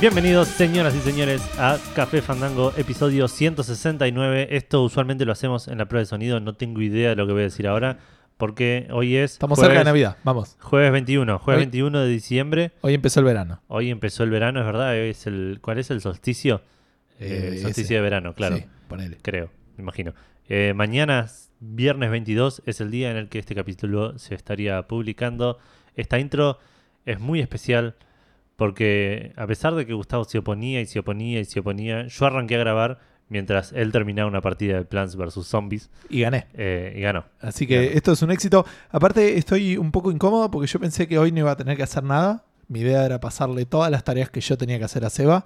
Bienvenidos, señoras y señores, a Café Fandango, episodio 169. Esto usualmente lo hacemos en la prueba de sonido, no tengo idea de lo que voy a decir ahora, porque hoy es. Estamos jueves, cerca de Navidad, vamos. Jueves 21, jueves Hoy- 21 de diciembre. Hoy empezó el verano. Hoy empezó el verano, es verdad. Hoy es el, ¿Cuál es el solsticio? Eh, el solsticio ese. de verano, claro. Sí, ponele. Creo, me imagino. Eh, mañana, viernes 22, es el día en el que este capítulo se estaría publicando. Esta intro es muy especial porque a pesar de que Gustavo se oponía y se oponía y se oponía, yo arranqué a grabar mientras él terminaba una partida de Plants vs. Zombies Y gané. eh, y ganó. Así que esto es un éxito. Aparte, estoy un poco incómodo porque yo pensé que hoy no iba a tener que hacer nada. Mi idea era pasarle todas las tareas que yo tenía que hacer a Seba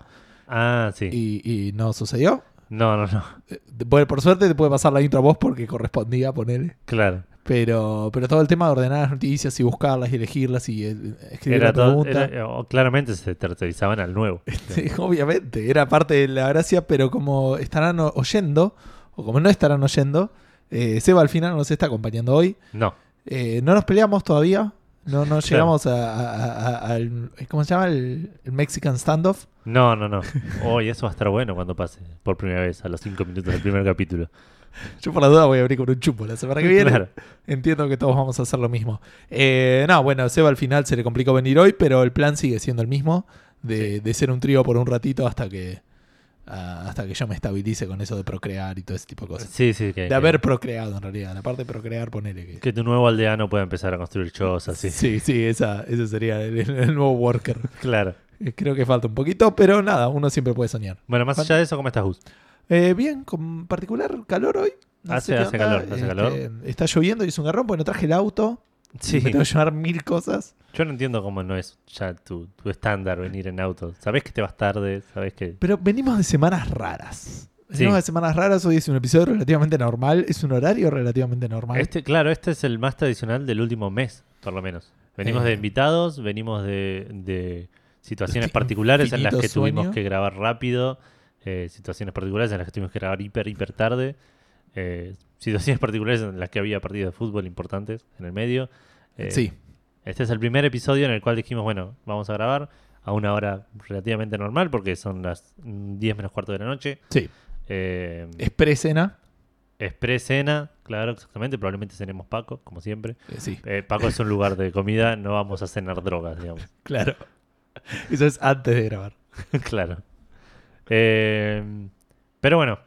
Ah, sí. y, y no sucedió. No, no, no. Eh, Por, por suerte te puede pasar la intro a vos porque correspondía, ponele. Claro. Pero, pero todo el tema de ordenar las noticias y buscarlas y elegirlas y eh, escribir Era la todo, pregunta. era- o claramente se tercerizaban al nuevo. Sí, obviamente, era parte de la gracia, pero como estarán oyendo, o como no estarán oyendo, eh, Seba al final nos está acompañando hoy. No. Eh, no nos peleamos todavía, no, no llegamos a, al. ¿Cómo se llama? El, el Mexican Standoff. No, no, no. Hoy eso va a estar bueno cuando pase por primera vez a los cinco minutos del primer capítulo. Yo por la duda voy a abrir con un chupo la semana que viene. Claro. Entiendo que todos vamos a hacer lo mismo. Eh, no, bueno, Seba al final se le complicó venir hoy, pero el plan sigue siendo el mismo, de, de ser un trío por un ratito hasta que hasta que yo me estabilice con eso de procrear y todo ese tipo de cosas. Sí, sí, que, De que- haber procreado en realidad. La parte de procrear, ponele que. que tu nuevo aldeano pueda empezar a construir chozas, sí. Sí, sí, esa, ese sería el, el nuevo worker. Claro. Eh, Creo que falta un poquito, pero nada, uno siempre puede soñar. Bueno, más allá de eso, ¿cómo estás, Gus? Eh, bien, con particular calor hoy. No Hace- qué hace calor, hace Este, calor. Está lloviendo y es un garrón, porque no traje el auto. Sí. Me tengo que llevar mil cosas. Yo no entiendo cómo no es ya tu, tu estándar venir en auto. Sabés que te vas tarde, sabés que... Pero venimos de semanas raras. Venimos Sí. de semanas raras. Hoy es un episodio relativamente normal. Es un horario relativamente normal. Este, claro, este es el más tradicional del último mes, por lo menos. Venimos Eh. de invitados, venimos de, de situaciones particulares en las que tuvimos que grabar rápido, eh, situaciones particulares en las que tuvimos que grabar hiper, hiper tarde, eh, situaciones particulares en las que había partidos de fútbol importantes en el medio. Eh, sí. Este es el primer episodio en el cual dijimos, bueno, vamos a grabar a una hora relativamente normal porque son las mm, 10 menos cuarto de la noche. Sí. Eh, Es pre-cena. Express cena, claro, exactamente. Probablemente cenemos Paco, como siempre. Sí, Paco es un lugar de comida, no vamos a cenar drogas, digamos. claro. Eso es antes de grabar. claro. Eh, pero bueno,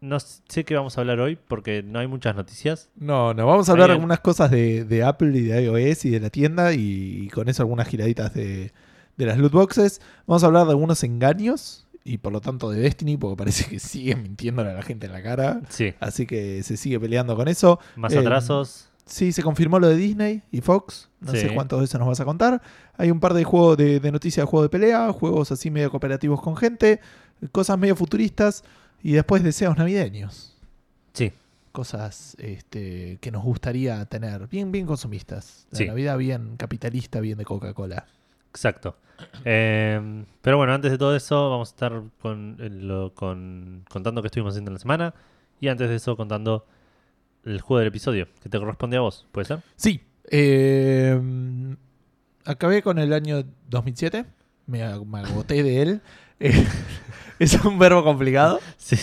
no sé qué vamos a hablar hoy porque no hay muchas noticias. No, no, vamos a hablar Ahí- algunas cosas de, de Apple y de iOS y de la tienda y, con eso algunas giraditas de, de las loot boxes. Vamos a hablar de algunos engaños y por lo tanto de Destiny porque parece que siguen mintiéndole a la gente en la cara. Sí, Así que se sigue peleando con eso. más Eh, atrasos. Sí, se confirmó lo de Disney y Fox. No Sí. sé cuántos de eso nos vas a contar. Hay un par de juegos de, de noticias de juego de pelea, juegos así medio cooperativos con gente, cosas medio futuristas y después deseos navideños. Sí, Cosas este, que nos gustaría tener, bien, bien consumistas. La Sí. Navidad bien capitalista, bien de Coca-Cola. exacto. Eh, pero bueno, antes de todo eso, vamos a estar con, eh, lo- con- contando qué estuvimos haciendo en la semana. Y antes de eso, contando el juego del episodio, que te corresponde a vos, ¿puede ser? Sí, eh, acabé con el año 2007, me, ag- me agoté de él. Eh, es un verbo complicado, Sí.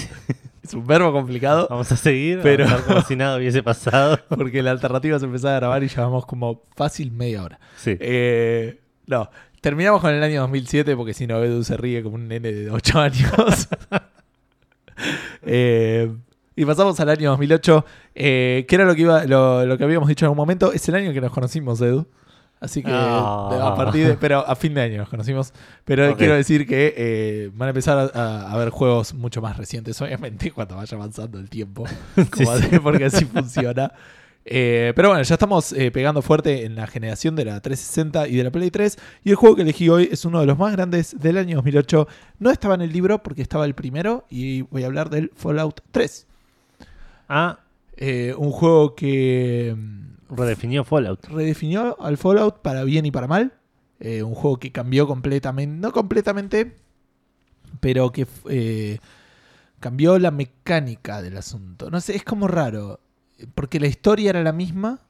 es un verbo complicado. Vamos a seguir, Pero- pero como si nada hubiese pasado. Porque la alternativa es empezar a grabar y llevamos como fácil media hora. Sí. Eh, no, terminamos con el año 2007 porque si no, Edu se ríe como un nene de 8 años. Eh, y pasamos al año 2008, eh, que era lo que, iba, lo, lo que habíamos dicho en algún momento. Es el año que nos conocimos, Edu. Así que Ah. a partir de. Pero a fin de año nos conocimos. Pero quiero decir que eh, van a empezar a, ver juegos mucho más recientes, obviamente, cuando vaya avanzando el tiempo. Sí, porque así funciona. Eh, pero bueno, ya estamos eh, pegando fuerte en la generación de la 360 y de la Play 3. Y el juego que elegí hoy es uno de los más grandes del año 2008. No estaba en el libro porque estaba el primero. Y voy a hablar del Fallout 3. Ah, Eh, un juego que mm, redefinió Fallout. redefinió al Fallout para bien y para mal. Eh, un juego que cambió completamente, no completamente, pero que eh, cambió la mecánica del asunto. No sé, es como raro, porque la historia era la misma,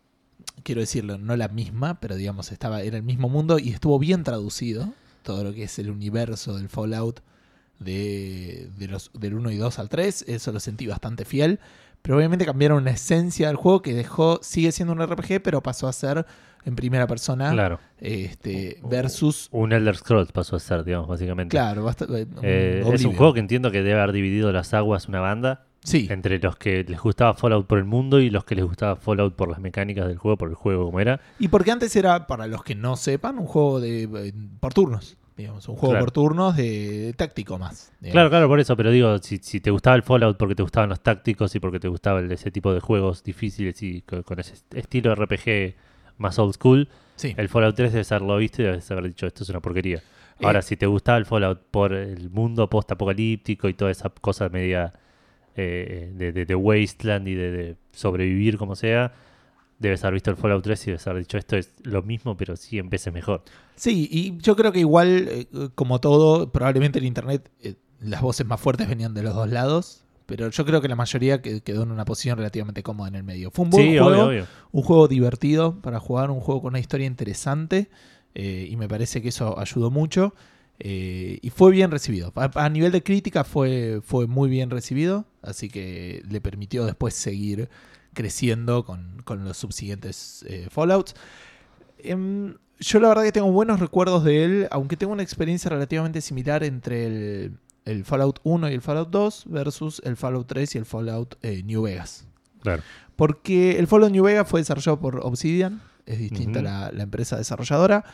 quiero decirlo, no la misma, pero digamos, estaba, era el mismo mundo y estuvo bien traducido. todo lo que es el universo del Fallout de, de los, del 1 y 2 al 3. Eso lo sentí bastante fiel. Pero obviamente cambiaron la esencia del juego que dejó, sigue siendo un RPG, pero pasó a ser en primera persona. Claro. Este, versus. Un Elder Scrolls pasó a ser, digamos, básicamente. Claro, basta- eh, Eh, es un juego que entiendo que debe haber dividido las aguas una banda Sí, entre los que les gustaba Fallout por el mundo y los que les gustaba Fallout por las mecánicas del juego, por el juego como era. y porque antes era, para los que no sepan, un juego de eh, por turnos. Digamos, un juego Claro. por turnos de, de táctico más. digamos. Claro, claro, por eso, pero digo, si, si te gustaba el Fallout porque te gustaban los tácticos y porque te gustaba el- ese tipo de juegos difíciles y con, con ese est- estilo RPG más old school, Sí. el Fallout 3 debes haberlo visto y debes haber dicho, esto es una porquería. Eh. Ahora, si te gustaba el Fallout por el mundo post-apocalíptico y toda esa cosa media eh, de, de- de wasteland y de, de sobrevivir como sea, debes haber visto el Fallout 3 y debes haber dicho, esto es lo mismo, pero sí en veces mejor. Sí, y yo creo que igual, eh, como todo, probablemente en internet eh, las voces más fuertes venían de los dos lados. Pero yo creo que la mayoría que- quedó en una posición relativamente cómoda en el medio. Fue un buen Sí, juego. obvio, obvio. un juego divertido para jugar, un juego con una historia interesante eh, y me parece que eso ayudó mucho eh, y fue bien recibido. A, a nivel de crítica fue, fue muy bien recibido, así que le permitió después seguir creciendo con, con los subsiguientes eh, Fallouts. Em, yo la verdad que tengo buenos recuerdos de él, aunque tengo una experiencia relativamente similar entre el, el Fallout 1 y el Fallout 2 versus el Fallout 3 y el Fallout eh, New Vegas. Claro. Porque el Fallout New Vegas fue desarrollado por Obsidian, es distinta Ujú. la, la empresa desarrolladora.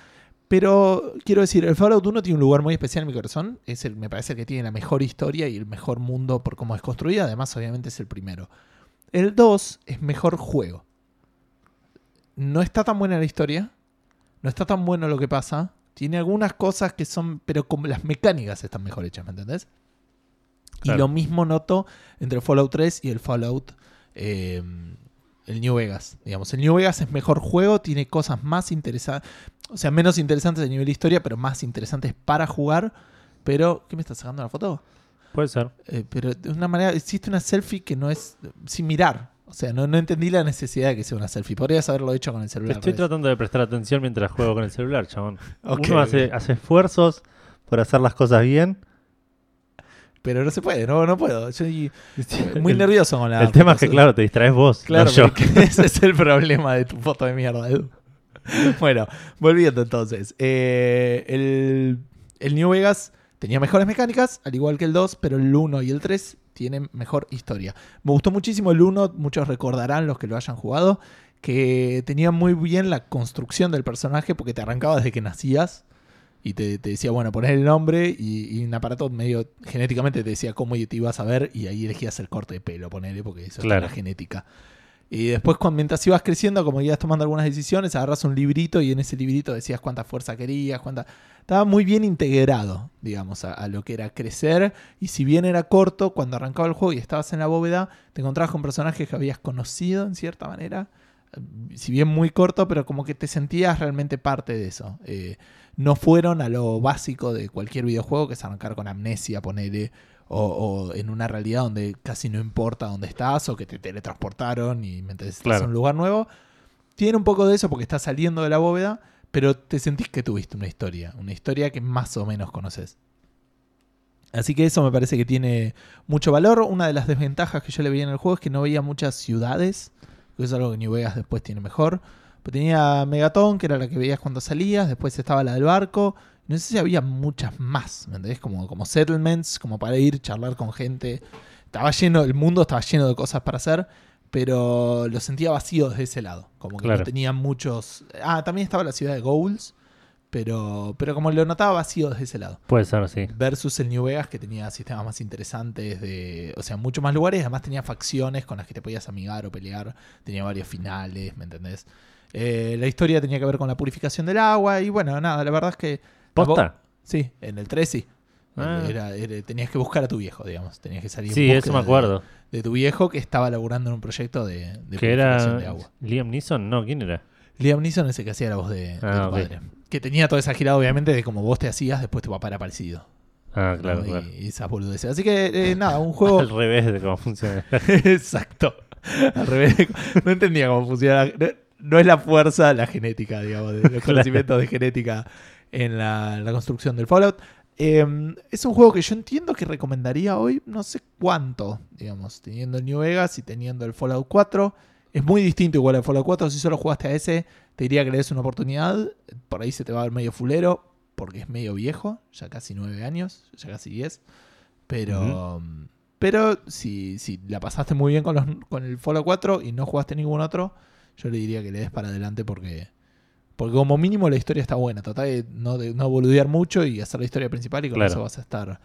Pero quiero decir, el Fallout 1 tiene un lugar muy especial en mi corazón. Es el, me parece que tiene la mejor historia y el mejor mundo por cómo es construida. Además, obviamente, es el primero. El 2 es mejor juego. No está tan buena la historia. No está tan bueno lo que pasa. Tiene algunas cosas que son. Pero como las mecánicas están mejor hechas, ¿me entendés? Y lo mismo noto entre el Fallout 3 y el Fallout. eh, el New Vegas. Digamos, el New Vegas es mejor juego, tiene cosas más interesantes. O sea, menos interesantes a nivel de historia, pero más interesantes para jugar. Pero, ¿qué me estás sacando la foto? Puede ser. Eh, pero de una manera, existe una selfie que no es sin mirar. O sea, no, no entendí la necesidad de que sea una selfie. Podrías haberlo hecho con el celular. Estoy tratando de prestar atención mientras juego con el celular, chabón. Ok, Uno hace, esfuerzos por hacer las cosas bien. Pero no se puede, no, no puedo. Soy muy el, nervioso con la. el tema es que, claro, te distraes vos. Claro, no yo. ese es el problema de tu foto de mierda, Edu. Bueno, volviendo entonces. Eh, el, el New Vegas tenía mejores mecánicas, al igual que el 2, pero el 1 y el 3 tienen mejor historia. Me gustó muchísimo el 1, muchos recordarán los que lo hayan jugado, que tenía muy bien la construcción del personaje porque te arrancaba desde que nacías. Y te, te decía, bueno, poner el nombre y, y un aparato medio genéticamente te decía cómo te ibas a ver y ahí elegías el corte de pelo, ponele, porque eso Claro. es la genética. Y después, mientras ibas creciendo, como ibas tomando algunas decisiones, agarras un librito y en ese librito decías cuánta fuerza querías, cuánta... Estaba muy bien integrado, digamos, a, lo que era crecer. Y si bien era corto, cuando arrancaba el juego y estabas en la bóveda, te encontrabas con personajes que habías conocido en cierta manera. Eh, Si bien muy corto, pero como que te sentías realmente parte de eso. Eh, no fueron a lo básico de cualquier videojuego, que es arrancar con amnesia, ponele, o, o en una realidad donde casi no importa dónde estás, o que te teletransportaron y estás Claro. en un lugar nuevo. Tiene un poco de eso porque estás saliendo de la bóveda, pero te sentís que tuviste una historia, una historia que más o menos conoces. Así que eso me parece que tiene mucho valor. Una de las desventajas que yo le veía en el juego es que no veía muchas ciudades, que es algo que New Vegas después tiene mejor. Pero tenía Megaton, que era la que veías cuando salías, después estaba la del barco. No sé si había muchas más, ¿me entendés? Como, como settlements, como para ir, charlar con gente. Estaba lleno, el mundo estaba lleno de cosas para hacer, pero lo sentía vacío desde ese lado. Como que Claro. no tenía muchos. Ah, también estaba la ciudad de Goals, pero, pero como lo notaba vacío desde ese lado. Puede ser, sí. Versus el New Vegas, que tenía sistemas más interesantes, de, o sea, muchos más lugares. Además, tenía facciones con las que te podías amigar o pelear. Tenía varios finales, ¿me entendés? Eh, la historia tenía que ver con la purificación del agua. Y bueno, nada, la verdad es que. ¿Posta? Sí, en el 3 sí. Ah. Era- era- tenías que buscar a tu viejo, digamos. Tenías que salir Sí, eso me de- acuerdo. De, tu viejo que estaba laburando en un proyecto de, de Que de era agua. Liam Neeson, no, ¿quién era? Liam Neeson es el que hacía la voz de, de Ah, tu padre. Que tenía toda esa girada, obviamente, de como vos te hacías, después tu papá era parecido. Ah, claro, ¿no? claro. Y, y esas boludeces. Así que, eh, nada, un juego. Al revés de cómo funciona. Exacto. Al revés. de- No entendía cómo funcionaba. No, no es la fuerza, la genética, digamos, de los Claro. conocimientos de genética en la, la construcción del Fallout. Eh, es un juego que yo entiendo que recomendaría hoy, no sé cuánto, digamos, teniendo el New Vegas y teniendo el Fallout 4. Es muy distinto igual al Fallout 4. Si solo jugaste a ese, te diría que le des una oportunidad. Por ahí se te va a ver medio fulero, porque es medio viejo, ya casi 9 años, ya casi 10. Pero, pero si, si la pasaste muy bien con, los, con el Fallout 4 y no jugaste ningún otro, yo le diría que le des para adelante porque, porque como mínimo la historia está buena. Trata de no, de no boludear mucho y hacer la historia principal y con Claro. eso vas a estar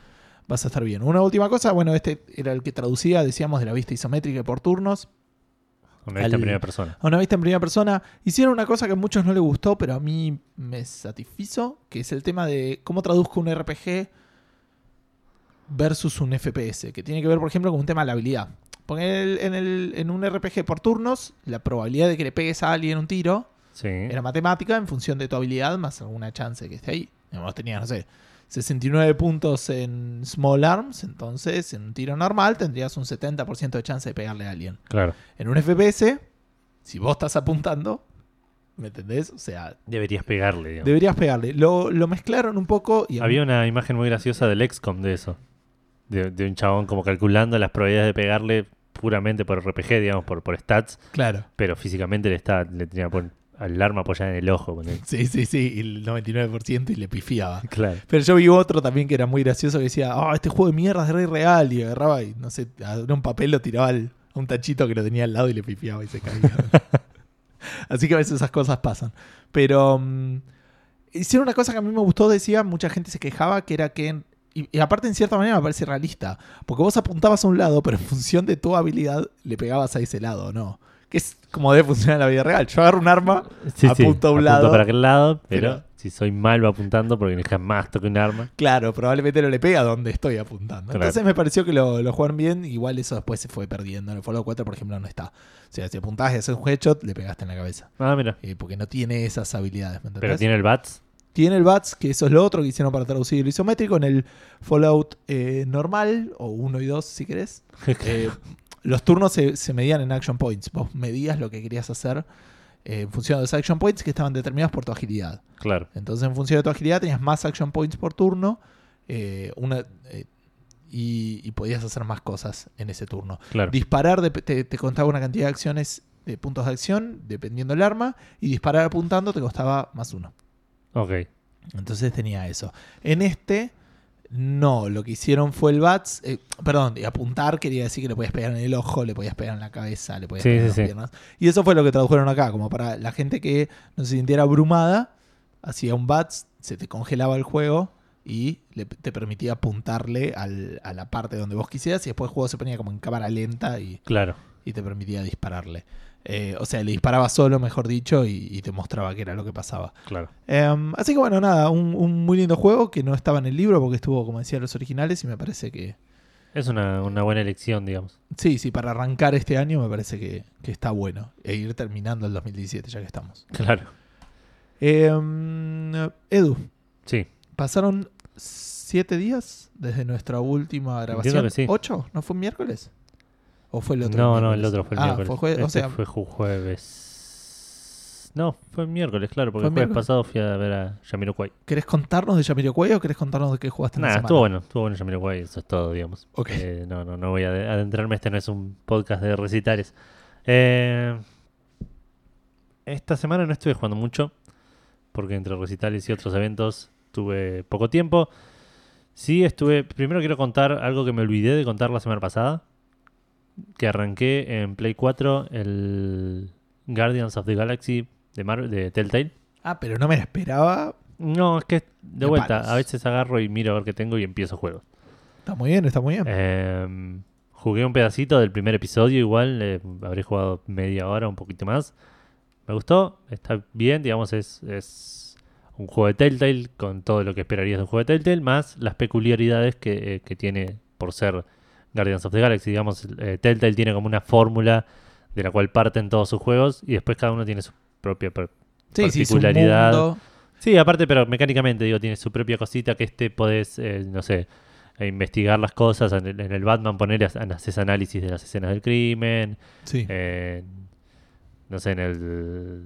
vas a estar bien. Una última cosa, bueno, este era el que traducía, decíamos, de la vista isométrica por turnos Una vista Al- en primera persona. a una vista en primera persona. Hicieron una cosa que a muchos no les gustó, pero a mí me satisfizo, que es el tema de cómo traduzco un RPG versus un FPS, que tiene que ver, por ejemplo, con un tema de la habilidad. Porque en, el- en el- en un RPG por turnos, la probabilidad de que le pegues a alguien un tiro Sí. era matemática en función de tu habilidad más alguna chance que esté ahí. Digamos, tenías, no sé, 69 puntos en Small Arms, entonces en un tiro normal tendrías un 70% de chance de pegarle a alguien. Claro. En un FPS, si vos estás apuntando, ¿me entendés? O sea, Deberías pegarle, digamos. deberías pegarle. Lo, lo mezclaron un poco y Había una imagen muy graciosa del XCOM de eso. De, de un chabón como calculando las probabilidades de pegarle puramente por RPG, digamos, por, por stats, Claro. pero físicamente le, está, le tenía pon- al arma apoyada en el ojo. ponele. Sí, sí, sí, y el 99% y le pifiaba. Claro. Pero yo vi otro también que era muy gracioso que decía, ah, este juego de mierda es real. Y agarraba y, no sé, un papel lo tiraba al- a un tachito que lo tenía al lado y le pifiaba y se caía. Así que a veces esas cosas pasan. Pero mm, hicieron una cosa que a mí me gustó, decía, mucha gente se quejaba, que era que... Y, y aparte en cierta manera me parece realista. Porque vos apuntabas a un lado, pero en función de tu habilidad le pegabas a ese lado, ¿no? Que es como debe funcionar en la vida real. Yo agarro un arma, Sí, Apunto a un lado, para aquel lado, pero, pero- si soy malo apuntando porque jamás toque un arma. Claro, probablemente no le pega donde estoy apuntando. Claro. Entonces me pareció que lo, lo jugaron bien. Igual eso después se fue perdiendo. En el Fallout 4, por ejemplo, no está. O sea, si apuntás y haces un headshot, le pegaste en la cabeza. Ah, mira. Eh, porque no tiene esas habilidades. Pero tiene el BATS. Tiene el BATS, que eso es lo otro que hicieron para traducir el isométrico. En el Fallout eh, normal, o 1 y 2 si querés, eh, los turnos se, se medían en action points. Vos medías lo que querías hacer eh, en función de los action points que estaban determinados por tu agilidad. claro. Entonces, en función de tu agilidad, tenías más action points por turno eh, una, eh, y, y podías hacer más cosas en ese turno. Claro. Disparar te, te contaba una cantidad de acciones de puntos de acción, dependiendo del arma, y disparar apuntando te costaba más uno. Ok. Entonces tenía eso. En este, no, lo que hicieron fue el BATS, eh, perdón, y apuntar quería decir que le podías pegar en el ojo, le podías pegar en la cabeza, le podías Sí, pegar en sí, las sí. piernas. Y eso fue lo que tradujeron acá, como para la gente que no se sintiera abrumada, hacía un BATS, se te congelaba el juego y le- te permitía apuntarle al- a la parte donde vos quisieras y después el juego se ponía como en cámara lenta y, Claro. y te permitía dispararle. Eh, o sea, le disparaba solo, mejor dicho, y, y te mostraba qué era lo que pasaba. Claro. Em, así que bueno, nada, un, un muy lindo juego que no estaba en el libro porque estuvo, como decía, los originales y me parece que... Es una, una buena elección, digamos. Sí, sí, para arrancar este año me parece que, que está bueno. E ir terminando el 2017 ya que estamos. Claro. Em, Edu, Sí. pasaron siete días desde nuestra última grabación. Que sí. ¿Ocho? ¿No fue un miércoles? ¿O fue el otro? No, no, el otro fue el Ah, miércoles. fue jue- o Este sea, fue ju- jueves. No, fue miércoles, claro, porque el jueves miércoles. pasado fui a ver a Jamiroquai. ¿querés contarnos de Jamiroquai o querés contarnos de qué jugaste en la semana? estuvo bueno, estuvo bueno Jamiroquai, eso es todo, digamos. Ok. Eh, no, no, no voy a ade- adentrarme, este no es un podcast de recitales. Eh, esta semana no estuve jugando mucho, porque entre recitales y otros eventos tuve poco tiempo. Sí, estuve. Primero quiero contar algo que me olvidé de contar la semana pasada. Que arranqué en Play 4 el Guardians of the Galaxy de, Marvel, de Telltale. Ah, pero no me la esperaba. No, es que de De vuelta, palos. a veces agarro y miro a ver qué tengo y empiezo juegos. Está muy bien, está muy bien. Eh, jugué un pedacito del primer episodio, igual eh, habré jugado media hora, un poquito más. Me gustó, está bien, digamos, es, es un juego de Telltale con todo lo que esperarías de un juego de Telltale, más las peculiaridades que, eh, que tiene por ser Guardians of the Galaxy. Digamos, eh, Telltale tiene como una fórmula de la cual parten todos sus juegos y después cada uno tiene su propia per- sí, sí, particularidad. mundo. Sí, aparte, pero mecánicamente, digo, tiene su propia cosita que este podés, eh, no sé, eh, investigar las cosas. En el, en el Batman poner, haces análisis de las escenas del crimen. Sí. en- no sé, en el,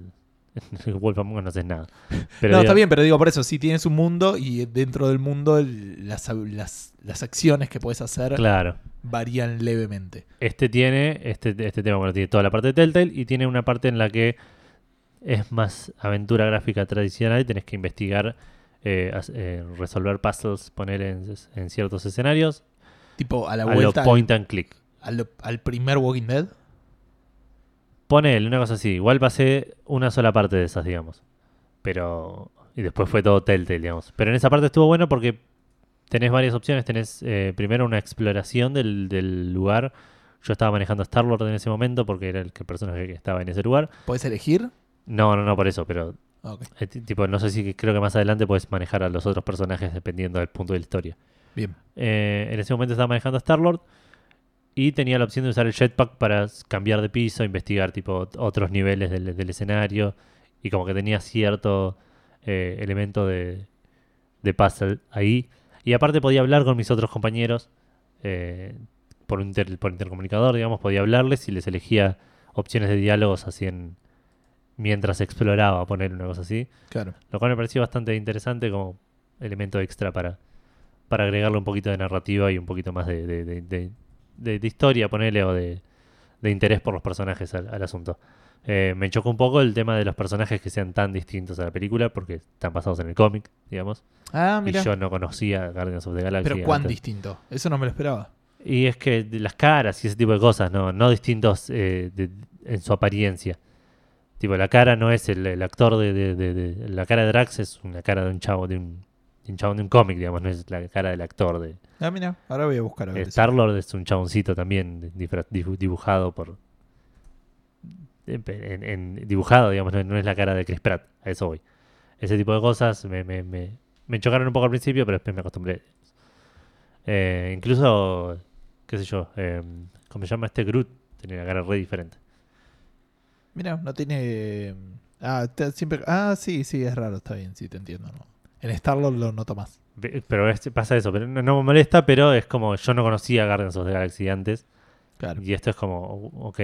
Wolf Among Us no haces nada. Pero no, digo, está bien, pero digo por eso, si tienes un mundo y dentro del mundo el- las, las, las acciones que puedes hacer Claro. Varían levemente. Este tiene, este, este tema, bueno, tiene toda la parte de Telltale y tiene una parte en la que es más aventura gráfica tradicional y tenés que investigar, eh, eh, resolver puzzles, poner en, en ciertos escenarios Tipo, a la a lo vuelta al, point and click. al- al primer Walking Dead. Ponele una cosa así. Igual pasé una sola parte de esas, digamos. Pero. Y después fue todo Telltale, digamos. Pero en esa parte estuvo bueno porque tenés varias opciones. Tenés eh, primero una exploración del, del lugar. Yo estaba manejando a Star-Lord en ese momento porque era el que- personaje que estaba en ese lugar. ¿Puedes elegir? No, no, no por eso, pero Ok, eh, ti- tipo, no sé si creo que más adelante puedes manejar a los otros personajes dependiendo del punto de la historia. bien. Eh, en ese momento estaba manejando a Star-Lord y tenía la opción de usar el jetpack para cambiar de piso, investigar tipo ot- otros niveles del, del escenario y como que tenía cierto elemento de, de puzzle ahí. Y aparte podía hablar con mis otros compañeros eh, por, inter- por intercomunicador, digamos, podía hablarles y les elegía opciones de diálogos así en mientras exploraba, poner una cosa así. Claro. Lo cual me pareció bastante interesante como elemento extra para, para agregarle un poquito de narrativa y un poquito más de, de, de- de- de- de historia, ponerle, o de, de interés por los personajes al, al asunto. Eh, me chocó un poco el tema de los personajes que sean tan distintos a la película, porque están basados en el cómic, digamos. Ah, y mira. yo no conocía Guardians of the Galaxy. Pero cuán antes. distinto. Eso no me lo esperaba. Y es que las caras y ese tipo de cosas, no, no distintos eh, de- en su apariencia. Tipo, la cara no es el, el actor de, de- de- de- La cara de Drax es una cara de un chavo de un, un chavo de un cómic, digamos, no es la cara del actor de. Ah, mira. Ahora voy a buscar a ver. eso. Star Lord es un chaboncito también dibujado por. En, en- dibujado, digamos, no, no es la cara de Chris Pratt, a eso voy. Ese tipo de cosas me, me, me, me chocaron un poco al principio, pero después me acostumbré. Eh, incluso, qué sé yo, eh, ¿cómo se llama este Groot? Tenía una cara re diferente. Mira, no tiene. Ah, te- siempre. Ah, sí, sí, es raro, está bien, sí, te entiendo. ¿no? En Star-Lord lo noto más. Pero es- pasa eso, pero no, no me molesta, pero es como yo no conocía Guardians of the Galaxy antes. Claro. Y esto es como, ok,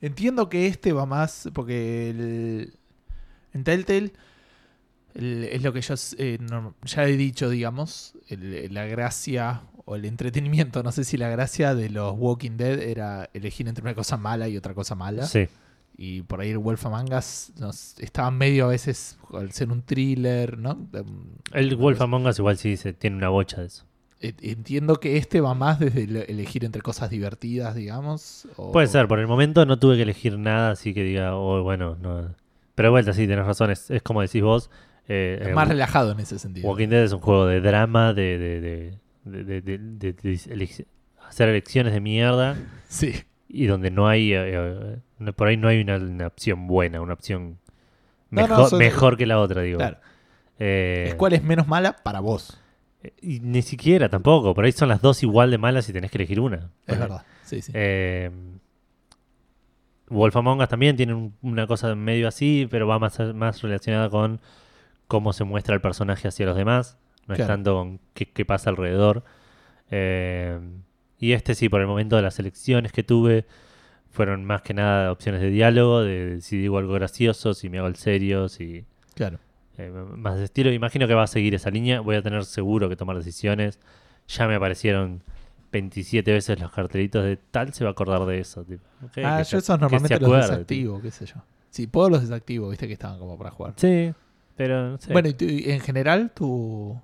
Entiendo que este va más. Porque el- en Telltale. el- es lo que yo eh, no- ya he dicho, digamos. el- la gracia o el entretenimiento. No sé si la gracia de los Walking Dead era elegir entre una cosa mala y otra cosa mala. sí. Y por ahí el Wolf Among Us nos, estaba medio a veces al ser un thriller, ¿no? El Wolf Among Us igual sí se tiene una bocha de eso. E- Entiendo que este va más desde el- elegir entre cosas divertidas, digamos. o- Puede ser, por el momento no tuve que elegir nada, así que diga, oh, bueno, no. Pero de vuelta, sí, tenés razón, es, es como decís vos. eh, Es eh, más relajado en ese sentido. Walking Dead es un juego de drama, de, de, de, hacer elecciones de mierda Sí, y donde no hay, eh, eh, por ahí no hay una, una opción buena, una opción No, no, mejor, mejor que la otra, digo. claro. Eh, Es cuál es menos mala para vos. Y ni siquiera tampoco, por ahí son las dos igual de malas y tenés que elegir una. Es verdad. Sí, sí. Eh, Wolf Among Us también tiene un- una cosa medio así, pero va más, más relacionada con cómo se muestra el personaje hacia los demás, no es Claro. tanto con qué, qué pasa alrededor. Eh, y este sí, por el momento de las elecciones que tuve, fueron más que nada opciones de diálogo, de si digo algo gracioso, si me hago el serio, si Claro. Eh, más de estilo. Imagino que va a seguir esa línea, voy a tener seguro que tomar decisiones. Ya me aparecieron 27 veces los cartelitos de tal, se va a acordar de eso. tipo, ah, yo se- esos normalmente los desactivo, qué sé yo. Sí, puedo los desactivo, viste que estaban como para jugar. Sí, pero no sé. Bueno, y en general, tu,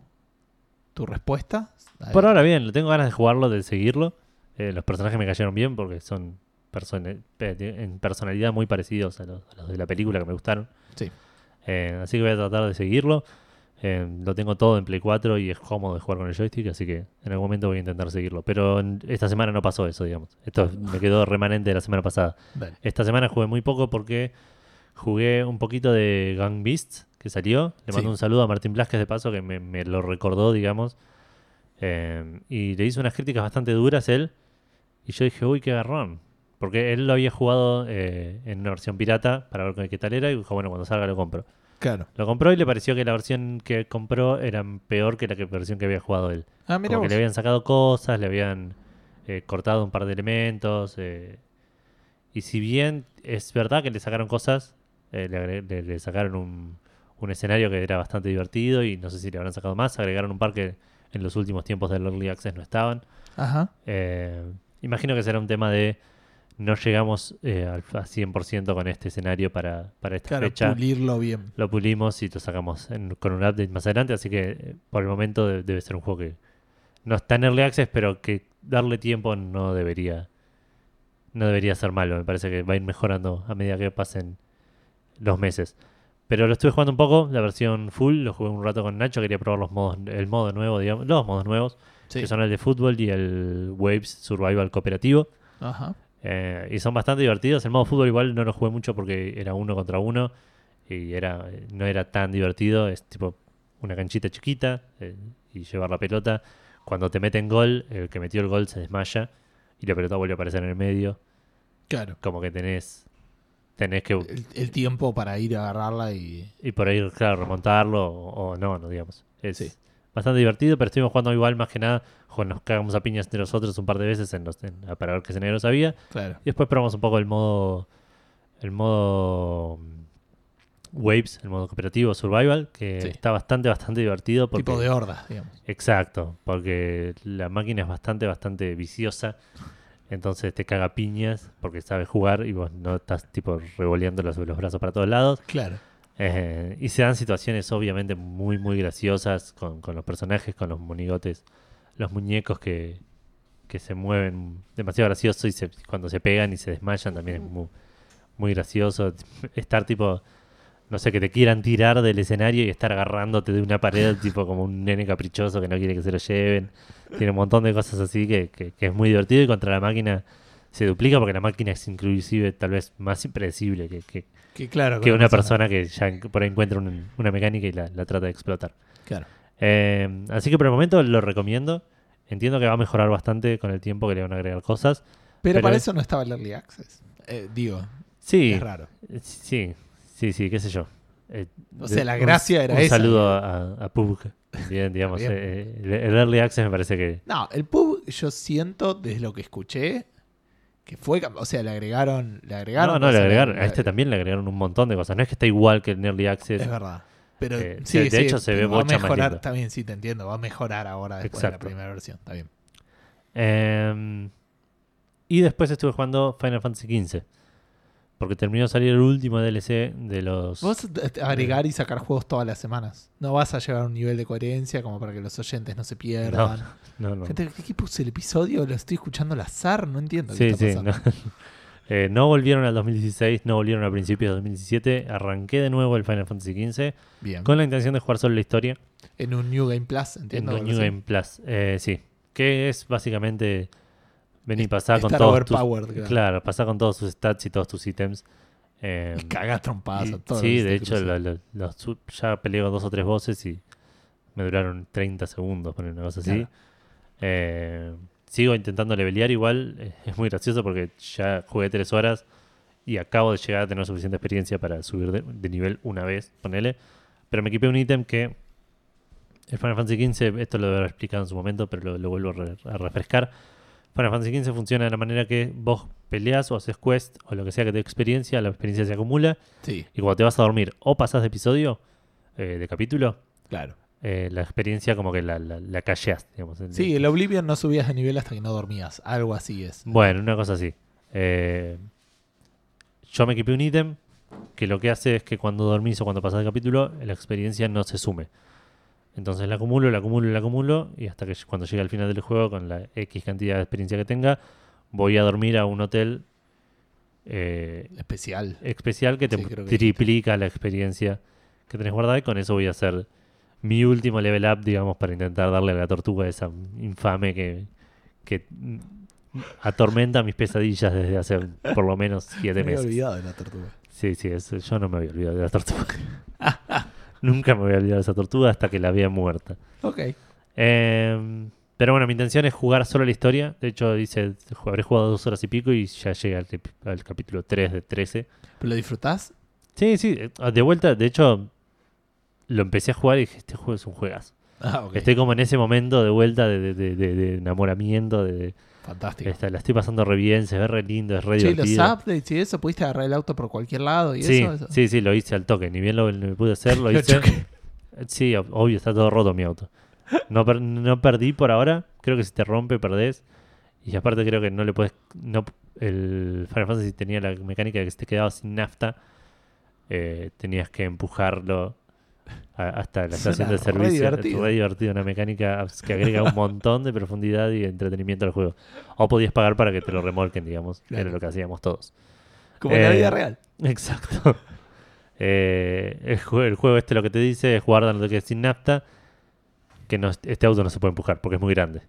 tu respuesta. Por ahora bien, lo tengo ganas de jugarlo, de seguirlo. Eh, los personajes me cayeron bien porque son persona- pe- en personalidad muy parecidos a los, a los de la película que me gustaron. Sí. Eh, así que voy a tratar de seguirlo. Eh, lo tengo todo en Play 4 y es cómodo de jugar con el joystick, así que en algún momento voy a intentar seguirlo. Pero en- esta semana no pasó eso, digamos. Esto me quedó remanente de la semana pasada. Esta semana jugué muy poco porque jugué un poquito de Gang Beasts que salió. Le mando Sí. un saludo a Martín Blasquez de paso que me, me lo recordó, digamos. Eh, y le hizo unas críticas bastante duras él. Y yo dije, uy, qué garrón. Porque él lo había jugado eh, en una versión pirata para ver qué tal era. Y dijo, bueno, cuando salga lo compro. Claro. Lo compró y le pareció que la versión que compró era peor que la que- versión que había jugado él. Ah, mira Como que vos. le habían sacado cosas, le habían eh, cortado un par de elementos. eh, y si bien es verdad que le sacaron cosas, le, agre- le- le sacaron un, un escenario que era bastante divertido y no sé si le habrán sacado más. Agregaron un par que en los últimos tiempos del Early Access no estaban. Ajá. Imagino que será un tema de no llegamos eh, al a 100% con este escenario para, para esta Claro, fecha. pulirlo bien. Lo pulimos y lo sacamos en- con un update más adelante, así que eh, por el momento de- debe ser un juego que no está en Early Access, pero que darle tiempo no debería no debería ser malo. Me parece que va a ir mejorando a medida que pasen los meses. Pero lo estuve jugando un poco, la versión full, lo jugué un rato con Nacho, quería probar los modos, el modo nuevo, digamos, los modos nuevos, Sí. que son el de fútbol y el Waves Survival cooperativo. Ajá. Eh, y son bastante divertidos. El modo fútbol igual no lo jugué mucho porque era uno contra uno y era no era tan divertido. Es tipo una canchita chiquita eh, y llevar la pelota. Cuando te meten gol, el que metió el gol se desmaya y la pelota vuelve a aparecer en el medio. Claro. Como que tenés tenés que El, el tiempo para ir a agarrarla y. y por ahí claro remontarlo o, o no, no digamos. Es Sí. Bastante divertido, pero estuvimos jugando igual más que nada. jo, nos cagamos a piñas entre nosotros un par de veces en los, en- para ver qué escenarios había. Claro. Y después probamos un poco el modo. El modo. mm, Waves, el modo cooperativo Survival, que Sí. está bastante, bastante divertido. Porque, Tipo de hordas, digamos. Exacto, porque la máquina es bastante, bastante viciosa. Entonces te caga piñas porque sabes jugar y vos no estás tipo revoleando los, los brazos para todos lados. Claro. Eh, y se dan situaciones obviamente muy, muy graciosas con, con los personajes, con los monigotes, los muñecos que, que se mueven demasiado gracioso y se- cuando se pegan y se desmayan también es muy, muy gracioso. Estar tipo, no sé, que te quieran tirar del escenario y estar agarrándote de una pared tipo como un nene caprichoso que no quiere que se lo lleven. Tiene un montón de cosas así que, que- que es muy divertido y contra la máquina se duplica porque la máquina es inclusive tal vez más impredecible que, que, Que claro. que una persona que ya por ahí encuentra un- una mecánica y la, la trata de explotar. Claro. Eh, así que por el momento lo recomiendo. Entiendo que va a mejorar bastante con el tiempo que le van a agregar cosas. Pero, Pero para es- eso no estaba el Early Access. Eh, digo, Sí, es raro. eh, sí, sí, sí, qué sé yo. Eh, O sea, la un- gracia era un esa. saludo a, a. Bien, digamos. Bien. eh, el Early Access me parece que... No, el pub yo siento desde lo que escuché que fue, o sea, le agregaron, le agregaron No, no, le agregaron. A este también le agregaron un montón de cosas. No es que está igual que el Early Access. Es verdad. Pero Eh, sí, de sí, hecho se ve pero va a mejorar, lindo. también sí te entiendo, va a mejorar ahora después de la primera versión, está bien. Eh, y después estuve jugando Final Fantasy XV. Porque terminó de salir el último DLC de los. Vos agregar y sacar juegos todas las semanas. No vas a llegar a un nivel de coherencia como para que los oyentes no se pierdan. No, no. Gente, ¿qué, puse el episodio? Lo estoy escuchando al azar, no entiendo Sí, qué está sí. pasando. No. Eh, no volvieron al 2016, no volvieron a principios de 2017. Arranqué de nuevo el Final Fantasy XV Bien. con la intención de jugar solo la historia En un New Game Plus, en entiendo. el algo New. Game Plus. Eh, sí, que es básicamente venir y pasar con todos tus. claro. Claro, pasar con todos tus stats y todos tus ítems. Eh, Y cagas trompadas Y- a todos. sí, de hecho, lo- lo- ya peleé con dos o tres voces y me duraron 30 segundos, poner una cosa así. Claro. Eh, sigo intentando levelear igual, eh, es muy gracioso porque ya jugué tres horas y acabo de llegar a tener suficiente experiencia para subir de, de nivel una vez, ponele. Pero me equipé un ítem que el Final Fantasy XV, esto lo he explicado en su momento, pero lo, lo vuelvo a, re- a refrescar. Final Fantasy XV funciona de la manera que vos peleas o haces quest o lo que sea que te experiencia, la experiencia se acumula Sí, y cuando te vas a dormir o pasas de episodio, eh, de capítulo, claro. eh, la experiencia como que la, la, la calleás, digamos. Sí, el Oblivion no subías de nivel hasta que no dormías. Algo así es. Bueno, una cosa así. Eh, yo me equipé un ítem que lo que hace es que cuando dormís o cuando pasas de capítulo, la experiencia no se sume. Entonces la acumulo, la acumulo, la acumulo y hasta que cuando llegue al final del juego, con la X cantidad de experiencia que tenga, voy a dormir a un hotel eh, Especial. especial que te Sí, creo que triplica la experiencia que tenés guardada y con eso voy a hacer mi último level up, digamos, para intentar darle a la tortuga esa infame que, que atormenta mis pesadillas desde hace por lo menos Me siete había meses. olvidado de la tortuga. Sí, sí, eso, yo no me había olvidado de la tortuga. Nunca me voy a olvidar de esa tortuga hasta que la vea muerta. Ok. Eh, pero bueno, mi intención es jugar solo la historia. De hecho, dice, habré jugado dos horas y pico y ya llegué al, cap- al capítulo 3 de 13. ¿Pero lo disfrutás? Sí, sí, eh, de vuelta, de hecho, lo empecé a jugar y dije, este juego es un juegazo. Ah, ok. Estoy como en ese momento de vuelta de, de- de- de- de enamoramiento, de, Fantástico. Esta- la estoy pasando re bien, se ve re lindo, es re Che, los divertido. updates y eso, pudiste agarrar el auto por cualquier lado y Sí, eso. eso? sí, sí, lo hice al toque. Ni bien lo, lo pude hacer, lo Lo hice. choqué. Sí, ob- obvio, está todo roto mi auto. No, per- no perdí por ahora. Creo que si te rompe, perdés. Y aparte creo que no le puedes... No, el Final Fantasy tenía la mecánica de que si te quedabas sin nafta, eh, tenías que empujarlo a- hasta la estación Suena de servicio. re Es divertido. re divertido, una mecánica que agrega un montón de profundidad y entretenimiento al juego. O podías pagar para que te lo remolquen, digamos. Claro. Era lo que hacíamos todos. Como en la Eh, vida real. Exacto. Eh, el, jue- el juego este lo que te dice es guarda no te quedes sin nafta, que no, este auto no se puede empujar porque es muy grande.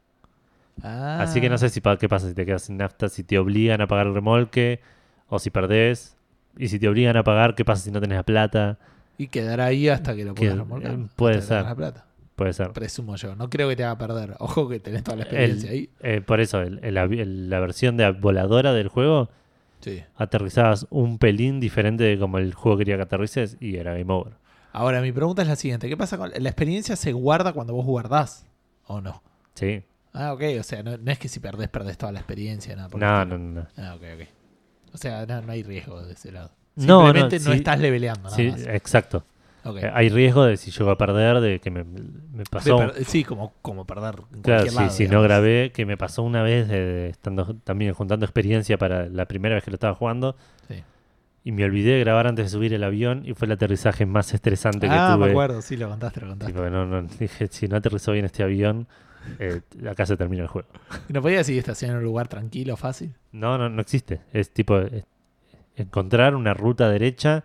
Así que no sé si pa- qué pasa si te quedas sin nafta, si te obligan a pagar el remolque o si perdés. Y si te obligan a pagar, ¿qué pasa si no tenés la plata? Y quedará ahí hasta que lo puedas remolcar. eh, puede ser. tengas la plata. Puede ser. Presumo yo. No creo que te haga perder. Ojo que tenés toda la experiencia El- ahí. eh, por eso, el- el la versión de voladora del juego, Sí. aterrizabas un pelín diferente de como el juego quería que aterrices y era game over. Ahora, mi pregunta es la siguiente. ¿Qué pasa con la experiencia? ¿Se guarda cuando vos guardás o no? Sí. Ah, ok. O sea, no, no es que si perdés, perdés toda la experiencia. Nada No, no, no. no. Ah, ok, ok. O sea, no, no hay riesgo de ese lado. No, no, Simplemente no, sí. estás leveleando nada Sí, más. exacto. Eh, Hay riesgo de si llego a perder, de que me, me pasó. per- sí, como, como perder en Claro, si, lado, si no grabé, que me pasó una vez de, de estando también juntando experiencia para la primera vez que lo estaba jugando Sí. y me olvidé de grabar antes de subir el avión y fue el aterrizaje más estresante Ah, que me tuve. acuerdo. Sí, lo contaste, lo contaste. Tipo, no, no, dije, si no aterrizó bien este avión, eh, acá se termina el juego. ¿No podías ir estacionar en un lugar tranquilo, fácil? No, no, no existe. Es tipo es- encontrar una ruta derecha,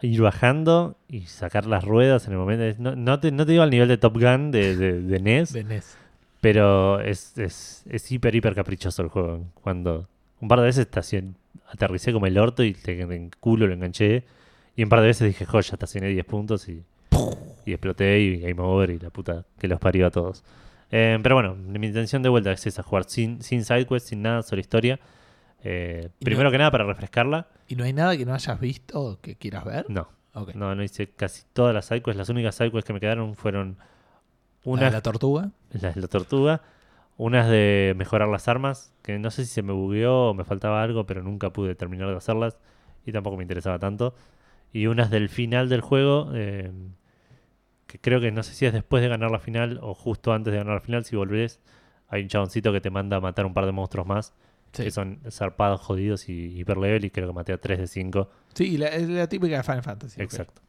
ir bajando y sacar las ruedas en el momento. No, no te, no te digo al nivel de Top Gun de, de, de NES, De NES. pero es, es, es hiper, hiper caprichoso el juego. Cuando un par de veces estacion- aterricé como el orto y te- en culo lo enganché. Y un par de veces dije, joya, estacioné 10 puntos y, y exploté y game over y la puta que los parió a todos. Eh, pero bueno, mi intención de vuelta es esa, jugar sin, sin sidequest, sin nada, solo historia. Eh, primero no- que nada para refrescarla, ¿Y no hay nada que no hayas visto o que quieras ver? no. No, no hice casi todas las sidequests. Las únicas sidequests que me quedaron fueron ¿La unas de la tortuga? las de la tortuga, unas de mejorar las armas, que no sé si se me bugueó o me faltaba algo, pero nunca pude terminar de hacerlas y tampoco me interesaba tanto. Y unas del final del juego, eh, que creo que no sé si es después de ganar la final o justo antes de ganar la final, si volvés, hay un chaboncito que te manda a matar un par de monstruos más, Sí. que son zarpados, jodidos y hiperlevel, y creo que maté a 3 de 5. Sí, la, es la típica de Final Fantasy. ok. Exacto.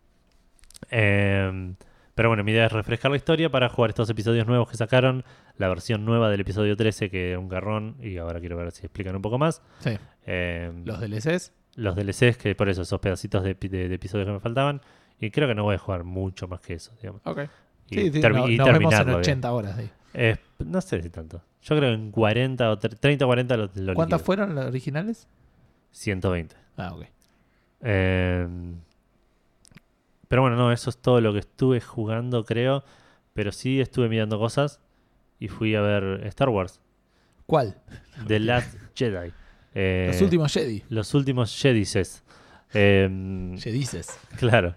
Em, pero bueno, mi idea es refrescar la historia para jugar estos episodios nuevos que sacaron. La versión nueva del episodio 13, que era un garrón, y ahora quiero ver si explican un poco más. Sí. Em, Los DLCs. los DLCs, que por eso esos pedacitos de, de- de episodios que me faltaban. Y creo que no voy a jugar mucho más que eso, digamos. Ok. Y, Sí, sí, no- y nos vemos en terminarlo, digamos. 80 horas. sí. Eh, no sé si tanto. Yo creo que en 40 o tre- 30 o 40 lo, lo ¿Cuántas liquido. fueron las originales? 120. Ah, ok. Eh, pero bueno, no, eso es todo lo que estuve jugando, creo. Pero sí estuve mirando cosas y fui a ver Star Wars, ¿Cuál? The Last Jedi. Eh, Los últimos Jedi. Los últimos Jedices. Eh, Jedices. claro.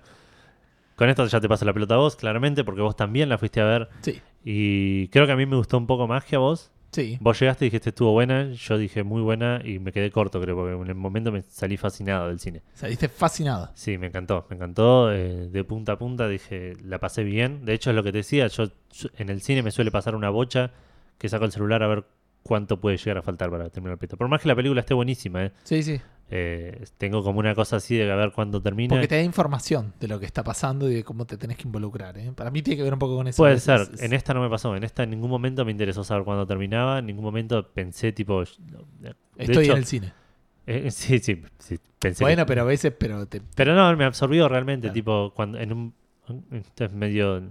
Con esto ya te paso la pelota a vos, claramente, porque vos también la fuiste a ver. Sí. Y creo que a mí me gustó un poco más que a vos. Sí. Vos llegaste y dijiste estuvo buena, yo dije muy buena y me quedé corto, creo, porque en el momento me salí fascinado del cine. Saliste fascinado. Sí, me encantó, me encantó. eh, de punta a punta dije, la pasé bien. De hecho, es lo que te decía, yo yo- en el cine me suele pasar una bocha que saco el celular a ver cuánto puede llegar a faltar para terminar el pito. Por más que la película esté buenísima, eh, Sí, sí. eh, tengo como una cosa así de a ver cuándo termina. Porque te da información de lo que está pasando y de cómo te tenés que involucrar. ¿eh? Para mí tiene que ver un poco con eso. Puede Es- ser, es- en esta no me pasó, en esta en ningún momento me interesó saber cuándo terminaba, en ningún momento pensé tipo... Estoy hecho, en el cine. eh, sí, sí, sí, pensé. Bueno, que- pero a veces, pero te, Pero no, me absorbió realmente, Claro. tipo, cuando en un... Esto es medio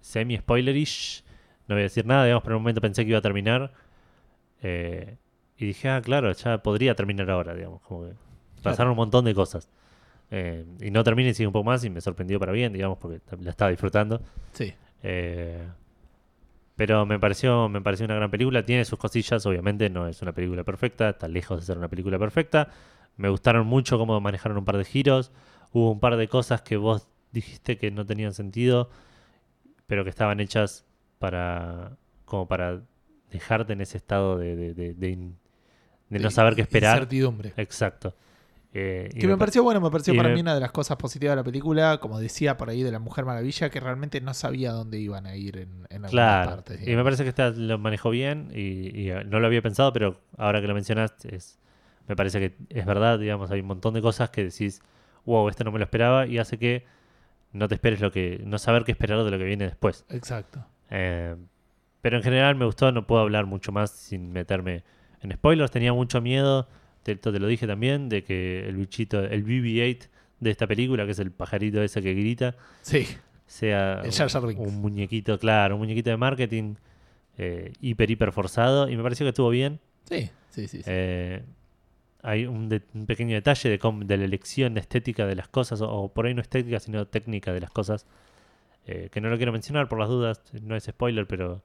semi-spoilerish, no voy a decir nada, digamos, pero en un momento pensé que iba a terminar. Eh, y dije, ah, claro, ya podría terminar ahora, digamos, como que pasaron un montón de cosas. Eh, y no termina y sigue un poco más y me sorprendió para bien, digamos, porque la estaba disfrutando. sí. Eh, pero me pareció, me pareció una gran película. Tiene sus cosillas, obviamente, no es una película perfecta, está lejos de ser una película perfecta. Me gustaron mucho cómo manejaron un par de giros. Hubo un par de cosas que vos dijiste que no tenían sentido, pero que estaban hechas para como para dejarte en ese estado de, de, de- de in- de no De saber qué esperar. Incertidumbre. Exacto. Eh, y Que me pa- pareció bueno, me pareció para me- mí una de las cosas positivas de la película, como decía por ahí de la Mujer Maravilla, que realmente no sabía dónde iban a ir en, en algunas Claro. partes. y me parece que esta lo manejó bien y, y, eh, no lo había pensado, pero ahora que lo mencionaste, es, me parece que es verdad, digamos, hay un montón de cosas que decís, wow, esto no me lo esperaba y hace que no te esperes lo que, no saber qué esperar de lo que viene después. Exacto. Eh, pero en general me gustó, no puedo hablar mucho más sin meterme en spoilers. Tenía mucho miedo, te, te lo dije también, de que el bichito, el BB-8 de esta película, que es el pajarito ese que grita, Sí, sea El Jar Jar un, muñequito, claro, un muñequito de marketing eh, hiper, hiper forzado. Y me pareció que estuvo bien. sí, sí, sí. sí. Eh, hay un, de- un pequeño detalle de, de la elección estética de las cosas, o, o por ahí no estética, sino técnica de las cosas, eh, que no lo quiero mencionar por las dudas, no es spoiler, pero...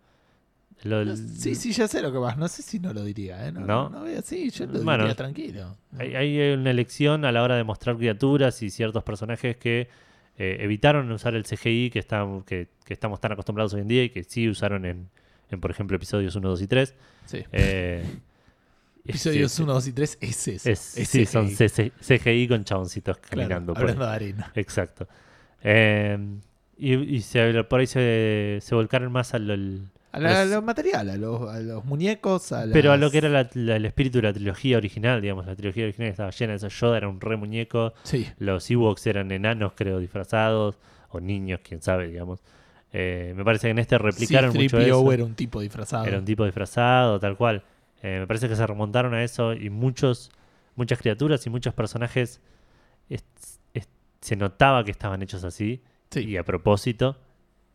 lo- sí, sí, ya sé lo que vas. No sé si no lo diría, ¿eh? No, ¿No? no, no, sí, yo lo Bueno, diría tranquilo. Hay, hay una elección a la hora de mostrar criaturas y ciertos personajes que eh, evitaron usar el CGI que, estamos que, que estamos tan acostumbrados hoy en día y que sí usaron en, en, por ejemplo, episodios 1, 2 y 3. Sí. Eh, Episodios sí, 1, 2 y 3 es eso. es- es sí, son CGI. CC CGI con chaboncitos Claro, caminando. por ahí. de arena. Exacto. Eh, y y se, por ahí se, se volcaron más al, al- A, la- a Los- lo material, a los, a los muñecos, a Pero a lo que era la- la- el espíritu de la trilogía original, digamos, la trilogía original estaba llena de eso. Yoda era un re muñeco, Sí, los Ewoks eran enanos, creo, disfrazados, o niños, quién sabe, digamos. Eh, me parece que en este replicaron sí, mucho 3PO eso. era un tipo disfrazado. Era un tipo disfrazado, tal cual. Eh, me parece que se remontaron a eso y muchos, muchas criaturas y muchos personajes es- es- se notaba que estaban hechos así Sí, y a propósito.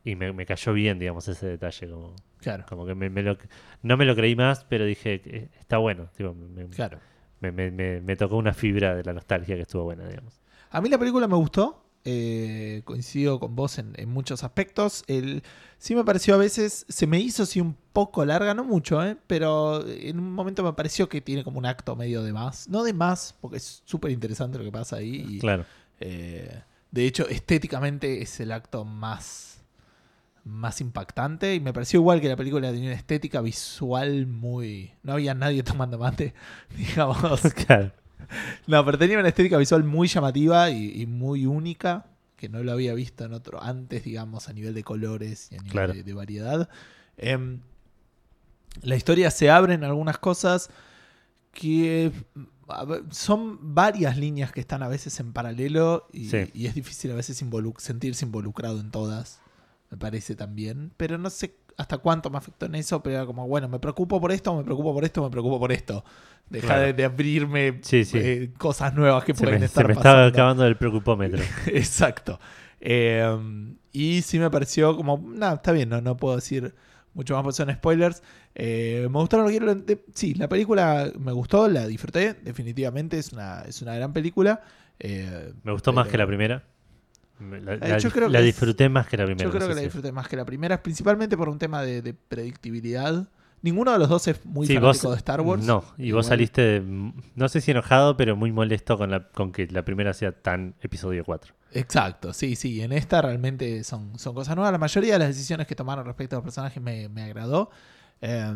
Y me, me cayó bien, digamos, ese detalle. Como, claro, como que me, me lo- no me lo creí más, pero dije, eh, está bueno. Tipo, me, claro. me, me- me- me tocó una fibra de la nostalgia que estuvo buena, digamos. A mí la película me gustó. eh, coincido con vos en, en muchos aspectos. El, sí me pareció a veces, se me hizo sí un poco larga, no mucho, eh, pero en un momento me pareció que tiene como un acto medio de más. No de más, porque es súper interesante lo que pasa ahí. y, Claro. eh, de hecho, estéticamente es el acto más, más impactante. Y me pareció igual que la película tenía una estética visual muy... No había nadie tomando mate, digamos. claro. No, pero tenía una estética visual muy llamativa y, y muy única, que no lo había visto en otro antes, digamos, a nivel de colores y a nivel Claro. de, de variedad. Em, la historia se abre en algunas cosas que ver, son varias líneas que están a veces en paralelo y, Sí. y es difícil a veces sentirse involucrado en todas, me parece también. Pero no sé hasta cuánto me afectó en eso, pero era como, bueno, me preocupo por esto, me preocupo por esto, me preocupo por esto. Deja Claro. de, de abrirme Sí, sí. eh, cosas nuevas que Se pueden me, se estar me estaba acabando el preocupómetro. Exacto. Eh, y sí me pareció como, nada, está bien, no, no puedo decir mucho más porque son spoilers. Eh, me gustaron los de- Sí, la película me gustó, la disfruté, definitivamente, es una, es una gran película. Eh, Me gustó más que la primera. La, Eh, la- yo creo la que es- disfruté más que la primera. Yo creo no sé que la disfruté más que la primera, principalmente por un tema de, de predictibilidad. Ninguno de los dos es muy Sí, fanático vos- de Star Wars. No, y Igual. vos saliste, de- no sé si enojado, pero muy molesto con, la, con que la primera sea tan episodio 4. Exacto, sí, sí. En esta realmente son, son cosas nuevas. La mayoría de las decisiones que tomaron respecto a los personajes me, me agradó. Eh,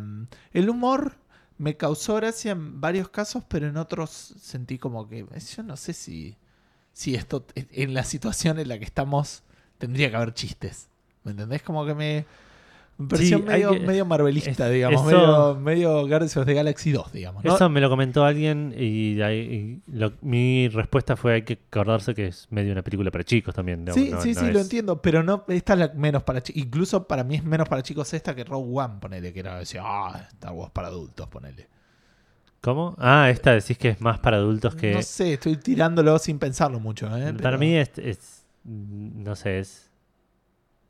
el humor me causó gracia en varios casos, pero en otros sentí como que yo no sé si, si esto en la situación en la que estamos tendría que haber chistes. ¿Me entendés? Como que me, me pareció Sí, medio, que- medio marvelista, es- digamos. eso- Medio, medio Guardians of the Galaxy 2, digamos. ¿no? Eso me lo comentó alguien y, lo- mi respuesta fue hay que acordarse que es medio una película para chicos también. ¿no? Sí, No- sí, sí, lo entiendo, pero no, esta es la menos para chicos. Incluso para mí es menos para chicos esta que Rogue One, ponele, que era decir, ah, Star Wars para adultos, ponele. ¿Cómo? Ah, esta decís que es más para adultos que... No sé, estoy tirándolo sin pensarlo mucho, ¿eh? para Pero- mí es, es- No sé, es...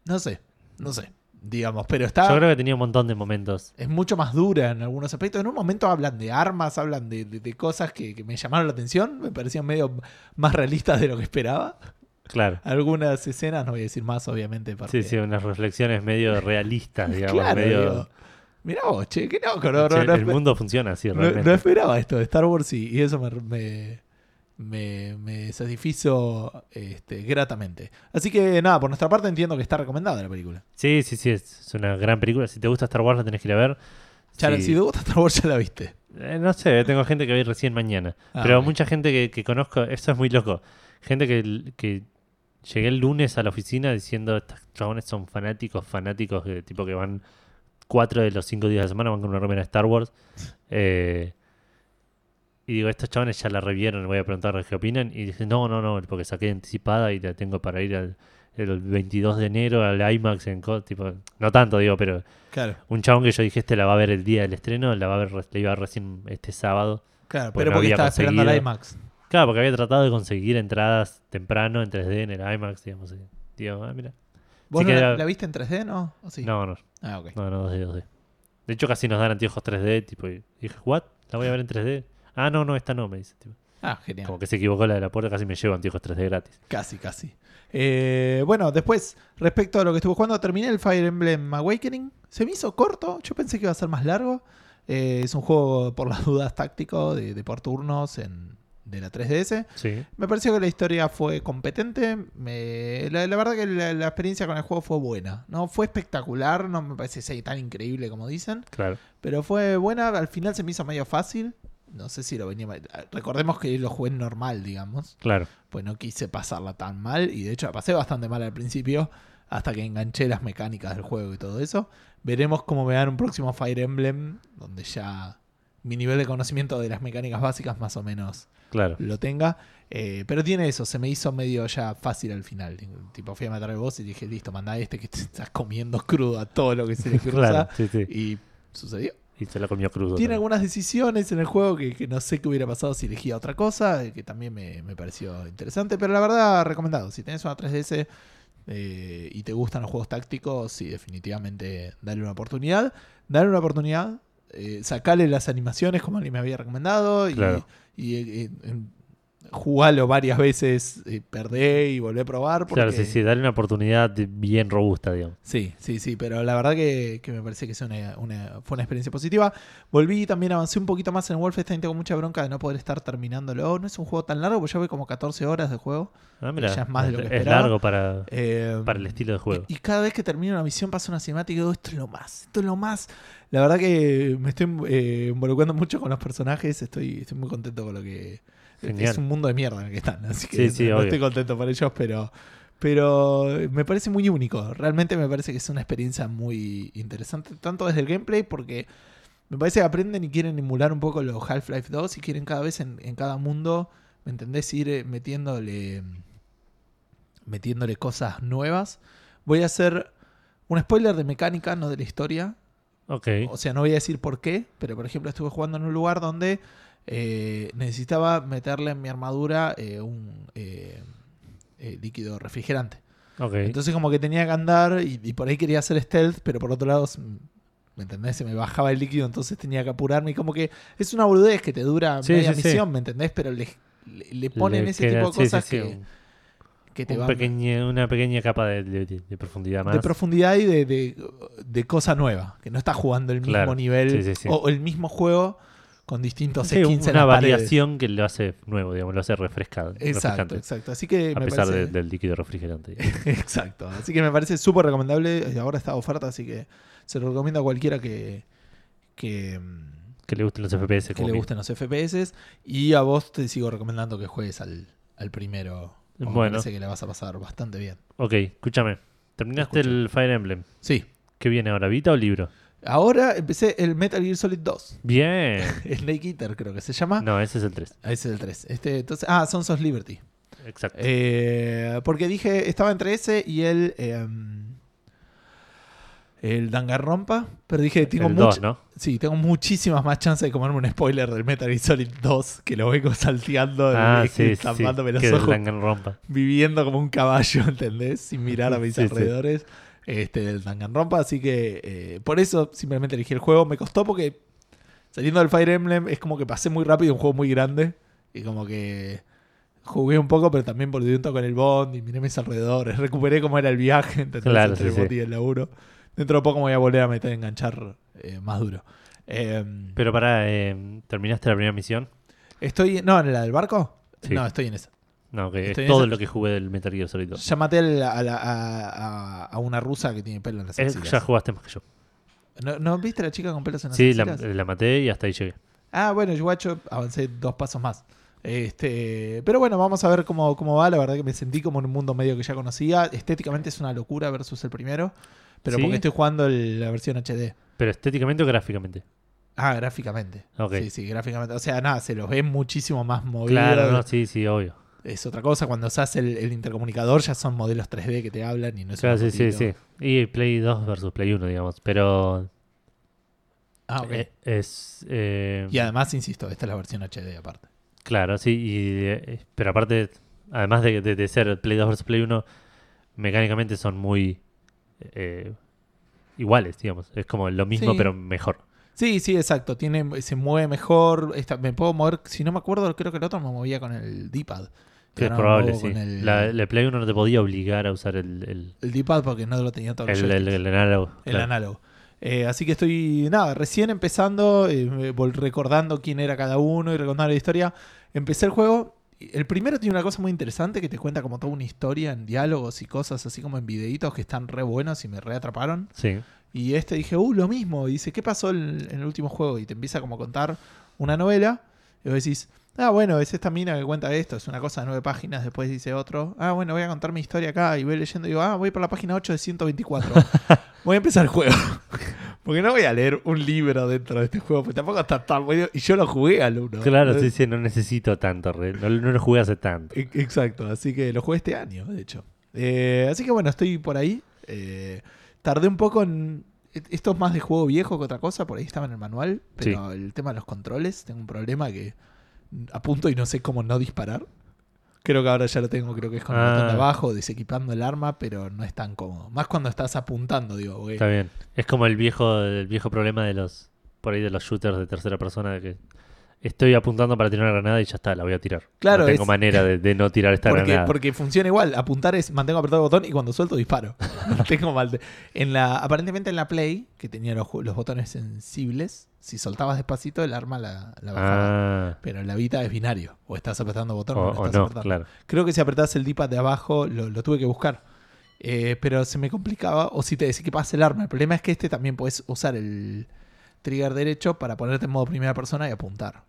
No sé, no sé, digamos, pero está... Yo creo que tenía un montón de momentos. Es mucho más dura en algunos aspectos. En un momento hablan de armas, hablan de, de- de cosas que, que me llamaron la atención, me parecían medio más realistas de lo que esperaba. Claro. Algunas escenas, no voy a decir más, obviamente. porque- Sí, sí, unas reflexiones medio realistas, digamos. Claro, medio... digo, mirá vos, che, qué loco, no, Che, no, el mundo funciona así, realmente. no esperaba esto de Star Wars y, y eso me, me, me, me satisfizo este, gratamente. Así que nada, por nuestra parte entiendo que está recomendada la película. Sí, sí, sí, es, una gran película. Si te gusta Star Wars, la tenés que ir a ver. Chara, Sí. si te gusta Star Wars ya la viste. Eh, no sé, tengo gente que vi recién mañana. Ah, pero mucha gente que, que conozco, eso es muy loco. Gente que, que llegué el lunes a la oficina diciendo, estos chabones son fanáticos, fanáticos, de tipo que van cuatro de los cinco días de la semana, van con una remera de Star Wars. Eh, y digo, estos chabones ya la revieron, voy a preguntarles qué opinan. Y dicen, no, no, no, porque saqué anticipada y la tengo para ir al, el 22 de enero al IMAX en tipo, no tanto digo, pero Claro, un chabón que yo dije este la va a ver el día del estreno, la va a ver, la iba a ver recién este sábado. claro, Porque pero no porque estaba esperando conseguido. IMAX. Claro, porque había tratado de conseguir entradas temprano en 3D en el IMAX, digamos. Digo, ah, mira. ¿Vos no la, era- la viste en 3D, no? ¿O sí? No, no, Ah, ok. no, no, 2D, 2D. De hecho, casi nos dan anteojos 3D, tipo, y dije, ¿what? ¿La voy a ver en 3D? Ah, no, no, esta no, me dice. tipo. Ah, genial. Como que se equivocó la de la puerta, casi me llevo anteojos 3D gratis. Casi, casi. Eh, bueno, después, respecto a lo que estuve jugando, terminé el Fire Emblem Awakening. Se me hizo corto, yo pensé que iba a ser más largo. Eh, es un juego, por las dudas, táctico, de, de por turnos en, de la 3DS. Sí, Me pareció que la historia fue competente. Me- la, la verdad que la, la experiencia con el juego fue buena. No fue espectacular, no me parece ser tan increíble como dicen. claro. Pero fue buena, al final se me hizo medio fácil. No sé si lo venía... Recordemos que lo jugué normal, digamos Claro. pues no quise pasarla tan mal y de hecho la pasé bastante mal al principio hasta que enganché las mecánicas del juego y todo eso. Veremos cómo me dan un próximo Fire Emblem donde ya mi nivel de conocimiento de las mecánicas básicas más o menos Claro. lo tenga. Eh, pero tiene eso, se me hizo medio ya fácil al final. Tipo, fui a matar el boss y dije, listo, manda a este que te estás comiendo crudo a todo lo que se le cruza. Claro, sí, sí. Y sucedió. Y se la comió crudo. Tiene también. algunas decisiones en el juego que, que no sé qué hubiera pasado si elegía otra cosa, que también me, me pareció interesante, pero la verdad, recomendado. Si tenés una 3DS eh, y te gustan los juegos tácticos, sí, definitivamente dale una oportunidad. Dale una oportunidad, eh, sacale las animaciones como alguien me había recomendado y, Claro. Y, eh, jugalo varias veces, eh, perdé y volvé a probar. Porque... Claro, sí, sí, dale una oportunidad bien robusta, digamos. Sí, sí, sí, pero la verdad que, que me parece que es una, una- fue una experiencia positiva. Volví también, avancé un poquito más en Wolfenstein, tengo mucha bronca de no poder estar terminándolo. No es un juego tan largo, porque ya voy como 14 horas de juego. Ah, mira, Ya es más de lo que es esperaba. largo para, Eh, para el estilo de juego. Y, y cada vez que termino una misión pasa una cinemática y digo, esto es lo más, esto es lo más. La verdad que me estoy eh, involucrando mucho con los personajes, estoy, estoy muy contento con lo que... Genial. Es un mundo de mierda en el que están, así que Sí, sí, no obvio. estoy contento por ellos, pero... Pero me parece muy único. Realmente me parece que es una experiencia muy interesante, tanto desde el gameplay, porque me parece que aprenden y quieren emular un poco los Half-Life 2 y quieren cada vez en, en cada mundo, ¿me entendés? Ir eh, metiéndole, metiéndole cosas nuevas. Voy a hacer un spoiler de mecánica, no de la historia. Ok. O sea, no voy a decir por qué, pero por ejemplo estuve jugando en un lugar donde eh, necesitaba meterle en mi armadura eh, un eh, eh, líquido refrigerante. Entonces como que tenía que andar y, y por ahí quería hacer stealth, pero por otro lado, ¿me entendés? Se me bajaba el líquido, entonces tenía que apurarme. Y como que es una boludez que te dura Sí, media sí, sí. misión, ¿me entendés? Pero le, le- le ponen Le ese queda- tipo de cosas que, te un van pequeño- una pequeña capa de, de- de- de profundidad más. de profundidad y de, de, cosa nueva. Que no estás jugando el mismo Claro. nivel o el mismo juego con distintos Sí, skins en una paredes. variación que lo hace nuevo, digamos, lo hace refrescado. Exacto, exacto. Así que A me pesar parece... de- del líquido refrigerante. Exacto. Así que me parece súper recomendable. Y Ahora está oferta, así que se lo recomiendo a cualquiera que, que, mm, que le gusten los FPS. que le mí. gusten los FPS. Y a vos te sigo recomendando que juegues al, al primero. Me Bueno. parece que la vas a pasar bastante bien. Ok, escúchame. ¿Terminaste Escucho. el Fire Emblem? Sí. ¿Qué viene ahora? ¿Vita o libro? Ahora empecé el Metal Gear Solid 2. Bien. Snake Eater creo que se llama. No, ese es el 3. Ah, Ese es el 3. Este, entonces, ah, Sons of Liberty. Exacto. Eh, porque dije, estaba entre ese y el. eh, el Danganronpa. Pero dije, tengo el mucho. 2, ¿no? Sí, tengo muchísimas más chances de comerme un spoiler del Metal Gear Solid 2 que lo vengo salteando, Ah, sí, sí. los ojos, viviendo como un caballo, ¿entendés? Sin mirar a mis Sí, sí. Este, del Danganronpa, así que eh, por eso simplemente elegí el juego. Me costó porque saliendo del Fire Emblem es como que pasé muy rápido, un juego muy grande y como que jugué un poco, pero también volví un con el Bond y miré mis alrededores, recuperé cómo era el viaje. Claro, Entre el Bond sí. y el laburo. Dentro de poco me voy a volver a meter a enganchar eh, más duro. Em, Pero para, ¿terminaste la primera misión? Estoy. No, en la del barco. Sí. No, estoy en esa. No, que es todo lo que jugué del Metal Gear Solid 2. Ya maté a, la- a- a- a una rusa que tiene pelo en las Es- axilas. ya jugaste más que yo. ¿No, ¿no viste a la chica con pelos en las Sí, la, axilas? la maté y hasta ahí llegué. Ah, bueno, yo guacho avancé dos pasos más. Este, pero bueno, vamos a ver cómo, cómo va. La verdad que me sentí como en un mundo medio que ya conocía. Estéticamente es una locura versus el primero. Pero ¿Sí? porque estoy jugando el- la versión HD. ¿Pero estéticamente o gráficamente? Ah, gráficamente. Ok. Sí, sí, gráficamente. O sea, nada, se los ve muchísimo más movido. Claro, no, sí, sí, obvio. Es otra cosa. Cuando se hace el, el intercomunicador ya son modelos 3D que te hablan y no es Claro, una sí, sí, sí. Y Play 2 versus Play 1, digamos. Pero Ah, ok. eh, es... eh, y además, insisto, esta es la versión HD aparte. Claro, sí. y, eh, pero aparte, además de, de- de ser Play 2 versus Play 1, mecánicamente son muy eh, iguales, digamos. Es como lo mismo, Sí. pero mejor. Sí, sí, exacto. Tiene, se mueve mejor. Esta- me puedo mover, si no me acuerdo, creo que el otro me movía con el D-pad. Que es probable, sí. el, La, la Play 1 no te podía obligar a usar el, el, el D-pad porque no lo tenía todo el, el, el análogo. el claro. análogo. Eh, así que estoy, nada, recién empezando, eh, vol- recordando quién era cada uno y recordando la historia. Empecé el juego. El primero tiene una cosa muy interesante que te cuenta como toda una historia en diálogos y cosas así como en videitos que están re buenos y me re atraparon. Sí. Y este dije, uh, lo mismo. Y dice, ¿qué pasó en, en el último juego? Y te empieza como a contar una novela. Y vos decís, ah, bueno, es esta mina que cuenta esto. Es una cosa de nueve páginas. Después dice otro, ah, bueno, voy a contar mi historia acá. Y voy leyendo y digo, ah, voy por la página 8 de 124. voy a empezar el juego. Porque no voy a leer un libro dentro de este juego. Porque tampoco está tan bueno. Y yo lo jugué al uno. Claro, ¿no? sí, sí, no necesito tanto. No, no lo jugué hace tanto. E- Exacto, así que lo jugué este año, de hecho. Eh, así que bueno, estoy por ahí. Eh, tardé un poco en. Esto es más de juego viejo que otra cosa, por ahí estaba en el manual. Pero el tema de los controles, tengo un problema que apunto y no sé cómo no disparar. Creo que ahora ya lo tengo, creo que es con el botón de Ah. abajo, desequipando el arma, pero no es tan cómodo. Más cuando estás apuntando, digo, porque- Está bien. Es como el viejo, el viejo problema de los, por ahí de los shooters de tercera persona de que estoy apuntando para tirar una granada y ya está, la voy a tirar. Claro, no tengo es- manera de, de no tirar esta Porque, granada. porque funciona igual. Apuntar es mantengo apretado el botón y cuando suelto disparo. No tengo mal. de- En la, aparentemente en la Play, que tenía los, botones sensibles, si soltabas despacito el arma la, la bajaba. Ah, Pero en la Vita es binario. O estás apretando botón o, o, no o estás no, apretando. claro. Creo que si apretás el D-pad de abajo lo, lo tuve que buscar. Eh, pero se me complicaba. O si te desequipas el arma. El problema es que este también puedes usar el trigger derecho para ponerte en modo primera persona y apuntar.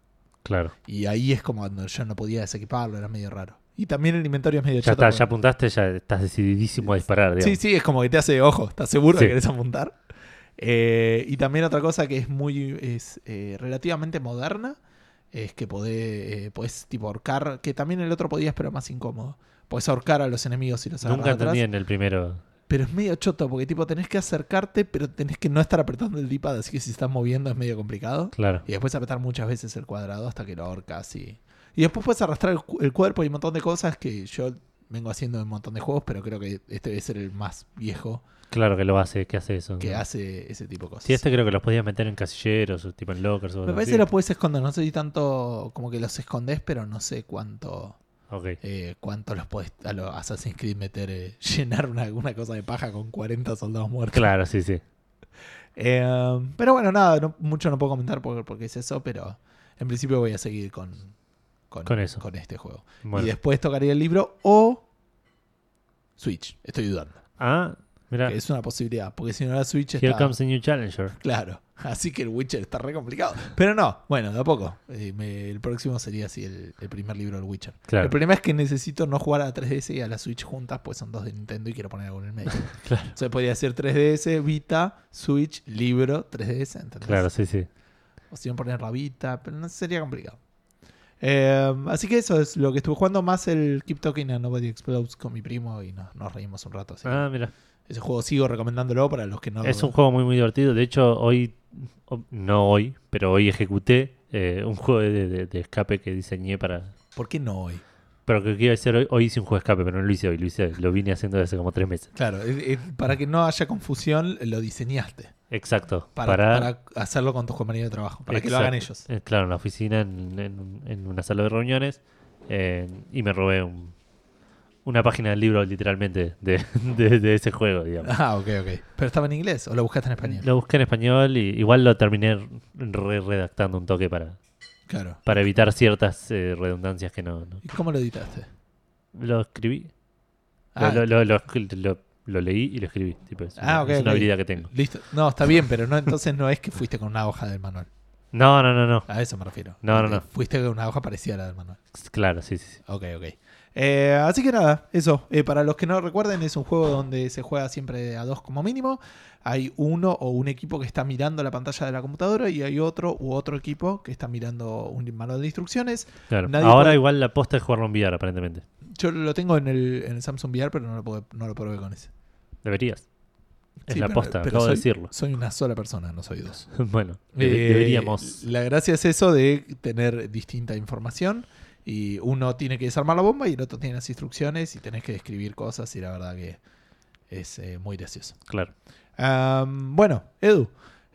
Claro. Y ahí es como cuando yo no podía desequiparlo, era medio raro. Y también el inventario es medio Ya está, porque- ya apuntaste, ya estás decididísimo a disparar, digamos. Sí, sí, es como que te hace ojo, ¿estás seguro Sí. que querés apuntar? Eh, y también otra cosa que es muy, es eh, relativamente moderna, es que podés, eh, podés tipo ahorcar, que también el otro podías, pero más incómodo. Podés ahorcar a los enemigos y los agarras Nunca atrás, entendí en el primero. Pero es medio choto, porque tipo tenés que acercarte, pero tenés que no estar apretando el D-pad, así que si estás moviendo es medio complicado. Claro. Y después apretar muchas veces el cuadrado hasta que lo ahorcas y... Y después puedes arrastrar el, cu- el cuerpo y un montón de cosas que yo vengo haciendo en un montón de juegos, pero creo que este debe ser el más viejo Claro que lo hace, que hace eso. que hace ese tipo de cosas. Sí, este creo que los podías meter en casilleros o tipo en lockers o Me parece que lo puedes esconder, no sé si tanto como que los escondes, pero no sé cuánto Ok. eh, cuánto los puedes a los Assassin's Creed meter, eh, llenar una, una cosa de paja con 40 soldados muertos. Claro, sí, sí. Eh, pero bueno, nada, no- mucho no puedo comentar porque, porque es eso, pero en principio voy a seguir con, con, Con eso. con este juego. Bueno. Y después tocaría el libro o Switch. Estoy dudando. Ah, mira. Es una posibilidad. Porque si no la Switch Here está. comes a new challenger. Claro. Así que el Witcher está re complicado. Pero no, bueno, de a poco. Eh, me- el próximo sería así el, el primer libro del Witcher. Claro. El problema es que necesito no jugar a 3DS y a la Switch juntas, pues son dos de Nintendo y quiero poner algo en el medio. Claro. Entonces podría ser 3DS, Vita, Switch, libro, 3DS, ¿entendés? Claro, sí, sí. O si no poner la Vita, pero no sería complicado. Eh, así que eso es lo que estuve jugando, más el Keep Talking and Nobody Explodes con mi primo y nos, nos reímos un rato. Así que Ah, mira. Ese juego sigo recomendándolo para los que no Es un juego muy, muy divertido. De hecho, hoy, o- no hoy, pero hoy ejecuté eh, un juego de, de- de escape que diseñé para. ¿Por qué no hoy? Pero que a decir hoy, hoy hice un juego de escape, pero no lo hice hoy, lo hice, lo vine haciendo desde hace como tres meses. Claro, para que no haya confusión, lo diseñaste. Exacto. Para, Para, para hacerlo con tus compañeros de trabajo. Para que lo hagan ellos. eh, claro, en la oficina, en, en- en una sala de reuniones, eh, y me robé un- una página del libro, literalmente, de, de- de ese juego, digamos. Ah, ok, ok. ¿Pero estaba en inglés o lo buscaste en español? Lo busqué en español y igual lo terminé re redactando un toque para, Claro. para evitar ciertas eh, redundancias que no, no- ¿Y cómo lo editaste? Lo escribí. Ah, Lo, lo- lo- lo- leí y lo escribí. Tipo, es Ah, una, es una habilidad que tengo. Listo. No, está bien, pero no, entonces no es que fuiste con una hoja del manual. No, no, no, no. A eso me refiero. No, no, Eh, no. Fuiste con una hoja parecida a la del manual. Claro, sí, sí. sí. Ok, ok. Eh, así que nada, eso. Eh, para los que no recuerden, es un juego donde se juega siempre a dos como mínimo. Hay uno o un equipo que está mirando la pantalla de la computadora y hay otro u otro equipo que está mirando un manual de instrucciones. Claro. Nadie Ahora puede- igual la posta es jugarlo en VR, aparentemente. Yo lo tengo en el, en el Samsung VR, pero no lo, puedo- no lo probé con ese. Deberías. Es Sí, la pero- posta, pero acabo de decirlo. Soy una sola persona, no soy dos. bueno, Eh, deberíamos. La gracia es eso de tener distinta información. Y uno tiene que desarmar la bomba y el otro tiene las instrucciones y tenés que describir cosas. Y la verdad que es eh, muy gracioso. Claro. Bueno, Edu.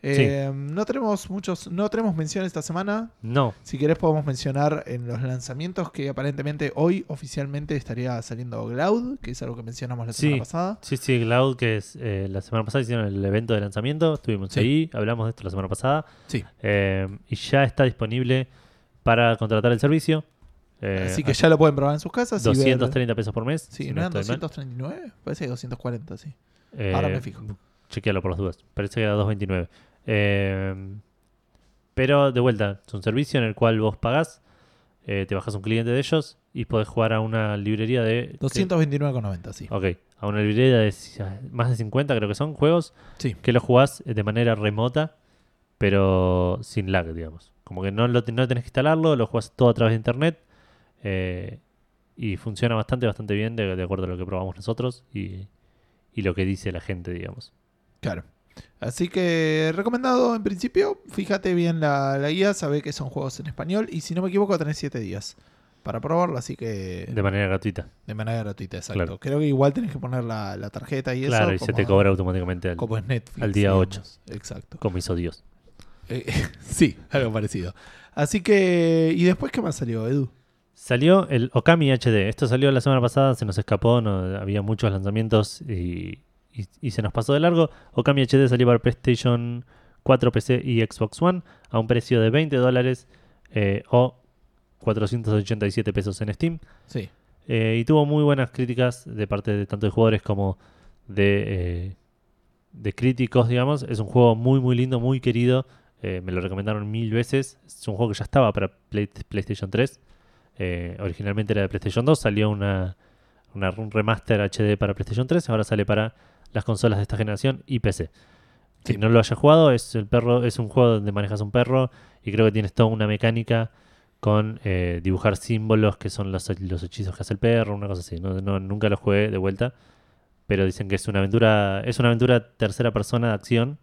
eh, No tenemos muchos, no tenemos menciones esta semana. No, Si querés podemos mencionar en los lanzamientos que aparentemente hoy oficialmente estaría saliendo Cloud, que es algo que mencionamos la semana pasada. Sí, sí, Cloud, que es eh, la semana pasada hicieron el evento de lanzamiento, estuvimos Sí. ahí, hablamos de esto la semana pasada, Sí. eh, y ya está disponible para contratar el servicio. Eh, Así que ya lo pueden probar en sus casas. y ver- 230 pesos por mes. Sí, si ¿no eran estoy mal. 239? Parece que 240, sí. Eh, Ahora me fijo. Chequealo por las dudas. Parece que era 229. Eh, pero de vuelta, es un servicio en el cual vos pagás, eh, te bajas un cliente de ellos y podés jugar a una librería de. 229,90, sí. Ok, a una librería de más de 50, creo que son juegos, Sí. que los jugás de manera remota, pero sin lag, digamos. Como que no, lo, no tenés que instalarlo, lo jugás todo a través de internet. Eh, y funciona bastante, bastante bien de, de acuerdo a lo que probamos nosotros y, y lo que dice la gente, digamos. Claro. Así que recomendado en principio. Fíjate bien la, la guía, sabe que son juegos en español. Y si no me equivoco, tenés 7 días para probarlo. Así que De manera gratuita. de manera gratuita, exacto. Claro. Creo que igual tenés que poner la, la tarjeta y claro, eso. y se te cobra automáticamente al- Como es Netflix. al día digamos. Exacto. como hizo Dios. Eh, sí, algo parecido. Así que. ¿Y después qué más salió, Edu? Salió el Okami HD. Esto salió la semana pasada, se nos escapó, no, había muchos lanzamientos y, y- y se nos pasó de largo. Okami HD salió para PlayStation 4, PC y Xbox One a un precio de 20 dólares eh, o 487 pesos en Steam. Sí. Eh, y tuvo muy buenas críticas de parte de tanto de jugadores como de, eh, de críticos, digamos. Es un juego muy, muy lindo, muy querido. Eh, me lo recomendaron mil veces. Es un juego que ya estaba para Play- PlayStation 3. Eh, originalmente era de PlayStation 2. Salió una, una un remaster HD para PlayStation 3. Ahora sale para las consolas de esta generación y PC. Sí. Si no lo haya jugado, es el perro, es un juego donde manejas un perro y creo que tienes toda una mecánica con eh, dibujar símbolos que son los, los hechizos que hace el perro, una cosa así. No, no- nunca lo jugué de vuelta, pero dicen que es una aventura, es una aventura tercera persona de acción,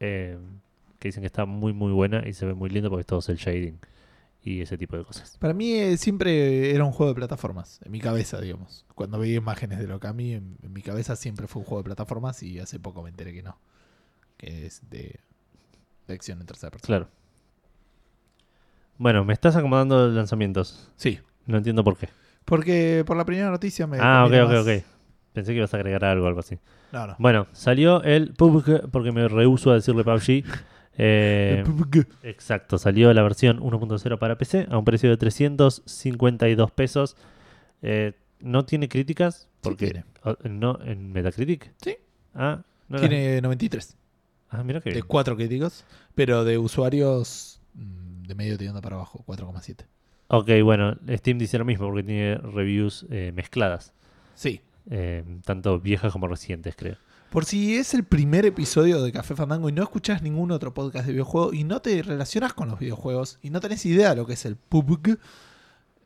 eh, que dicen que está muy muy buena y se ve muy lindo porque es todo el shading y ese tipo de cosas. Para mí eh, siempre era un juego de plataformas, en mi cabeza, digamos. Cuando veía imágenes de Okami, en, en mi cabeza siempre fue un juego de plataformas y hace poco me enteré que no. Que es de, de acción en tercera persona. Claro. Bueno, me estás acomodando lanzamientos. Sí, No entiendo por qué. porque por la primera noticia me... Ah, ok, ok, más- ok. Pensé que ibas a agregar algo, algo así. No, no. Bueno, salió el PUBG, porque me rehuso a decirle PUBG. Eh, exacto, salió la versión 1.0 para PC a un precio de 352 pesos. Eh, no tiene críticas, porque tiene. oh, no en Metacritic. Sí. Ah, no Tiene 93 Ah, mira que de bien. cuatro críticos, pero de usuarios mm, de medio tirando para abajo, 4,7. Ok, bueno, Steam dice lo mismo porque tiene reviews eh, mezcladas, Sí. tanto viejas como recientes, creo. Por si es el primer episodio de Café Fandango y no escuchás ningún otro podcast de videojuegos y no te relacionas con los videojuegos y no tenés idea de lo que es el PUBG,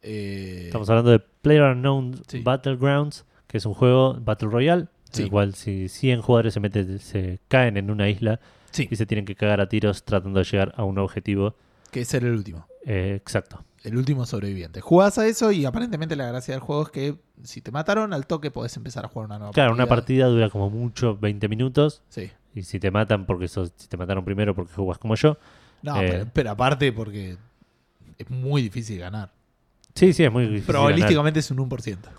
eh, Estamos hablando de PlayerUnknown Sí. Battlegrounds, que es un juego Battle Royale, Sí. en el cual si 100 jugadores se, meten, se caen en una isla sí, y se tienen que cagar a tiros tratando de llegar a un objetivo que es el último. Eh, exacto. El último sobreviviente. Jugás a eso y aparentemente la gracia del juego es que si te mataron al toque podés empezar a jugar una nueva Claro, partida. una partida dura como mucho 20 minutos Sí. y si te matan porque sos, si te mataron primero porque jugás como yo. No, Eh. pero, pero aparte porque es muy difícil ganar. Sí, sí, es muy difícil. ganar. Probabilísticamente es un 1%.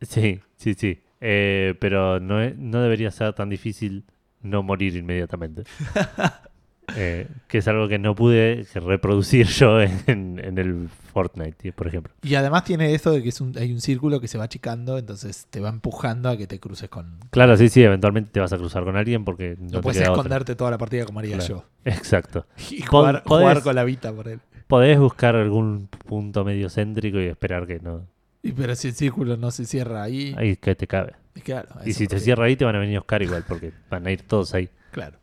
Sí, sí, sí. Eh, pero no, no debería ser tan difícil no morir inmediatamente. Eh, que es algo que no pude reproducir yo en, en el Fortnite, por ejemplo. Y además tiene esto de que es un- hay un círculo que se va achicando, entonces te va empujando a que te cruces con. Claro, sí, sí, eventualmente te vas a cruzar con alguien porque no, No te puedes queda otra. esconderte toda la partida como haría Claro. yo. Exacto. Y jugar, podés- jugar con la vita por él. Podés buscar algún punto medio céntrico y esperar que no. Y pero si el círculo no se cierra ahí. Ahí que te cabe. y claro, Y eso si te cierra ahí, te van a venir a Oscar igual, porque van a ir todos ahí. Claro.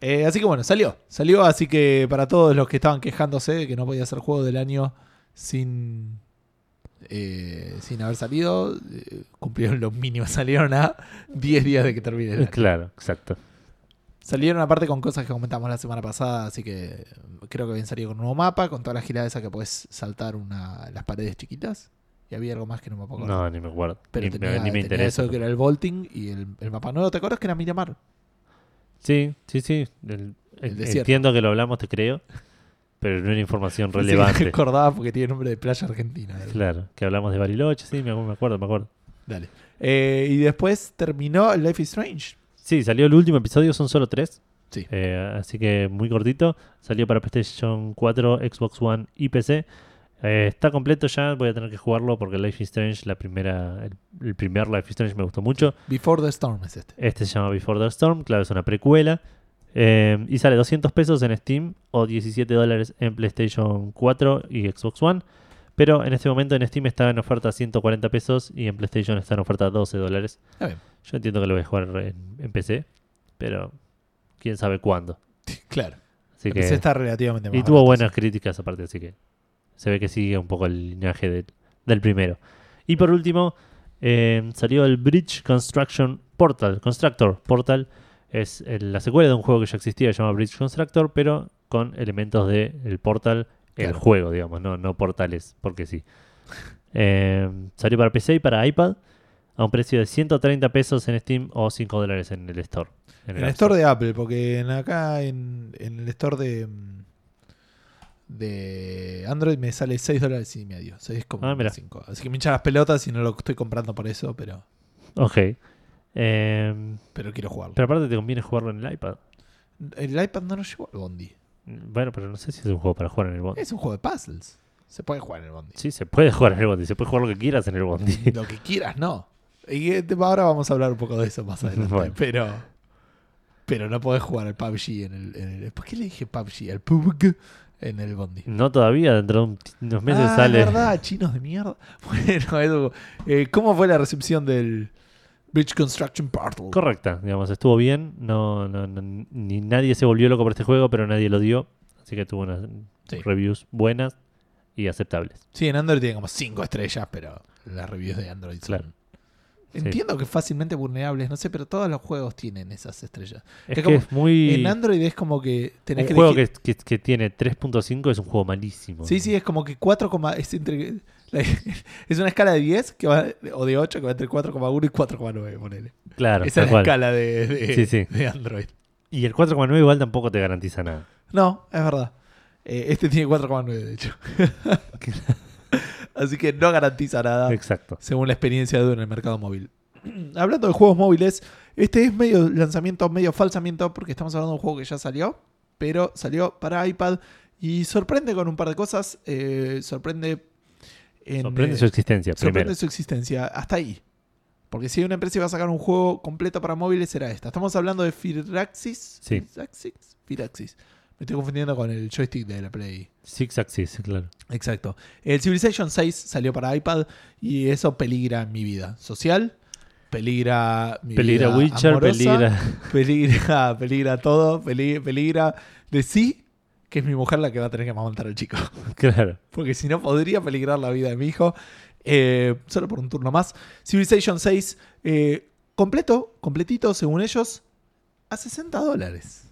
Eh, así que bueno, salió. Salió, así que para todos los que estaban quejándose de que no podía ser juego del año sin. eh, sin haber salido, eh, cumplieron lo mínimo. Salieron a 10 días de que termine el año. Claro, exacto. Salieron aparte con cosas que comentamos la semana pasada, así que creo que habían salido con un nuevo mapa, con toda la girada esa que puedes saltar una, las paredes chiquitas. Y había algo más que no me acuerdo. No, ni me acuerdo. pero ni, tenía, me, ni me tenía interesa. eso que era el vaulting y el, el mapa nuevo. ¿Te acuerdas que era Miramar? Sí, sí, sí. El- El entiendo que lo hablamos, te creo. Pero no era información Sí, relevante. me acordaba porque tiene nombre de playa argentina. eh. Claro, que hablamos de Bariloche, sí, me acu- me acuerdo, me acuerdo. Dale. Eh, y después terminó Life is Strange. Sí, salió el último episodio, son solo tres. Sí. Eh, así que muy cortito. Salió para PlayStation 4, Xbox One y PC. Eh, está completo ya, voy a tener que jugarlo porque Life is Strange, la primera, el, el primer Life is Strange me gustó mucho. Before the Storm es este. Este se llama Before the Storm, claro, es una precuela. Eh, y sale 200 pesos en Steam o 17 dólares en PlayStation 4 y Xbox One. Pero en este momento en Steam está en oferta 140 pesos y en PlayStation está en oferta 12 dólares. Yo entiendo que lo voy a jugar en, en PC, pero quién sabe cuándo. Claro. Así El que, PC está relativamente y tuvo buenas críticas aparte, así que se ve que sigue un poco el linaje del, del primero. Y por último, eh, salió el Bridge Construction Portal, Constructor Portal. Es el- la secuela de un juego que ya existía, se llama Bridge Constructor, pero con elementos del el Portal, el Claro. juego, digamos, no, no portales, porque sí. Eh, salió para PC y para iPad a un precio de 130 pesos en Steam o 5 dólares en el Store. En el store de Apple, porque en acá en, en el store de, mm, de Android me sale 6 dólares y medio. 6,5. Ah. Así que me hinchan las pelotas y no lo estoy comprando por eso, pero, Ok. Eh, pero quiero jugarlo. pero aparte te conviene jugarlo en el iPad. el iPad no lo llevó al Bondi. Bueno, pero no sé si es un juego para jugar en el Bondi. Es un juego de puzzles. Se puede jugar en el Bondi. Sí, se puede jugar en el Bondi. Se puede jugar lo que quieras en el Bondi. Lo que quieras, no. Y eh, ahora vamos a hablar un poco de eso más adelante. Bueno. Pero, pero no podés jugar al PUBG en el, en el- ¿Por qué le dije PUBG? Al PUBG en el Bondi. No todavía, dentro de un- unos meses ah, sale. es verdad, chinos de mierda. Bueno, Edu, eh, ¿cómo fue la recepción del Bridge Construction Portal? Correcta, digamos, estuvo bien. No, no, no- ni nadie se volvió loco por este juego, pero nadie lo dio. Así que tuvo unas Sí. reviews buenas y aceptables. Sí, en Android tiene como 5 estrellas, pero las reviews de Android son... Claro. Entiendo que fácilmente vulnerables, no sé, pero todos los juegos tienen esas estrellas. Es, Es que como- es muy. En Android es como que tenés un que juego elegir- que, que- que tiene 3.5 es un juego malísimo. Sí, sí, es como que 4, es, entre, la- es una escala de 10 que va, o de 8 que va entre 4,1 y 4,9, ponele. Claro, Esa es la cual. escala de, de- Sí, sí. de Android. Y el 4,9 igual tampoco te garantiza nada. No, es verdad. Eh, este tiene 4,9 de hecho. Así que no garantiza nada Exacto. según la experiencia de Edu en el mercado móvil. Hablando de juegos móviles, este es medio lanzamiento, medio falsamiento, porque estamos hablando de un juego que ya salió, pero salió para iPad y sorprende con un par de cosas. eh, sorprende en, Sorprende eh, su existencia, sorprende primero. su existencia hasta ahí. Porque si una empresa iba a sacar un juego completo para móviles, era esta. Estamos hablando de Firaxis. Sí. Firaxis. Firaxis. Me estoy confundiendo con el joystick de la Play. Six Axis, claro. Exacto. El Civilization 6 salió para iPad y eso peligra mi vida social, peligra mi Peligra vida Witcher, amorosa, peligra. peligra, peligra todo, peli- peligra de sí, que es mi mujer la que va a tener que amamantar al chico. Claro. Porque si no podría peligrar la vida de mi hijo. eh, solo por un turno más. Civilization 6, eh, completo, completito, según ellos, a 60 dólares.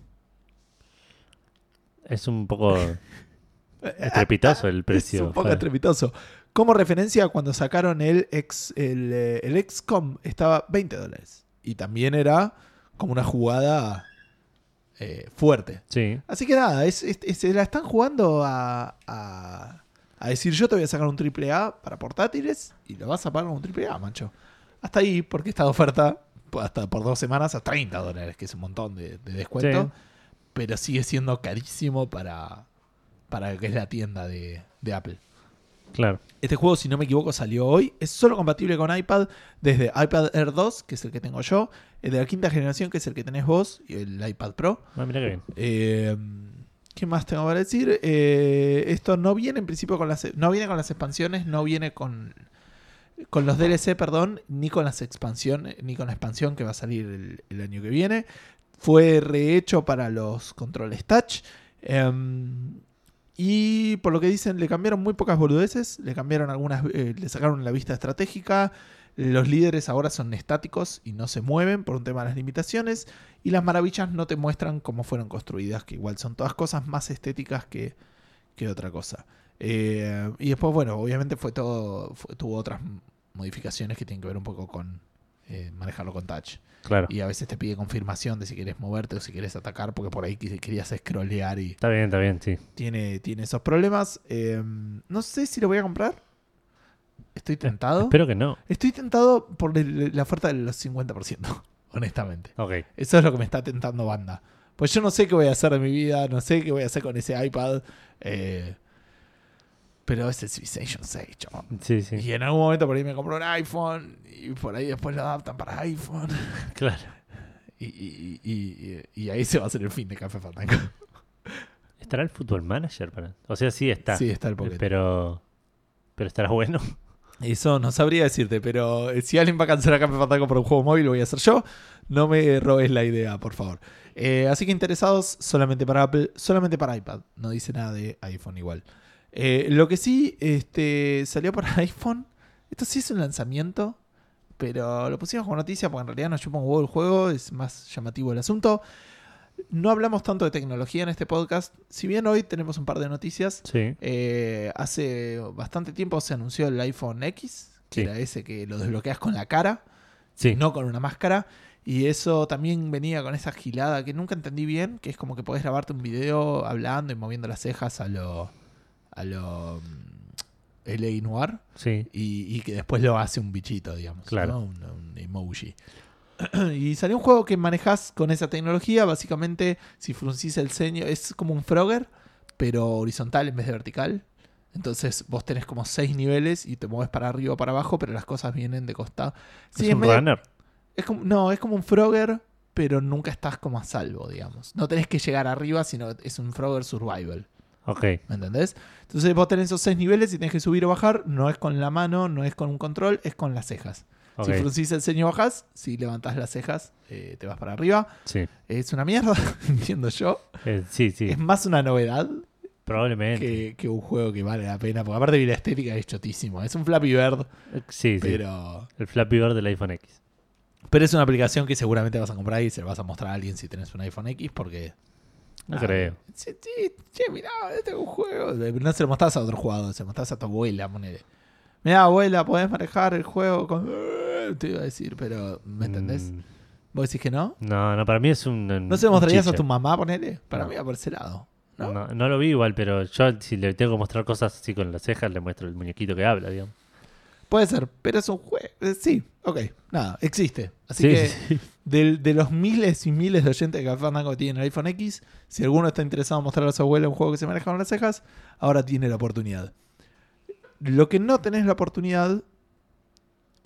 Es un poco estrepitoso el precio. Es un poco estrepitoso. Como referencia, cuando sacaron el, ex, el, eh, el XCOM estaba 20 dólares. Y también era como una jugada eh, fuerte. Sí. Así que nada, es, es- es- se la están jugando a, a, a decir yo te voy a sacar un triple A para portátiles y lo vas a pagar con un triple A, mancho. Hasta ahí, porque esta oferta, hasta por dos semanas, a 30 dólares, que es un montón de, de descuento. Sí. Pero sigue siendo carísimo para, para lo que es la tienda de, de Apple. Claro. Este juego, si no me equivoco, salió hoy. Es solo compatible con iPad desde iPad Air 2, que es el que tengo yo, el de la quinta generación, que es el que tenés vos, y el iPad Pro. Ah, mira qué bien. Eh, ¿Qué más tengo para decir? Eh, esto no viene en principio con las no viene con las expansiones, no viene con con los DLC, perdón, ni con las expansiones, ni con la expansión que va a salir el, el año que viene. Fue rehecho para los controles touch. Em, y por lo que dicen, le cambiaron muy pocas boludeces. Le cambiaron algunas. eh, le sacaron la vista estratégica. Los líderes ahora son estáticos y no se mueven por un tema de las limitaciones. Y las maravillas no te muestran cómo fueron construidas, que igual son todas cosas más estéticas que, que otra cosa. Eh, y después, bueno, obviamente fue todo. tuvo otras modificaciones que tienen que ver un poco con eh, manejarlo con touch. Claro. Y a veces te pide confirmación de si quieres moverte o si quieres atacar, porque por ahí querías scrollear y Está bien, está bien, sí. tiene, tiene esos problemas. Eh, no sé si lo voy a comprar. Estoy tentado. Espero que no. Estoy tentado por el- la oferta de los 50%, honestamente. Ok. Eso es lo que me está tentando banda. Pues yo no sé qué voy a hacer de mi vida, no sé qué voy a hacer con ese iPad. eh, pero es el Civilization 6, chabón. Sí, sí. Y en algún momento por ahí me compro un iPhone y por ahí después lo adaptan para iPhone. Claro. Y, y- y- y- y ahí se va a hacer el fin de Café Fandango. ¿Estará el Football Manager? Para... O sea, sí está. Sí, está el Pocket. Pero. Pero estará bueno. Eso no sabría decirte, pero eh, si alguien va a cancelar Café Fandango por un juego móvil, lo voy a hacer yo. No me robes la idea, por favor. Eh, así que interesados solamente para Apple, solamente para iPad. No dice nada de iPhone igual. Eh, lo que sí este, salió para iPhone, esto sí es un lanzamiento, pero lo pusimos como noticia porque en realidad nos chupa un huevo el juego, es más llamativo el asunto. No hablamos tanto de tecnología en este podcast, si bien hoy tenemos un par de noticias. Sí. Eh, hace bastante tiempo se anunció el iPhone X, que Sí. era ese que lo desbloqueas con la cara, Sí. no con una máscara. Y eso también venía con esa gilada que nunca entendí bien, que es como que podés grabarte un video hablando y moviendo las cejas a lo, a lo mm, LA Noir Sí. y, y que después lo hace un bichito, digamos, Claro. ¿no? un, un emoji. y salió un juego que manejas con esa tecnología, básicamente si fruncís el ceño, es como un Frogger, pero horizontal en vez de vertical. Entonces vos tenés como seis niveles y te mueves para arriba o para abajo, pero las cosas vienen de costado. Sí, es un medio- runner. es como, no, es como un Frogger, pero nunca estás como a salvo, digamos. No tenés que llegar arriba, sino es un Frogger Survival. Ok. ¿Me entendés? Entonces vos tenés esos seis niveles y tenés que subir o bajar. No es con la mano, no es con un control, es con las cejas. Si fruncís el ceño bajás, si levantás las cejas, eh, te vas para arriba. Sí. Es una mierda, entiendo yo. Eh, sí, sí. Es más una novedad Probablemente. que, que un juego que vale la pena. Porque aparte vi la estética es chotísimo. Es un Flappy Bird, Eh, sí. pero, El Flappy Bird del iPhone X. pero es una aplicación que seguramente vas a comprar y se la vas a mostrar a alguien si tenés un iPhone X porque... No creo. Sí, che, mirá, este es un juego. No se lo mostrás a otro jugador, se lo mostrás a tu abuela, ponele. Mirá, abuela, podés manejar el juego con... Te iba a decir, pero ¿me entendés? Mm, ¿Vos decís que no? No, no, para mí es un. ¿No se lo mostrarías a tu mamá, ponele? Para No. mí va por ese lado. ¿no? No, no lo vi igual, pero yo si le tengo que mostrar cosas así con las cejas, le muestro el muñequito que habla, digamos. Puede ser, pero es un juego. Sí, ok, nada, existe. Así Sí, que sí, del- de, los miles y miles de oyentes de Café Fandango que tienen el iPhone X, si alguno está interesado en mostrar a su abuela un juego que se maneja con las cejas, ahora tiene la oportunidad. Lo que no tenés la oportunidad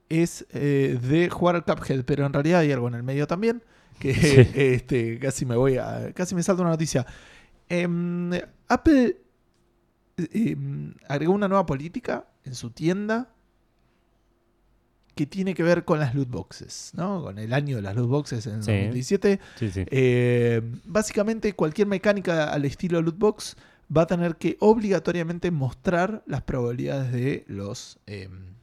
es eh, de jugar al Cuphead, pero en realidad hay algo en el medio también que Sí. este, casi me voy a, casi me salta una noticia. Em, Apple em, agregó una nueva política en su tienda que tiene que ver con las loot boxes, ¿no? Con el año de las loot boxes en Sí. 2017. Sí, sí. Eh, básicamente cualquier mecánica al estilo loot box va a tener que obligatoriamente mostrar las probabilidades de los em,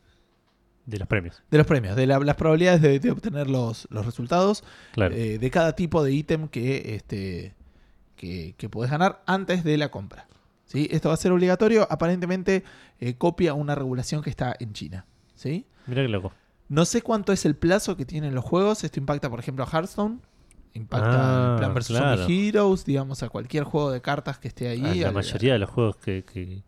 De los premios. de los premios, de la- las probabilidades de, de obtener los, los resultados Claro. eh, de cada tipo de ítem que, este, que, que podés ganar antes de la compra. ¿sí? Esto va a ser obligatorio. Aparentemente eh, copia una regulación que está en China. ¿sí? Mira qué loco. No sé cuánto es el plazo que tienen los juegos. Esto impacta, por ejemplo, a Hearthstone. Impacta Ah, al Plan vs. claro. Heroes, digamos, a cualquier juego de cartas que esté ahí. A la al- mayoría de los juegos que, que,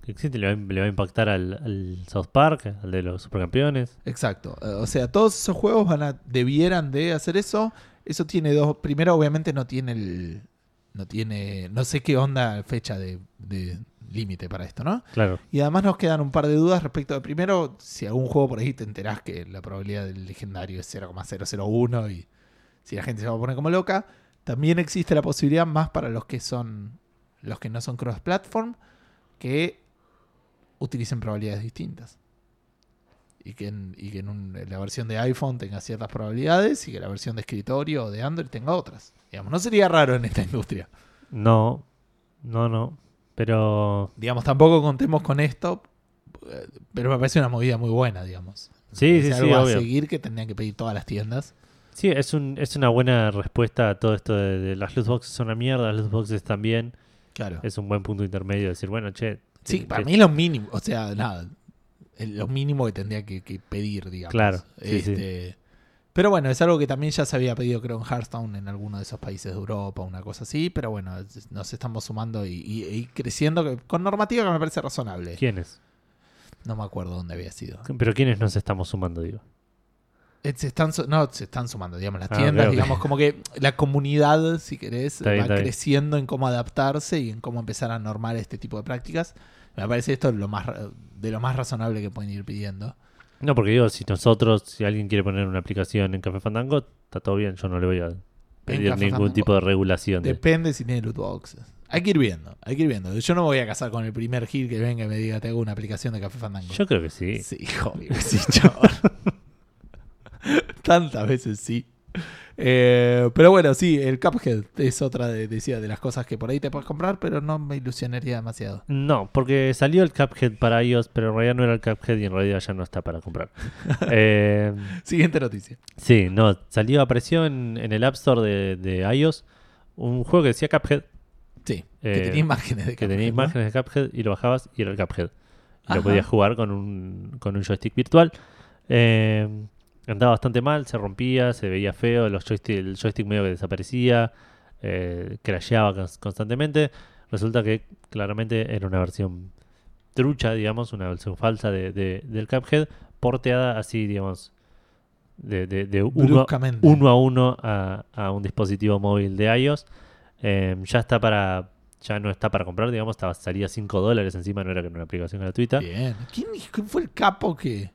que existen le va, a- le va a impactar al, al South Park, al de los supercampeones. Exacto. Eh, O sea, todos esos juegos van a, debieran de hacer eso. Eso tiene dos. Primero, obviamente, no tiene el, no tiene, no sé qué onda fecha de, de límite para esto, ¿no? Claro. Y además nos quedan un par de dudas respecto de primero, si algún juego por ahí te enterás que la probabilidad del legendario es 0,001 y si la gente se va a poner como loca, también existe la posibilidad más para los que son los que no son cross platform que utilicen probabilidades distintas. Y que en, y que en un- la versión de iPhone tenga ciertas probabilidades y que la versión de escritorio o de Android tenga otras. Digamos, no sería raro en esta industria. No, no, no. Pero Digamos, tampoco contemos con esto, eh, pero me parece una movida muy buena, digamos. Sí, sí, parece sí, algo a obvio. seguir que tendrían que pedir todas las tiendas. sí, es, un, es una buena respuesta a todo esto de, de las loot boxes son una mierda, las loot boxes también. Claro. Es un buen punto intermedio de decir, bueno, che. Sí, que- para que- mí lo mínimo, o sea, nada, lo mínimo que tendría que, que pedir, digamos. Claro, sí, sí. Pero bueno, es algo que también ya se había pedido, creo, en Hearthstone, en alguno de esos países de Europa, una cosa así. Pero bueno, nos estamos sumando y, y- y creciendo con normativa que me parece razonable. ¿Quiénes? No me acuerdo dónde había sido. Pero ¿quiénes nos estamos sumando, digo? Eh, Se están, no, se están sumando, digamos, las Ah, tiendas, digamos, como que la comunidad, si querés, Está va bien. creciendo en cómo adaptarse y en cómo empezar a normar este tipo de prácticas. Me parece esto lo más de lo más razonable que pueden ir pidiendo. No, porque digo, si nosotros, si alguien quiere poner una aplicación en Café Fandango, está todo bien, yo no le voy a pedir ningún Fandango. tipo de regulación. de- Depende si tiene loot boxes. Hay que ir viendo, hay que ir viendo. Yo no me voy a casar con el primer hit que venga y me diga, te hago una aplicación de Café Fandango. Yo creo que sí. Sí, obvio que sí, chaval. Tantas veces sí. Eh, pero bueno, sí, el Cuphead es otra de, decía, de las cosas que por ahí te puedes comprar, pero no me ilusionaría demasiado. No, porque salió el Cuphead para iOS, pero en realidad no era el Cuphead y en realidad ya no está para comprar. Eh, Siguiente noticia. sí, no, salió, apareció en, en el App Store de, de iOS un juego que decía Cuphead, Sí, Eh, que tenía imágenes de que tenía Cuphead, ¿no? imágenes de Cuphead y lo bajabas y era el Cuphead. Y Ajá. lo podías jugar con un, con un joystick virtual. Eh, andaba bastante mal, se rompía, se veía feo, los joystick, el joystick medio que desaparecía, eh, crasheaba cons- constantemente. Resulta que claramente era una versión trucha, digamos, una versión falsa de, de- del Cuphead, porteada así, digamos, de, de, de uno, uno a uno a, a un dispositivo móvil de iOS. Eh, ya está para. Ya no está para comprar, digamos, estaba, salía 5 dólares encima, no era que era una aplicación gratuita. Bien. ¿Quién, dijo- quién fue el capo que,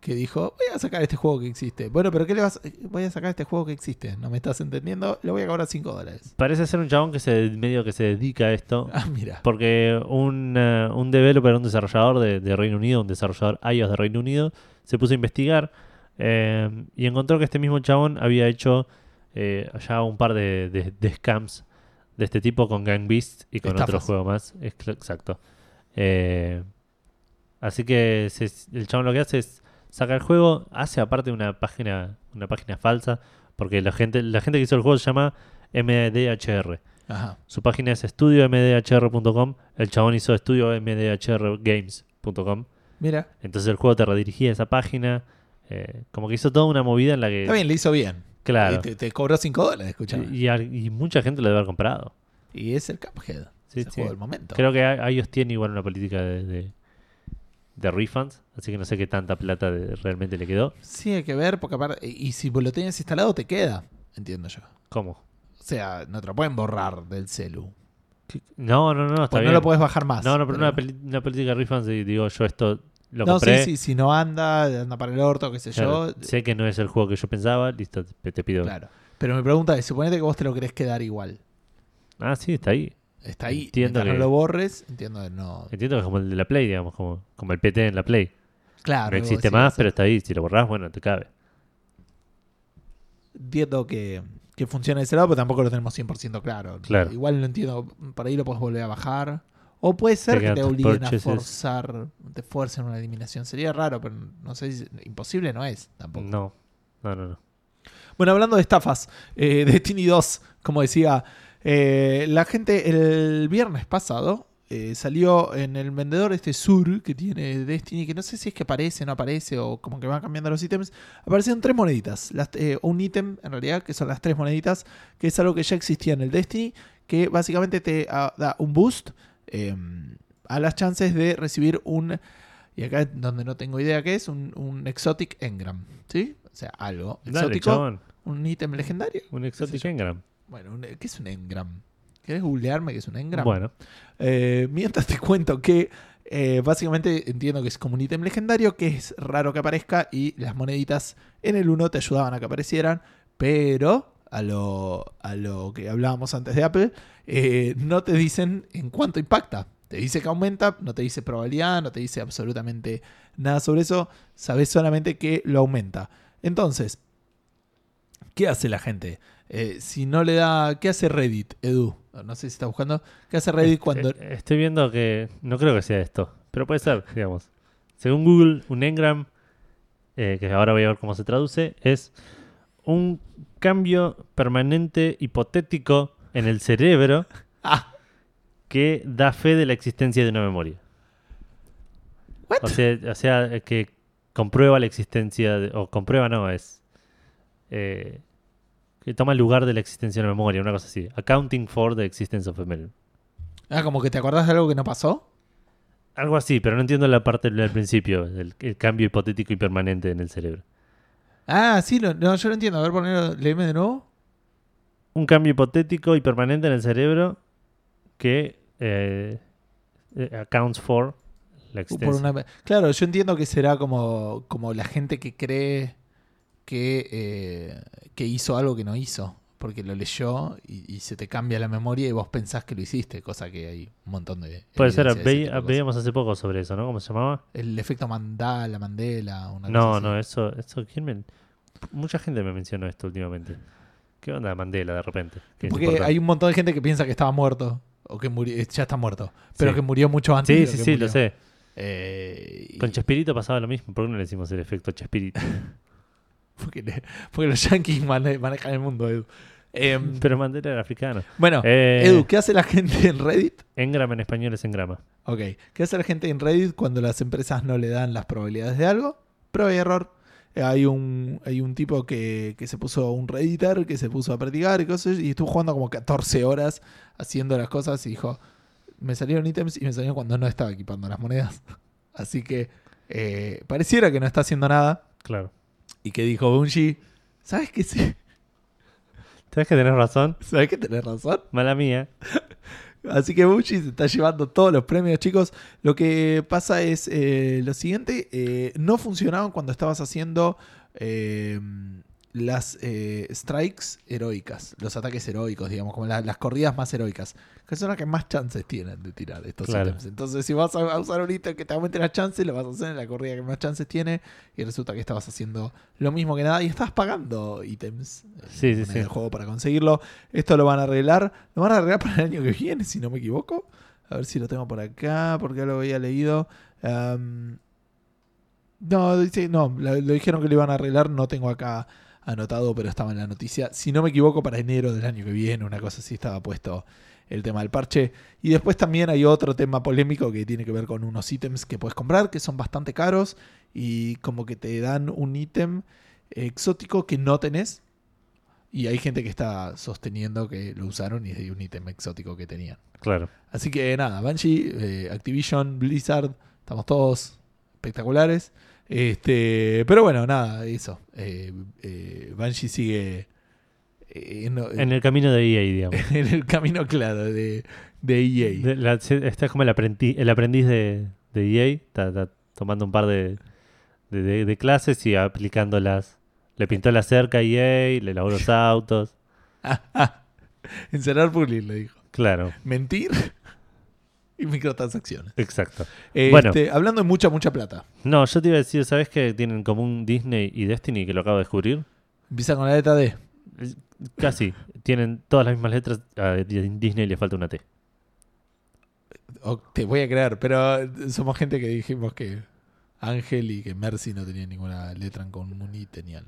que dijo, voy a sacar este juego que existe? Bueno, pero ¿qué le vas a... Voy a sacar este juego que existe. ¿No me estás entendiendo? Le voy a cobrar 5 dólares. Parece ser un chabón que se medio que se dedica a esto. Ah, mira. Porque un, eh, un developer, un desarrollador de, de Reino Unido, un desarrollador iOS de Reino Unido, se puso a investigar eh, y encontró que este mismo chabón había hecho eh, ya un par de, de- de scams de este tipo con Gang Beasts y con otro Estafas. juego más. Exacto. Eh, así que se- el chabón lo que hace es saca el juego, hace aparte una página, una página falsa, porque la gente, la gente que hizo el juego se llama MDHR. Ajá. Su página es estudiomdhr.com. El chabón hizo estudiomdhrgames.com. Mira. Entonces el juego te redirigía a esa página. eh, como que hizo toda una movida en la que. Está bien, le hizo bien. Claro. Y te, te cobró 5 dólares, escuchame. Y, y al- y mucha gente lo debe haber comprado. Y es el Cuphead. Sí, es el sí. juego del momento. Creo que iOS tiene igual una política de, de, de refunds. Así que no sé qué tanta plata de- realmente le quedó. Sí, hay que ver, porque aparte. Y si lo tienes instalado, te queda. Entiendo yo. ¿Cómo? O sea, no te lo pueden borrar del celu. No, no, no, está Pues no bien. lo puedes bajar más. no, no, pero una, peli- una política de refunds y digo, yo esto lo no, compré. sí, sí, si no anda, anda para el orto, qué sé Claro, yo. sé que no es el juego que yo pensaba, listo, te, te pido. Claro. Pero mi pregunta es, suponete que vos te lo querés quedar igual. Ah, sí, está ahí. Está ahí. Entiendo que- no lo borres, entiendo que no. Entiendo que es como el de la Play, digamos, como, como el PT en la Play. Claro. no existe más, pero está ahí. Si lo borrás, bueno, te cabe. Entiendo que, que funciona de ese lado, pero tampoco lo tenemos 100% claro. Claro. Igual no entiendo, por ahí lo puedes volver a bajar. O puede ser que te obliguen a forzar, te fuercen una eliminación. Sería raro, pero no sé si imposible no es tampoco. No, no, no. no. Bueno, hablando de estafas, eh, Destiny 2, como decía, eh, la gente el viernes pasado eh, salió en el vendedor este sur que tiene Destiny, que no sé si es que aparece, no aparece o como que van cambiando los ítems, aparecieron tres moneditas, las- eh, un ítem en realidad que son las tres moneditas, que es algo que ya existía en el Destiny, que básicamente te ah, da un boost eh, a las chances de recibir un, y acá es donde no tengo idea qué es, un, un exotic engram, ¿sí? O sea, algo Dale, exótico chabón. un ítem legendario. Un Exotic. Engram. Bueno, un- ¿qué es un engram? ¿Querés googlearme qué es un engram? Bueno, Eh, mientras te cuento que eh, básicamente entiendo que es como un ítem legendario que es raro que aparezca y las moneditas en el 1 te ayudaban a que aparecieran, pero a lo, a lo que hablábamos antes de Apple, eh, no te dicen en cuánto impacta. Te dice que aumenta, no te dice probabilidad, no te dice absolutamente nada sobre eso, sabes solamente que lo aumenta. Entonces, ¿qué hace la gente? Eh, si no le da. ¿Qué hace Reddit, Edu? No sé si está buscando. ¿Qué hace Reddit cuando.? eh, estoy viendo que no creo que sea esto, pero puede ser, digamos. Según Google, un engram, eh, que ahora voy a ver cómo se traduce, es un cambio permanente hipotético en el cerebro Ah, que da fe de la existencia de una memoria. ¿what? O sea, o sea, que comprueba la existencia, de- o comprueba no, es... eh, que toma el lugar de la existencia de una memoria, una cosa así. Accounting for the existence of a memory. Ah, como que te acordás de algo que no pasó. Algo así, pero no entiendo la parte del principio, el, el cambio hipotético y permanente en el cerebro. Ah, sí, lo- no, yo lo entiendo. A ver, ponelo, léeme de nuevo. Un cambio hipotético y permanente en el cerebro que eh, eh, accounts for la Por existencia. una- Claro, yo entiendo que será como, como la gente que cree que, eh, que hizo algo que no hizo. Porque lo leyó y, y se te cambia la memoria y vos pensás que lo hiciste, cosa que hay un montón de. Puede ser, veíamos hace poco sobre eso, ¿no? ¿Cómo se llamaba? El efecto Mandela, Mandela, una No, cosa así. no, eso, eso, ¿quién me- Mucha gente me mencionó esto últimamente. ¿Qué onda Mandela de repente? ¿Qué es Porque hay un montón de gente que piensa que estaba muerto o que murió, ya está muerto, pero Sí. que murió mucho antes. Sí, de sí, que sí, murió. lo sé. Eh, Con Chespirito pasaba lo mismo. ¿Por qué no le decimos el efecto Chespirito? porque, porque los yankees mane- manejan el mundo, Edu. Em, Pero Mandela era africano. bueno, Eh, Edu, ¿qué hace la gente en Reddit? Engrama en español es engrama. Ok, ¿qué hace la gente en Reddit cuando las empresas no le dan las probabilidades de algo? Prueba y error. Eh, Hay un, hay un tipo que, que se puso, un redditor, que se puso a practicar y cosas, y estuvo jugando como 14 horas haciendo las cosas y dijo, me salieron ítems y me salieron cuando no estaba equipando las monedas. Así que eh, pareciera que no está haciendo nada Claro. Y que dijo Bungie, ¿sabes qué? Sí, ¿Sabes que tenés razón? ¿sabes que tenés razón? Mala mía. Así que Bungie se está llevando todos los premios, chicos. Lo que pasa es eh, lo siguiente: eh, no funcionaban cuando estabas haciendo eh, las eh, strikes heroicas, los ataques heroicos, digamos, como la- las corridas más heroicas, que son las que más chances tienen de tirar estos Claro. ítems. Entonces, si vas a, usar un ítem que te aumente las chances, lo vas a hacer en la corrida que más chances tiene, y resulta que estabas haciendo lo mismo que nada y estás pagando ítems eh, Sí, sí, en sí. el juego para conseguirlo. Esto lo van a arreglar. Lo van a arreglar para el año que viene, si no me equivoco. A ver si lo tengo por acá, porque ya lo había leído. No, dice, no, lo, lo dijeron que lo iban a arreglar. No tengo acá anotado, pero estaba en la noticia. Si no me equivoco, para enero del año que viene, una cosa así estaba puesto el tema del parche. Y después también hay otro tema polémico que tiene que ver con unos ítems que puedes comprar, que son bastante caros y como que te dan un ítem exótico que no tenés. Y hay gente que está sosteniendo que lo usaron y es un ítem exótico que tenían. Claro. Así que nada, Banshee, eh, Activision, Blizzard, estamos todos espectaculares. Este, pero bueno, nada, eso. Eh, eh, Banshee sigue eh, en, En el camino de EA, digamos. en el camino claro de, de EA. De- la- está como el aprendiz, el aprendiz de, de EA. Está, está tomando un par de, de, de- de clases y aplicándolas. Le pintó la cerca a EA, le lavó los autos. Encerrar pulir, le dijo. Claro, Mentir y microtransacciones. exacto. Este, Bueno. Hablando de mucha, mucha plata. No, yo te iba a decir, ¿sabes que tienen en común Disney y Destiny que lo acabo de descubrir? Empieza con la letra D. Casi. Tienen todas las mismas letras. A Disney le falta una T. O te voy a creer, pero somos gente que dijimos que Ángel y que Mercy no tenían ninguna letra en común y tenían.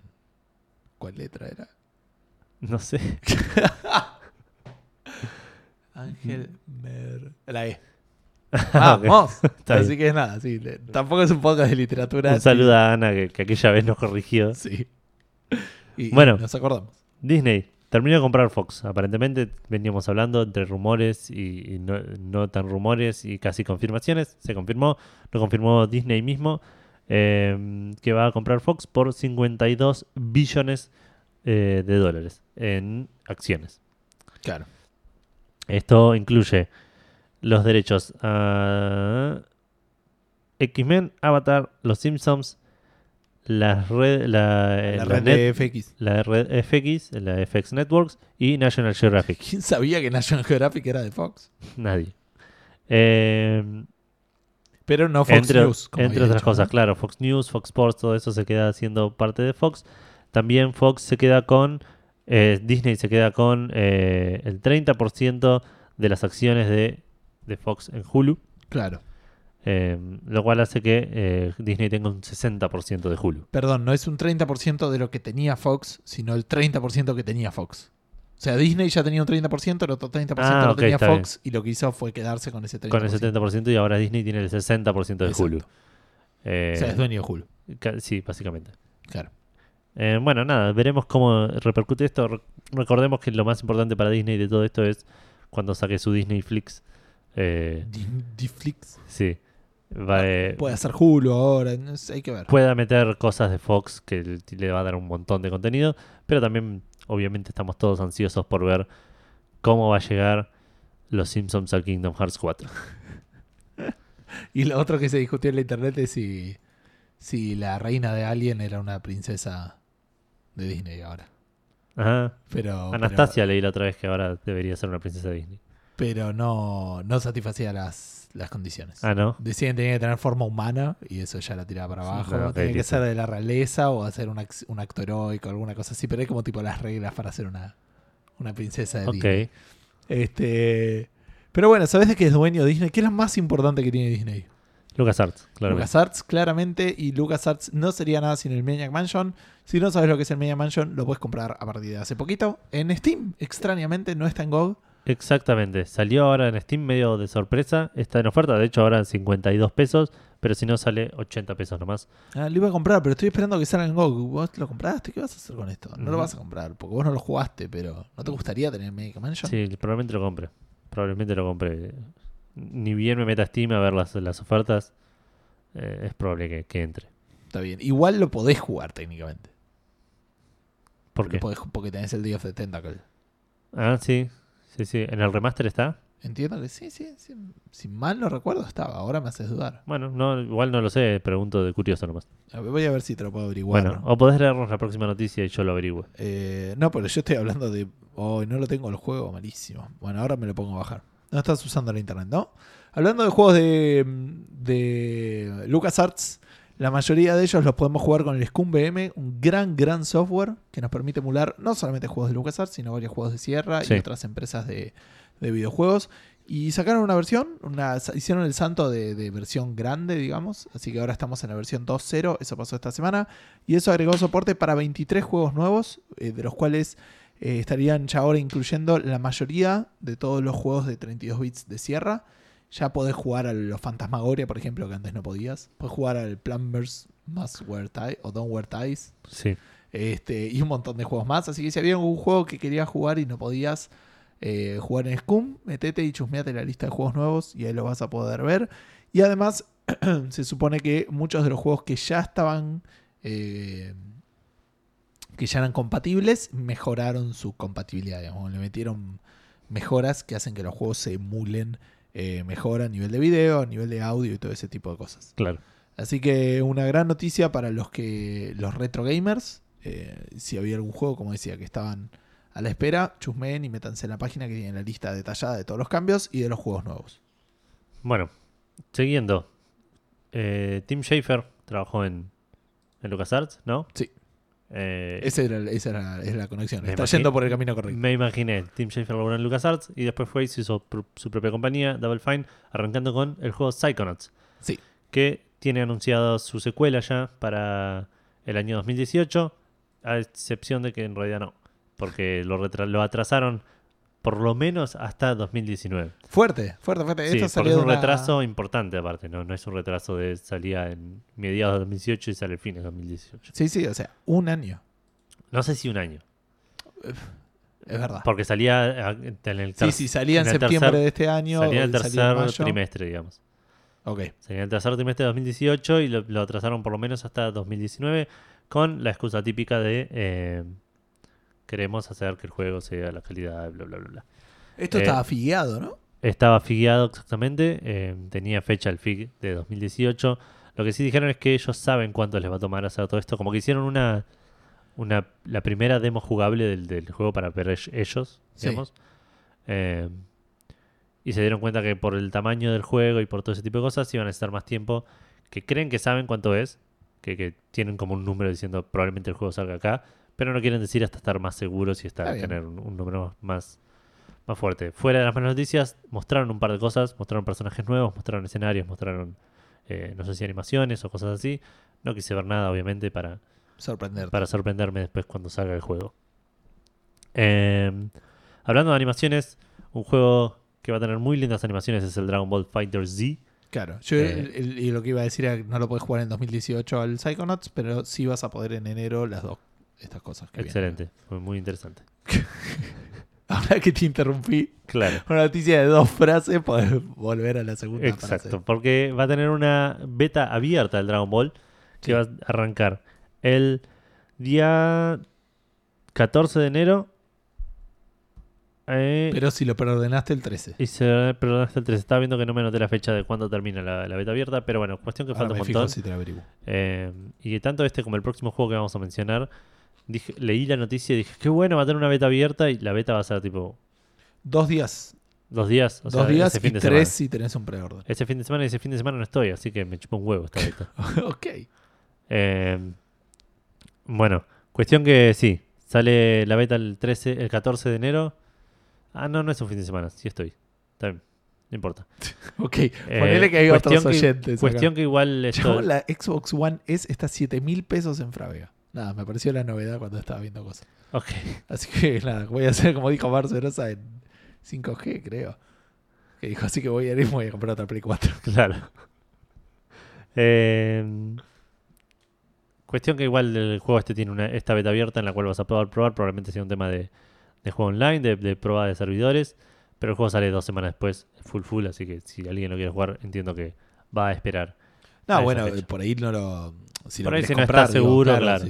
¿Cuál letra era? No sé. Ángel, Mer. La E. ¡Vamos! Está Así bien. que nada, sí. le- Tampoco es un podcast de literatura. Un saludo a Ana que, que aquella vez nos corrigió. Sí. Y, y Bueno. nos acordamos. Disney terminó de comprar Fox. Aparentemente veníamos hablando entre rumores y, y no, no tan rumores y casi confirmaciones. Se confirmó, lo confirmó Disney mismo, eh, que va a comprar Fox por 52 billones eh, de dólares en acciones. Claro. Esto incluye los derechos a X-Men, Avatar, Los Simpsons, la red, la, eh, La la red net- de FX. la red FX, la FX Networks y National Geographic. ¿Quién sabía que National Geographic era de Fox? Nadie. Eh, Pero no Fox entre News. como entre otras cosas, ¿no? claro, Fox News, Fox Sports, todo eso se queda siendo parte de Fox. También Fox se queda con, eh, Disney se queda con eh, el 30% de las acciones de, de Fox en Hulu, Claro. eh, lo cual hace que eh, Disney tenga un 60% de Hulu. Perdón, no es un 30% de lo que tenía Fox, sino el 30% que tenía Fox. O sea, Disney ya tenía un 30%, el otro 30% Ah, lo tenía Fox y lo que hizo fue quedarse con ese 30%. Con el 70% y ahora Disney tiene el 60% de Exacto. Hulu. Eh, O sea, es dueño de Hulu. sí, básicamente. Claro. Eh, bueno, nada, veremos cómo repercute esto. Re- Recordemos que lo más importante para Disney de todo esto es cuando saque su Disney Flix. Eh, sí. Va, eh, Puede hacer Hulu ahora, no sé, hay que ver. pueda meter cosas de Fox que le- va a dar un montón de contenido. Pero también, obviamente, estamos todos ansiosos por ver cómo va a llegar los Simpsons al Kingdom Hearts 4. Y lo otro que se discutió en la internet es si, si la reina de Alien era una princesa de Disney ahora. Ajá. Pero, Anastasia leí la otra vez que ahora debería ser una princesa de Disney. Pero, no, no satisfacía las, las condiciones. Ah, ¿no? Decían que tenía que tener forma humana y eso ya la tiraba para abajo. Claro, ok, tenía que listo. ser de la realeza o hacer un, un acto heroico, alguna cosa así. Pero hay como tipo las reglas para ser una, una princesa de Disney. Ok. Este, pero bueno, ¿sabes de qué es dueño Disney? ¿Qué es lo más importante que tiene Disney? LucasArts, claro. LucasArts, claramente. Y LucasArts no sería nada sin el Maniac Mansion. Si no sabes lo que es el Maniac Mansion, lo puedes comprar a partir de hace poquito. En Steam, extrañamente, no está en GOG. Exactamente. Salió ahora en Steam medio de sorpresa. Está en oferta, de hecho ahora en 52 pesos, pero si no sale 80 pesos nomás. Ah, lo iba a comprar, pero estoy esperando que salga en GOG. ¿Vos lo compraste? ¿Qué vas a hacer con esto? No lo vas a comprar, porque vos no lo jugaste, pero ¿no te gustaría tener el Maniac Mansion? Sí, probablemente lo compre. Probablemente lo compre. Ni bien me meta a Steam a ver las, las ofertas, eh, es probable que, que entre. Está bien. Igual lo podés jugar técnicamente. ¿Por qué? podés- porque tenés el Day of the Tentacle. Ah, sí. Sí, sí. ¿En el remaster está? Entiendo que sí, sí, sí. Si mal no recuerdo, estaba. Ahora me haces dudar. Bueno, no, igual no lo sé, pregunto de curioso nomás. Voy a ver si te lo puedo averiguar. Bueno, o podés leernos la próxima noticia y yo lo averiguo. Eh, no, pero yo estoy hablando de. Oh, no lo tengo el juego, malísimo. Bueno, ahora me lo pongo a bajar. No estás usando la internet, ¿no? Hablando de juegos de, de LucasArts, la mayoría de ellos los podemos jugar con el Scum VM, un gran, gran software que nos permite emular no solamente juegos de LucasArts, sino varios juegos de Sierra Sí. y otras empresas de, de videojuegos. Y sacaron una versión, una, hicieron el santo de, de versión grande, digamos. Así que ahora estamos en la versión 2.0, eso pasó esta semana. Y eso agregó soporte para 23 juegos nuevos, eh, de los cuales eh, estarían ya ahora incluyendo la mayoría de todos los juegos de 32 bits de Sierra. Ya podés jugar a los Fantasmagoria, por ejemplo, que antes no podías. Podés jugar al Plumbers Must Wear Tie o Don't Wear Ties. Sí. Este, y un montón de juegos más. Así que si había algún juego que querías jugar y no podías eh, jugar en Scum, metete y chusmeate la lista de juegos nuevos y ahí lo vas a poder ver. Y además, se supone que muchos de los juegos que ya estaban. eh, que ya eran compatibles, mejoraron su compatibilidad. Digamos. Le metieron mejoras que hacen que los juegos se emulen eh, mejor a nivel de video, a nivel de audio y todo ese tipo de cosas. Claro. Así que una gran noticia para los que los retro gamers. Eh, si había algún juego, como decía, que estaban a la espera, chusmeen y métanse en la página que tiene la lista detallada de todos los cambios y de los juegos nuevos. Bueno, siguiendo. Eh, Tim Schafer trabajó en, en LucasArts, ¿no? Sí. Eh, Esa era, esa era- es la conexión. Está yendo por el camino correcto. Me imaginé, Tim Schafer laburó en LucasArts y después fue y se hizo pr- su propia compañía, Double Fine, arrancando con el juego Psychonauts, Sí. que tiene anunciado su secuela ya para el año 2018, a excepción de que en realidad no, porque lo, lo atrasaron por lo menos hasta 2019. Fuerte, fuerte, fuerte. Sí, Esto porque es un una- retraso importante aparte, ¿no? No es un retraso de salida en mediados de 2018 y sale el fin de 2018. Sí, sí, o sea, un año. No sé si un año, Es verdad. porque salía ah, en el Sí, sí, salía en, septiembre tercer- de este año. salía en el en tercer trimestre, digamos. Ok. Salía en el tercer trimestre de 2018 y lo, lo atrasaron por lo menos hasta 2019 con la excusa típica de eh, queremos hacer que el juego sea la calidad, bla, bla, bla, bla. Esto Eh, está afiliado, ¿no? Estaba figueado exactamente, eh, tenía fecha el FIG de 2018. Lo que sí dijeron es que ellos saben cuánto les va a tomar hacer todo esto. Como que hicieron una, una la primera demo jugable del, del juego para ver ell- ellos, Sí. digamos. Eh, y se dieron cuenta que por el tamaño del juego y por todo ese tipo de cosas iban a necesitar más tiempo. Que creen que saben cuánto es, que, que tienen como un número diciendo probablemente el juego salga acá, pero no quieren decir hasta estar más seguros y hasta tener un, un número más, más fuerte. Fuera de las malas noticias, mostraron un par de cosas, mostraron personajes nuevos, mostraron escenarios, mostraron, eh, no sé si animaciones o cosas así. No quise ver nada, obviamente, para, para sorprenderme después cuando salga el juego. Eh, hablando de animaciones, un juego que va a tener muy lindas animaciones es el Dragon Ball Fighter Z. Claro, yo Eh. el- el- y lo que iba a decir era que no lo puedes jugar en 2018 al Psychonauts, pero sí vas a poder en enero las dos estas cosas. que. Excelente, fue muy interesante. Ahora que te interrumpí, Claro. una noticia de dos frases, podés volver a la segunda Exacto, frase. porque va a tener una beta abierta del Dragon Ball que Sí. va a arrancar el día 14 de enero. eh, Pero si lo preordenaste el 13. y se perdón, hasta el 3. Estaba viendo que no me anoté la fecha de cuándo termina la, la beta abierta, pero bueno, cuestión que Ahora falta me un fijo montón. si te lo averiguo. Eh, y tanto este como el próximo juego que vamos a mencionar, dije, leí la noticia y dije, qué bueno, va a tener una beta abierta y la beta va a ser tipo Dos días. dos días. O dos sea, días ese fin y de tres semana. si tenés un preorden. Ese fin de semana y ese fin de semana no estoy, así que me chupa un huevo esta beta. ok. Eh, bueno, cuestión que sí, sale la beta el 13, el 14 de enero. Ah, no, no es un fin de semana, sí estoy. Está bien, no importa. Ok. Eh, Ponele que hay otros que- oyentes. acá. Cuestión que igual esto- la Xbox One S está 7 mil pesos en Fravega. Nada, me pareció la novedad cuando estaba viendo cosas. Ok, Así que nada, voy a hacer como dijo Marce Rosa en 5G, creo. Que dijo, así que voy a ir y voy a comprar otra Play 4. claro. Eh, cuestión que igual el juego este tiene una, esta beta abierta en la cual vas a poder probar. Probablemente sea un tema de, de juego online, de, de prueba de servidores. Pero el juego sale dos semanas después, full full. Así que si alguien lo quiere jugar, entiendo que va a esperar. No, A bueno, por ahí no lo. Si Por ahí si no comprar, estás digo, seguro, claro.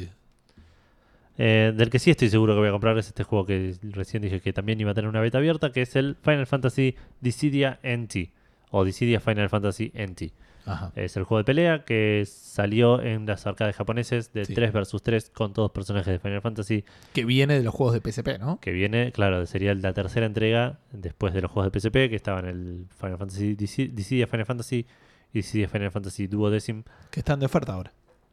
Eh, del que sí estoy seguro que voy a comprar es este juego que recién dije que también iba a tener una beta abierta, que es el Final Fantasy Dissidia NT. O Dissidia Final Fantasy NT. Ajá. Es el juego de pelea que salió en las arcades japoneses de Sí. 3 vs 3 con todos personajes de Final Fantasy. Que viene de los juegos de PSP, ¿no? Que viene, claro, sería la tercera entrega después de los juegos de PSP, que estaban el Final Fantasy Dissi- Dissidia Final Fantasy y Dissidia Final Fantasy Duodecim. Que están de oferta ahora.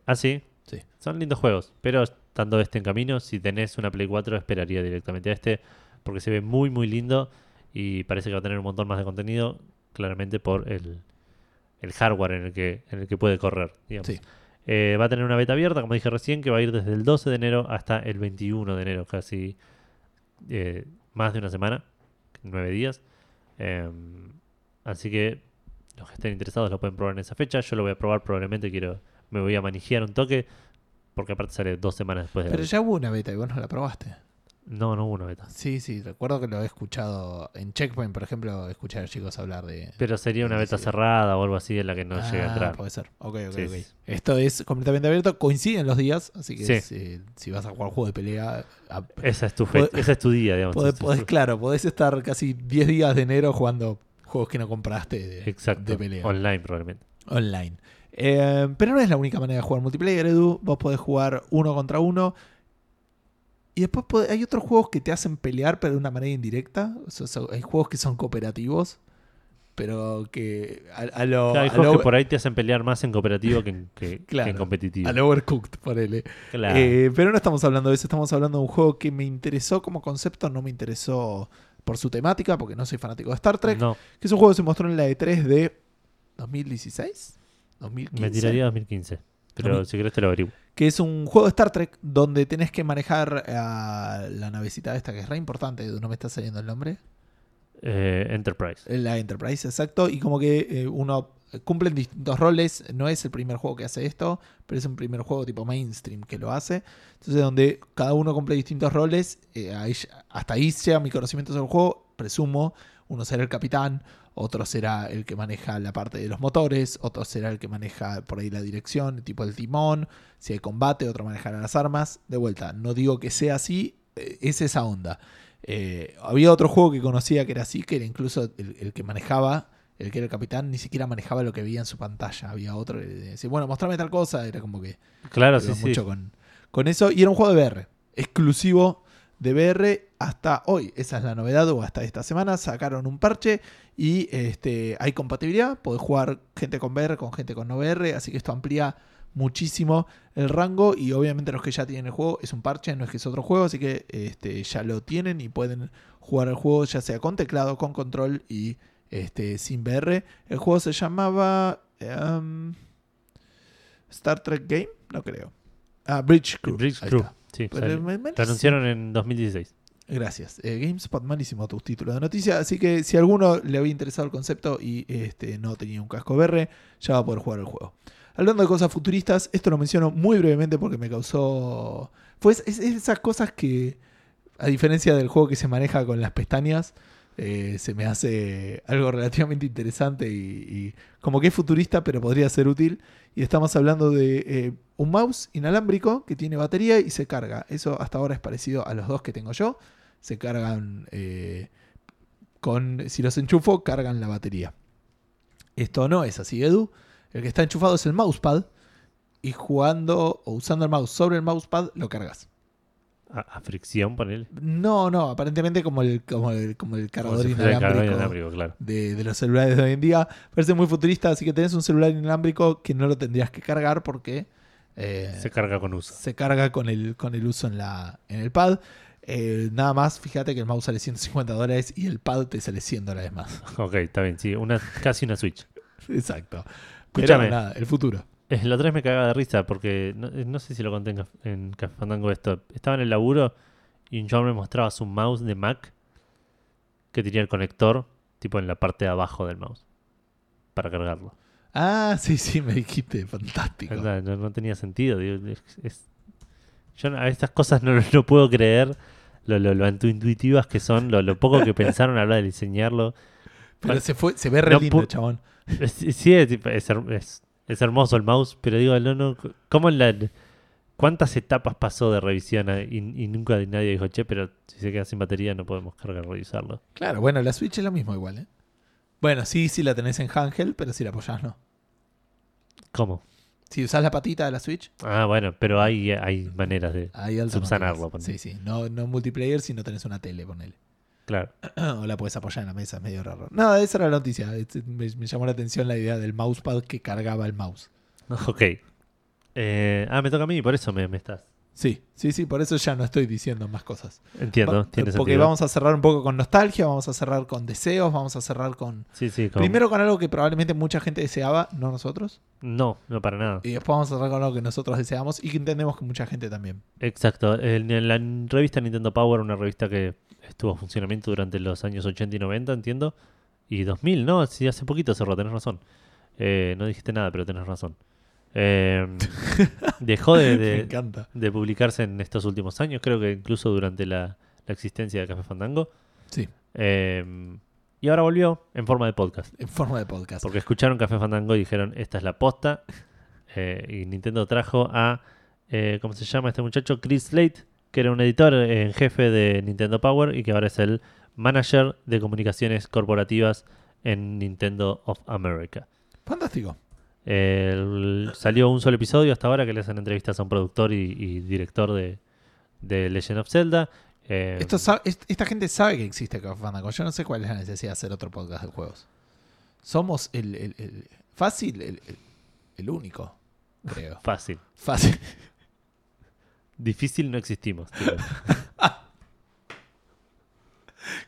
Ah, sí. Sí. Son lindos juegos, pero estando este en camino, si tenés una Play 4, esperaría directamente a este, porque se ve muy, muy lindo y parece que va a tener un montón más de contenido, claramente por el, el hardware en el que, en el que puede correr. digamos. Sí. Eh, va a tener una beta abierta, como dije recién, que va a ir desde el 12 de enero hasta el 21 de enero, casi eh, más de una semana, nueve días. Eh, así que los que estén interesados lo pueden probar en esa fecha. Yo lo voy a probar, probablemente quiero, me voy a manijear un toque, porque aparte sale dos semanas después de Pero ya hubo una beta y vos no la probaste. No, no hubo una beta. Sí, sí, recuerdo que lo he escuchado en Checkpoint, por ejemplo, escuchar a chicos hablar de. Pero sería una beta cerrada o algo así en la que no Ah, llega a entrar. Puede ser. Ok, ok, Sí, ok. sí. Esto es completamente abierto, coinciden los días, así que Sí. es, eh, si vas a jugar juego de pelea, a- Esa es tu fe- ese es tu día, digamos. podés, claro, podés estar casi 10 días de enero jugando juegos que no compraste de, Exacto. de pelea Online probablemente. online. Eh, pero no es la única manera de jugar multiplayer, Edu. Vos podés jugar uno contra uno. Y después podés- hay otros juegos que te hacen pelear, pero de una manera indirecta. O sea, so- hay juegos que son cooperativos, pero que a, a lo, Claro, hay a juegos lo- que por ahí te hacen pelear más en cooperativo que en, que- que Claro. en competitivo. a lo overcooked, ponele. Claro. Eh, pero no estamos hablando de eso, estamos hablando de un juego que me interesó como concepto, no me interesó por su temática, porque no soy fanático de Star Trek. no, Que es un juego que se mostró en la E3 de 2016. 2015. me tiraría 2015. Pero 2000. si querés te lo averiguo. que es un juego de Star Trek donde tenés que manejar a la navecita esta que es re importante, no me está saliendo el nombre, Eh, Enterprise. la Enterprise, exacto, y como que eh, uno cumple distintos roles, no es el primer juego que hace esto, pero es un primer juego tipo mainstream que lo hace, entonces donde cada uno cumple distintos roles, eh, ahí- hasta ahí llega mi conocimiento sobre el juego, presumo, uno será el capitán, otro será el que maneja la parte de los motores, otro será el que maneja por ahí la dirección, tipo el timón, si hay combate, otro manejará las armas. De vuelta, no digo que sea así, eh, es esa onda. Eh, había otro juego que conocía que era así, que era incluso el, el que manejaba, el que era el capitán, ni siquiera manejaba lo que veía en su pantalla. Había otro que decía, bueno, mostrame tal cosa. Era como que Claro, sí. mucho con, con eso. Y era un juego de VR, exclusivo de VR hasta hoy. Esa es la novedad, o hasta esta semana sacaron un parche y este, hay compatibilidad. Podés jugar gente con VR con gente con no VR, así que esto amplía muchísimo el rango y obviamente los que ya tienen el juego es un parche, no es que es otro juego, así que este, ya lo tienen y pueden jugar el juego ya sea con teclado, con control y este, sin VR. El juego se llamaba em, Star Trek Game, no creo. Ah, Bridge Crew. Bridge Ahí Crew. está. Sí, Pero lo anunciaron en 2016. Gracias. Eh, GameSpot, malísimo tus títulos de noticia. Así que si a alguno le había interesado el concepto y este, no tenía un casco VR, ya va a poder jugar el juego. Hablando de cosas futuristas, esto lo menciono muy brevemente porque me causó. Pues es, es esas cosas que, a diferencia del juego que se maneja con las pestañas, eh, se me hace algo relativamente interesante y, como que es futurista, pero podría ser útil. Y estamos hablando de eh, un mouse inalámbrico que tiene batería y se carga. Eso hasta ahora es parecido a los dos que tengo yo. Se cargan eh, con. Si los enchufo, cargan la batería. Esto no es así, Edu. El que está enchufado es el mousepad. Y jugando o usando el mouse sobre el mousepad, lo cargas. A, a fricción, ponele. No, no, aparentemente como el, como el, como el Como cargador si fuera el inalámbrico cargador inalámbrico, claro. de, de los celulares de hoy en día. Parece muy futurista, así que tenés un celular inalámbrico que no lo tendrías que cargar porque eh, Se carga con uso. se carga con el, con el uso en, la, en el pad. Eh, nada más, fíjate que el mouse sale 150 dólares y el pad te sale 100 dólares más. Ok, está bien, sí. Una, casi una Switch. Exacto. Escúchame. Pero nada, el futuro. La otra vez me cagaba de risa porque no, eh, no sé si lo conté en, en Café Fandango esto. Estaba en el laburo y un chabón me mostraba su mouse de Mac que tenía el conector tipo en la parte de abajo del mouse para cargarlo. Ah, sí, sí, me dijiste, fantástico. No, no- no tenía sentido. digo, es- es- yo a estas cosas no, no puedo creer lo, lo, lo intuitivas que son, lo, lo poco que pensaron a la hora de diseñarlo. Pero se fue, se ve re lindo, chabón. Sí, es, es es- hermoso el mouse, pero digo, no, no, ¿cómo la, ¿cuántas etapas pasó de revisión a- y, y nunca nadie dijo, che, pero si se queda sin batería no podemos cargar revisarlo? Claro, bueno, la Switch es lo mismo igual, ¿eh? Bueno, sí, sí la tenés en handheld, pero si la apoyás no. ¿Cómo? Si usás la patita de la Switch, Ah, bueno, pero hay, hay maneras de... alternativas. Subsanarlo. Sí, sí. No, no multiplayer si no tenés una tele, ponele. Claro. o la puedes apoyar en la mesa, es medio raro. Nada, esa era la noticia. Me, me llamó la atención la idea del mousepad que cargaba el mouse. Ok. Eh, ah, me toca a mí, por eso me, me estás. Sí, sí, sí, por eso ya no estoy diciendo más cosas. Entiendo, Va- tiene porque sentido. vamos a cerrar un poco con nostalgia, vamos a cerrar con deseos, vamos a cerrar con... Sí, sí, como- Primero con algo que probablemente mucha gente deseaba, no nosotros. No, no para nada. Y después vamos a cerrar con algo que nosotros deseamos y que entendemos que mucha gente también. Exacto. En la revista Nintendo Power, una revista que estuvo en funcionamiento durante los años 80 y 90, entiendo. Y 2000, ¿no? Sí, hace poquito cerró, tenés razón. Eh, no dijiste nada, pero tenés razón. Eh, dejó de, publicarse en estos últimos años, creo que incluso durante la, la existencia de Café Fandango. Sí, Eh, y ahora volvió en forma de podcast. en forma de podcast. Porque escucharon Café Fandango y dijeron, esta es la posta. Eh, y Nintendo trajo a, eh, ¿cómo se llama este muchacho? Chris Slate, que era un editor en jefe de Nintendo Power y que ahora es el manager de comunicaciones corporativas en Nintendo of America. Fantástico. El- salió un solo episodio hasta ahora que le hacen entrevistas a un productor y, y director de, de Legend of Zelda. Eh, Esto esta gente sabe que existe Fandango. Yo no sé cuál es la necesidad de hacer otro podcast de juegos. Somos el, el- el- fácil, el único, creo. fácil. Fácil. Difícil no existimos.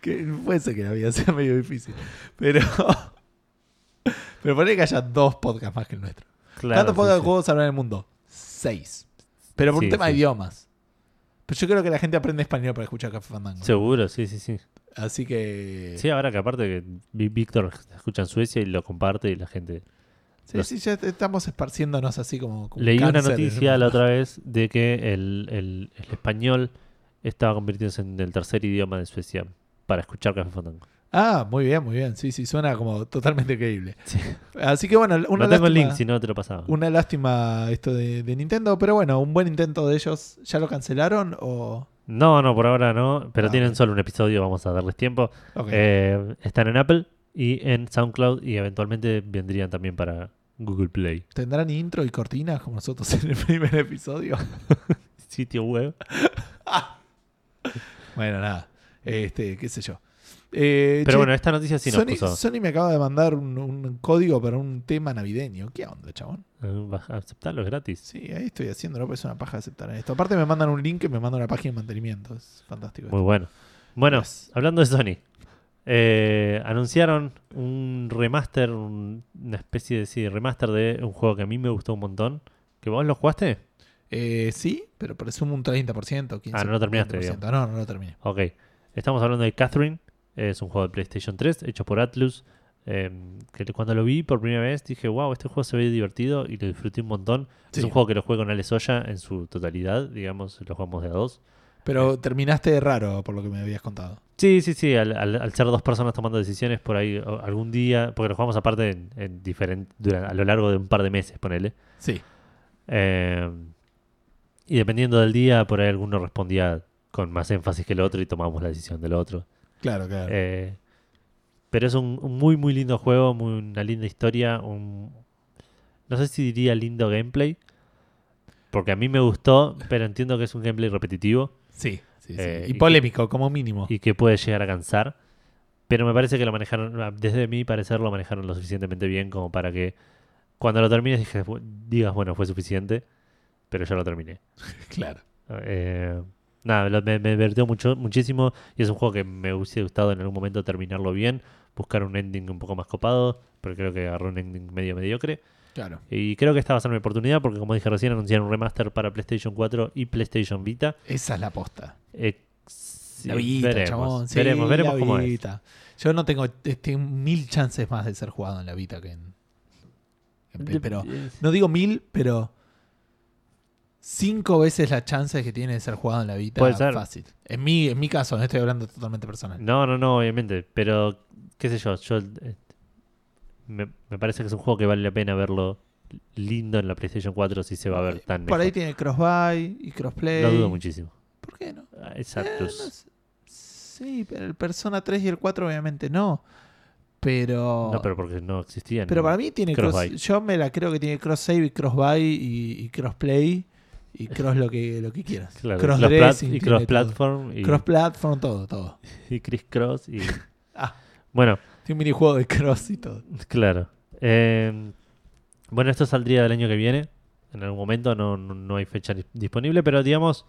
que puede ser que la vida sea medio difícil. Pero. Pero ponele que haya dos podcasts más que el nuestro. Claro, ¿Cuántos sí, podcasts de sí. juegos habrá en el mundo? Seis. Pero por Sí, un tema de idiomas. Pero yo creo que la gente aprende español para escuchar Café Fandango. Seguro, sí, sí, sí. Así que. Sí, ahora que aparte que Víctor escucha en Suecia y lo comparte y la gente... Sí, los- sí, ya estamos esparciéndonos así como. como Leí una cáncer noticia la otra vez de que el, el- el español estaba convirtiéndose en el tercer idioma de Suecia para escuchar Café Fandango. Ah, muy bien, muy bien. Sí, sí, suena como totalmente creíble. Sí. Así que bueno, una no tengo el link, si no te lo pasaba. una lástima esto de, de Nintendo, pero bueno, un buen intento de ellos. ¿Ya lo cancelaron o...? No, no, por ahora no, pero Ah, tienen solo un episodio, vamos a darles tiempo. Eh, están en Apple y en SoundCloud y eventualmente vendrían también para Google Play. ¿Tendrán intro y cortinas como nosotros en el primer episodio? Sitio web. bueno, nada. Este, qué sé yo. Eh, Pero che, bueno, esta noticia sí nos Sony, puso. Sony me acaba de mandar un, un código para un tema navideño. ¿Qué onda, chabón? Eh, Aceptarlo es gratis. Sí, ahí estoy haciendo, ¿no? Pues es una paja aceptar esto. Aparte me mandan un link que me manda una página de mantenimiento. Es fantástico. Muy bueno. Bueno, Yes. hablando de Sony. Eh, anunciaron un remaster, un- una especie de sí, remaster de un juego que a mí me gustó un montón. ¿Que vos lo jugaste? Eh, sí, pero presumo un 30%, 15%. Ah, no lo terminaste, 20%. No, no lo terminé. Ok. Estamos hablando de Catherine. Es un juego de PlayStation 3 hecho por Atlus. eh, que cuando lo vi por primera vez dije, wow, este juego se ve divertido y lo disfruté un montón. Sí. Es un juego que lo jugué con Ale Soya en su totalidad, digamos, lo jugamos de a dos. Pero terminaste raro, por lo que me habías contado. Sí, sí, sí, al, al- al ser dos personas tomando decisiones por ahí algún día, porque lo jugamos aparte en, en diferen- dura- a lo largo de un par de meses, ponele. Sí. Eh, y dependiendo del día, por ahí alguno respondía con más énfasis que el otro y tomamos la decisión del otro. Claro, claro. Eh, pero es un, un muy, muy lindo juego, muy, una linda historia. Un, no sé si diría lindo gameplay, porque a mí me gustó, pero entiendo que es un gameplay repetitivo sí, sí, sí. eh, y y polémico, como mínimo. y que puede llegar a cansar. Pero me parece que lo manejaron, desde mi parecer, lo manejaron lo suficientemente bien como para que cuando lo termines dije, "Bu- digas, bueno, fue suficiente, pero ya lo terminé. claro. Eh, nada, lo- me, me divirtió mucho, muchísimo y es un juego que me hubiese gustado en algún momento terminarlo bien, buscar un ending un poco más copado, porque creo que agarró un ending medio mediocre. Claro. Y creo que esta va a ser mi oportunidad porque, como dije recién, anunciaron un remaster para PlayStation 4 y PlayStation Vita. Esa es la posta. Eh, sí, la Vita, veremos, chabón. Sí, veremos, veremos la cómo es. Yo no tengo este, mil chances más de ser jugado en la Vita que en, en Play, Pero no digo mil, pero cinco veces la chance que tiene de ser jugado en la Vita Puede ser. fácil. En mi, en mi caso, no estoy hablando totalmente personal. No, no, no, obviamente. Pero, qué sé yo, yo eh, me, me parece que es un juego que vale la pena verlo lindo en la PlayStation 4 si se va a ver tan Por ahí tiene cross-buy y crossplay. Lo dudo muchísimo. ¿Por qué no? Ah, Es Eh, no Atlus. sé. sí, pero el Persona 3 y el 4 obviamente no. Pero... No, pero porque no existían. Pero para mí tiene cross, Cross-buy. yo me la creo que tiene cross save y cross buy y, y cross play y cross lo que lo que quieras. Claro, cross dressing, y cross todo. platform y, cross platform todo, todo. y Chris Cross y Ah. bueno, Un minijuego de cross y todo. claro. Eh, bueno, esto saldría del año que viene. En algún momento no, no, no hay fecha dis- disponible, pero digamos,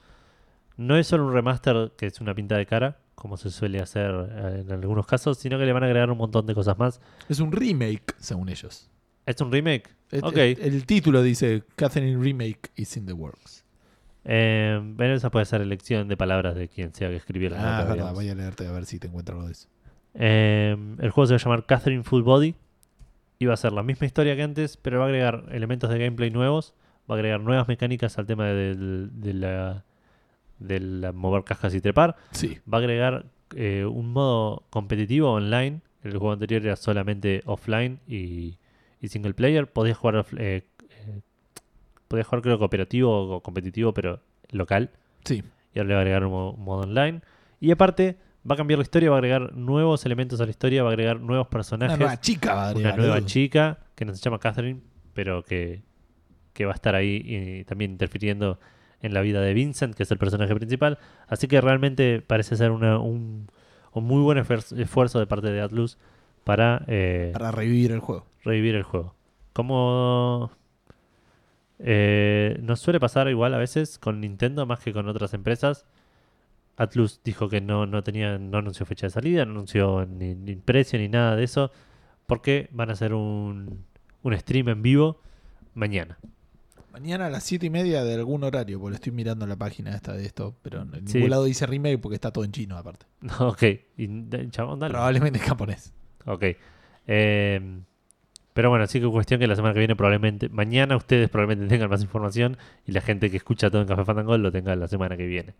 no es solo un remaster que es una pinta de cara, como se suele hacer eh, en algunos casos, sino que le van a agregar un montón de cosas más. Es un remake, según ellos. ¿Es un remake? Ok. El título dice Catherine Remake is in the works. Eh, bueno, esa puede ser elección de palabras de quien sea que escribió la Ah, nota, verdad, digamos. voy a leerte a ver si te encuentro algo de eso. Eh, el juego se va a llamar Catherine Full Body. Y va a ser la misma historia que antes, pero va a agregar elementos de gameplay nuevos. Va a agregar nuevas mecánicas al tema de, la, de la mover cajas y trepar. Sí. Va a agregar eh, un modo competitivo online. El juego anterior era solamente offline y, y single player. Podías jugar, off- eh, eh, podías jugar creo cooperativo o competitivo, pero local Sí. y ahora le va a agregar un modo, un modo online. Y aparte, va a cambiar la historia, va a agregar nuevos elementos a la historia, va a agregar nuevos Una personajes. nueva chica va a Una nueva boludo. chica que no se llama Catherine, pero que, que va a estar ahí y también interfiriendo en la vida de Vincent, que es el personaje principal. Así que realmente parece ser una- un, un muy buen esfuerzo, esfuerzo de parte de Atlus para, eh, Para revivir el juego. revivir el juego. Como eh, nos suele pasar igual a veces con Nintendo más que con otras empresas. Atlus dijo que no, no tenía, no anunció fecha de salida, no anunció ni, ni precio ni nada de eso, porque van a hacer un, un stream en vivo mañana. Mañana a las 7 y media de algún horario, porque estoy mirando la página esta de esto, pero en Sí. ningún lado dice remake porque está todo en chino aparte. ok, y, chabón, dale. Probablemente en japonés. Ok. Eh, pero bueno, así que cuestión que la semana que viene probablemente, mañana ustedes probablemente tengan más información y la gente que escucha todo en Café Fandango lo tenga la semana que viene.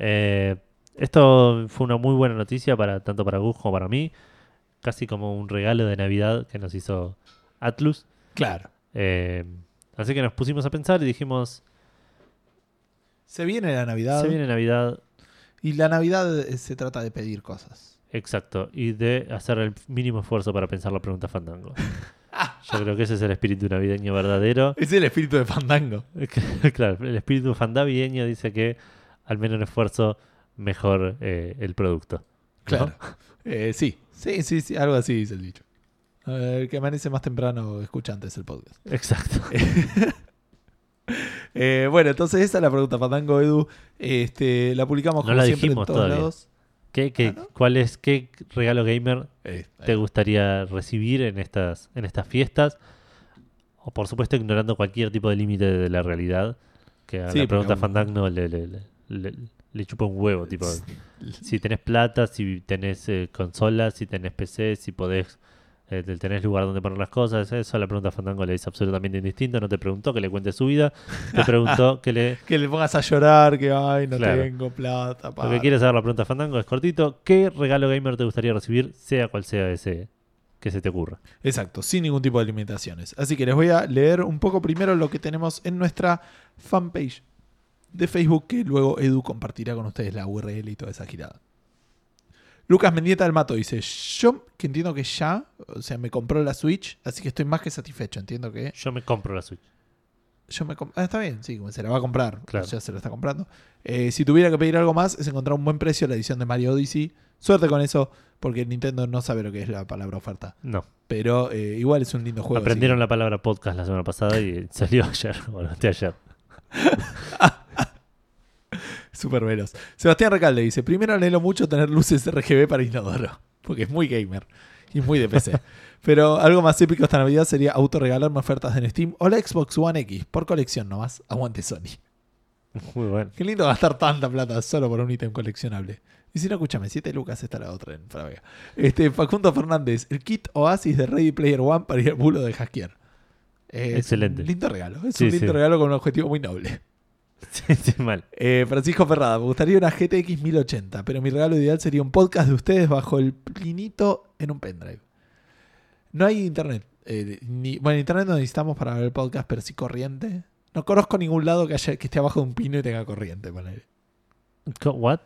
Eh, esto fue una muy buena noticia para tanto para Gus como para mí. Casi como un regalo de Navidad que nos hizo Atlus. Claro. Eh, así que nos pusimos a pensar y dijimos, Se viene la Navidad. se viene Navidad, Y la Navidad eh, se trata de pedir cosas. Exacto. Y de hacer el mínimo esfuerzo para pensar la pregunta fandango. Yo creo que ese es el espíritu navideño verdadero. Es el espíritu de Fandango. claro, el espíritu fandavideño dice que al menos esfuerzo, mejor eh, el producto. ¿no? Claro. Eh, sí, sí, sí, sí, algo así dice el dicho. El que amanece más temprano escucha antes el podcast. Exacto. Eh, bueno, entonces esa es la pregunta, Fandango Edu. Este, la publicamos No como la siempre dijimos en todos todavía. lados. ¿Qué, qué, Ah, ¿no? ¿Cuál es, qué regalo gamer Eh, te gustaría recibir en estas, en estas fiestas? O por supuesto ignorando cualquier tipo de límite de la realidad. Que a Sí, la pregunta fandango le, le, le, le- le chupa un huevo. Tipo, si tenés plata, si tenés eh, consolas, si tenés PC, si podés, eh, te- tenés lugar donde poner las cosas. Eso a la pregunta fandango le dice absolutamente indistinto. No te preguntó que le cuente su vida. Te preguntó que le... Que le pongas a llorar, que ay, no Claro. tengo plata. Lo para". que quieres saber la pregunta fandango es cortito. ¿Qué regalo gamer te gustaría recibir, sea cual sea ese que se te ocurra? Exacto, sin ningún tipo de limitaciones. Así que les voy a leer un poco primero lo que tenemos en nuestra fanpage de Facebook, que luego Edu compartirá con ustedes la URL y toda esa girada. Lucas Mendieta del Mato dice, yo que entiendo que ya, o sea, me compró la Switch, así que estoy más que satisfecho. Entiendo que Yo me compro la Switch. yo me... Ah, está bien, sí, como se la va a comprar. Claro. Ya se la está comprando. Eh, si tuviera que pedir algo más, es encontrar un buen precio la edición de Mario Odyssey. Suerte con eso, porque Nintendo no sabe lo que es la palabra oferta. No. Pero eh, igual es un lindo juego. Aprendieron la palabra podcast la semana pasada y salió ayer, o ayer. Súper veloz. Sebastián Recalde dice: Primero anhelo mucho tener luces RGB para inodoro. Porque es muy gamer y muy de PC. Pero algo más épico esta Navidad sería autorregalarme ofertas en Steam o la Xbox One X. Por colección nomás. Aguante Sony. Muy bueno. Qué lindo gastar tanta plata solo por un ítem coleccionable. Y si no, escúchame, 7 lucas está la otra en Fraga. Este, Facundo Fernández, el kit Oasis de Ready Player One para ir al bulo de hackear. Eh, Excelente. Lindo regalo. Es Sí, un lindo sí. regalo con un objetivo muy noble. Sí, sí, mal. Eh, Francisco Ferrada, me gustaría una GTX 1080, pero mi regalo ideal sería un podcast de ustedes bajo el plinito en un pendrive. No hay internet. eh, ni, bueno, internet no necesitamos para ver el podcast, pero sí corriente. No conozco ningún lado que, haya, que esté abajo de un pino y tenga corriente. ponele. ¿What?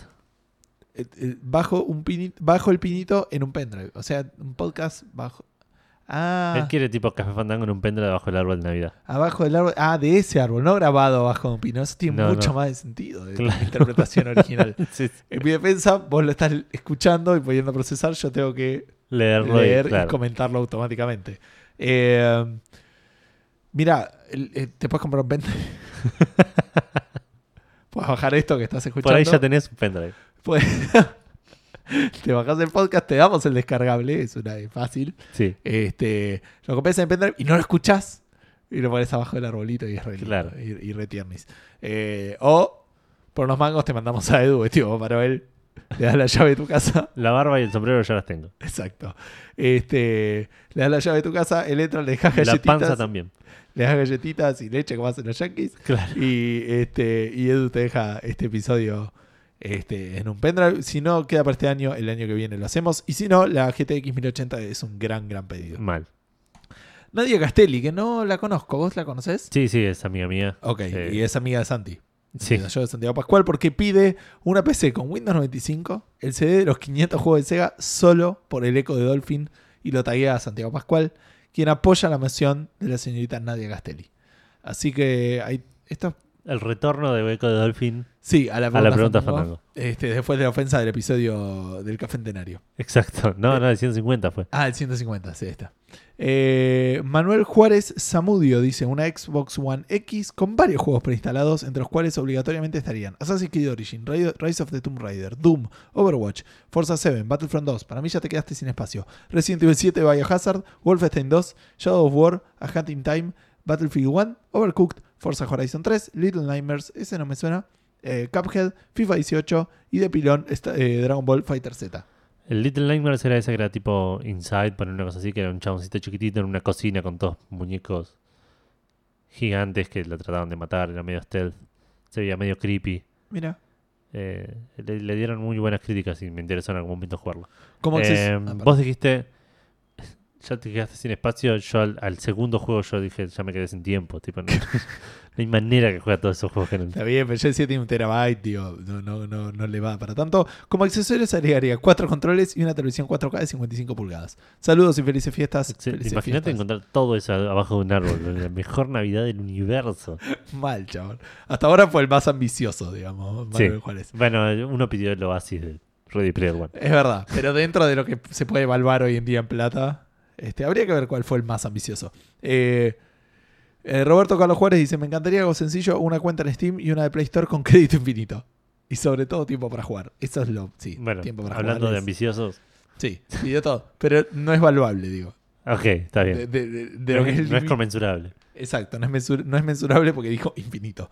Eh, bajo, un pinito, bajo el pinito en un pendrive. O sea, un podcast bajo. Ah, Él quiere tipo café fandango en un pendrive debajo del árbol de Navidad. abajo del árbol. Ah, de ese árbol, no grabado abajo de un pino. Eso tiene No, mucho no. más de sentido de Claro. la interpretación original. Sí, sí. En mi defensa, vos lo estás escuchando y pudiendo procesar, yo tengo que Leerlo leer y, comentarlo automáticamente. Eh, mira, eh, te puedes comprar un pendrive. puedes bajar esto que estás escuchando. Por ahí ya tenés un pendrive. Puedes- te bajas el podcast, te damos el descargable, es una es fácil. Sí. Este, lo copias en pendrive y no lo escuchás. Y lo pones abajo del arbolito y es re Claro. y, y re. Eh, o por unos mangos te mandamos a Edu, tío, para él. Le das la llave de tu casa. La barba y el sombrero ya las tengo. Exacto. Este, le das la llave de tu casa, él entra, le dejas La galletitas. panza también. Le das galletitas y leche como hacen los yankees. Claro. Y, este, y Edu te deja este episodio este, en un pendrive. Si no, queda para este año, el año que viene lo hacemos. Y si no, la GTX 1080 es un gran, gran pedido. Mal. Nadia Castelli, que no la conozco, ¿vos la conocés? Sí, sí, es amiga mía. Ok, Eh, y es amiga de Santi. Sí. Yo de Santiago Pascual, porque pide una PC con Windows 95, el CD de los 500 juegos de Sega, solo por el eco de Dolphin, y lo taguea a Santiago Pascual, quien apoya la moción de la señorita Nadia Castelli. Así que hay esto El retorno de Beco de Dolphin. Sí, a la A pregunta, la pregunta Fandango, Fandango. Este, después de la ofensa del episodio del Café Centenario. Exacto. No, no, el 150 fue. Ah, el 150, sí, está. Eh, Manuel Juárez Zamudio dice una Xbox One X con varios juegos preinstalados, entre los cuales obligatoriamente estarían Assassin's Creed Origin, Rise of the Tomb Raider, Doom, Overwatch, Forza 7, Battlefront 2, para mí ya te quedaste sin espacio, Resident Evil 7, Biohazard, Wolfenstein 2, Shadow of War, A Hunting Time, Battlefield 1, Overcooked, Forza Horizon 3, Little Nightmares, ese no me suena, eh, Cuphead, FIFA 18 y de pilón esta- eh, Dragon Ball Fighter Z. El Little Nightmares era ese que era tipo Inside, poner una cosa así, que era un chaboncito chiquitito en una cocina con todos muñecos gigantes que lo trataban de matar, era medio stealth, se veía medio creepy. Mira. Eh, le, le dieron muy buenas críticas y me interesó en algún momento jugarlo. ¿Cómo Eh, Ah, vos dijiste, ya te quedaste sin espacio, yo al, al segundo juego yo dije, ya me quedé sin tiempo. Tipo, no, no hay manera que juegue a todos esos juegos que no. Está bien, pero yo decía tiene un terabyte, tío. No, no, no, no le va para tanto. Como accesorios agregaría cuatro controles y una televisión 4K de 55 pulgadas. Saludos y felices fiestas. Imagínate encontrar todo eso abajo de un árbol. La mejor Navidad del universo. Mal, chaval. Hasta ahora fue el más ambicioso, digamos. Sí. Bueno, uno pidió el Oasis de Ready Player One. Es verdad, pero dentro de lo que se puede evaluar hoy en día en plata, este, habría que ver cuál fue el más ambicioso. Eh, eh, Roberto Carlos Juárez dice: Me encantaría algo sencillo, una cuenta en Steam y una de Play Store con crédito infinito. Y sobre todo tiempo para jugar. Eso es lo. Sí, Bueno, tiempo para hablando jugar de es- ambiciosos. Sí, sí, de todo. Pero no es valuable, digo. Ok, está bien. De, de- de- de no, lo que es, no conmensurable. Exacto, no es, mensur- no es mensurable porque dijo infinito.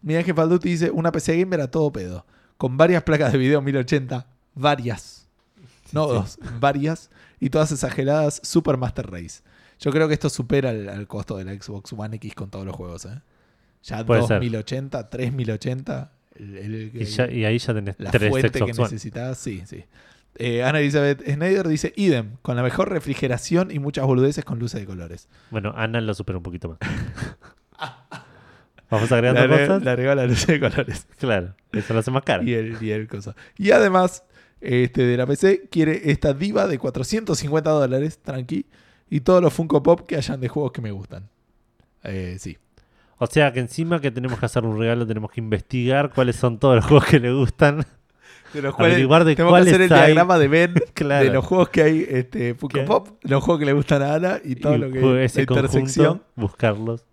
Mira que Falduti dice: Una PC gamer a todo pedo. Con varias placas de video 1080. Varias. No Sí. dos, varias. Y todas exageradas Super Master Race. Yo creo que esto supera el, el costo de la Xbox One X con todos los juegos. ¿eh? Ya Puede ser. 2080, 3080. el- el- Y, ya- y ahí ya tenés la tres fuente que Xbox necesitabas, sí, sí. Eh, Ana Elizabeth Snyder dice: idem, con la mejor refrigeración y muchas boludeces con luces de colores. Bueno, Ana lo supera un poquito más. Vamos agregando Le cosas. le agregó las luces de colores. Claro, eso lo hace más caro. y el, y el cosa. Y además, este de la PC quiere esta diva de 450 dólares, tranqui, y todos los Funko Pop que hayan de juegos que me gustan. Eh, sí. O sea que encima que tenemos que hacer un regalo, tenemos que investigar cuáles son todos los juegos que le gustan. De los cuales de tenemos que hacer el cuáles hay. diagrama de Ben Claro. de los juegos que hay este, Funko ¿Qué? Pop, los juegos que le gustan a Ana y todo Y lo que la ese intersección. buscarlos.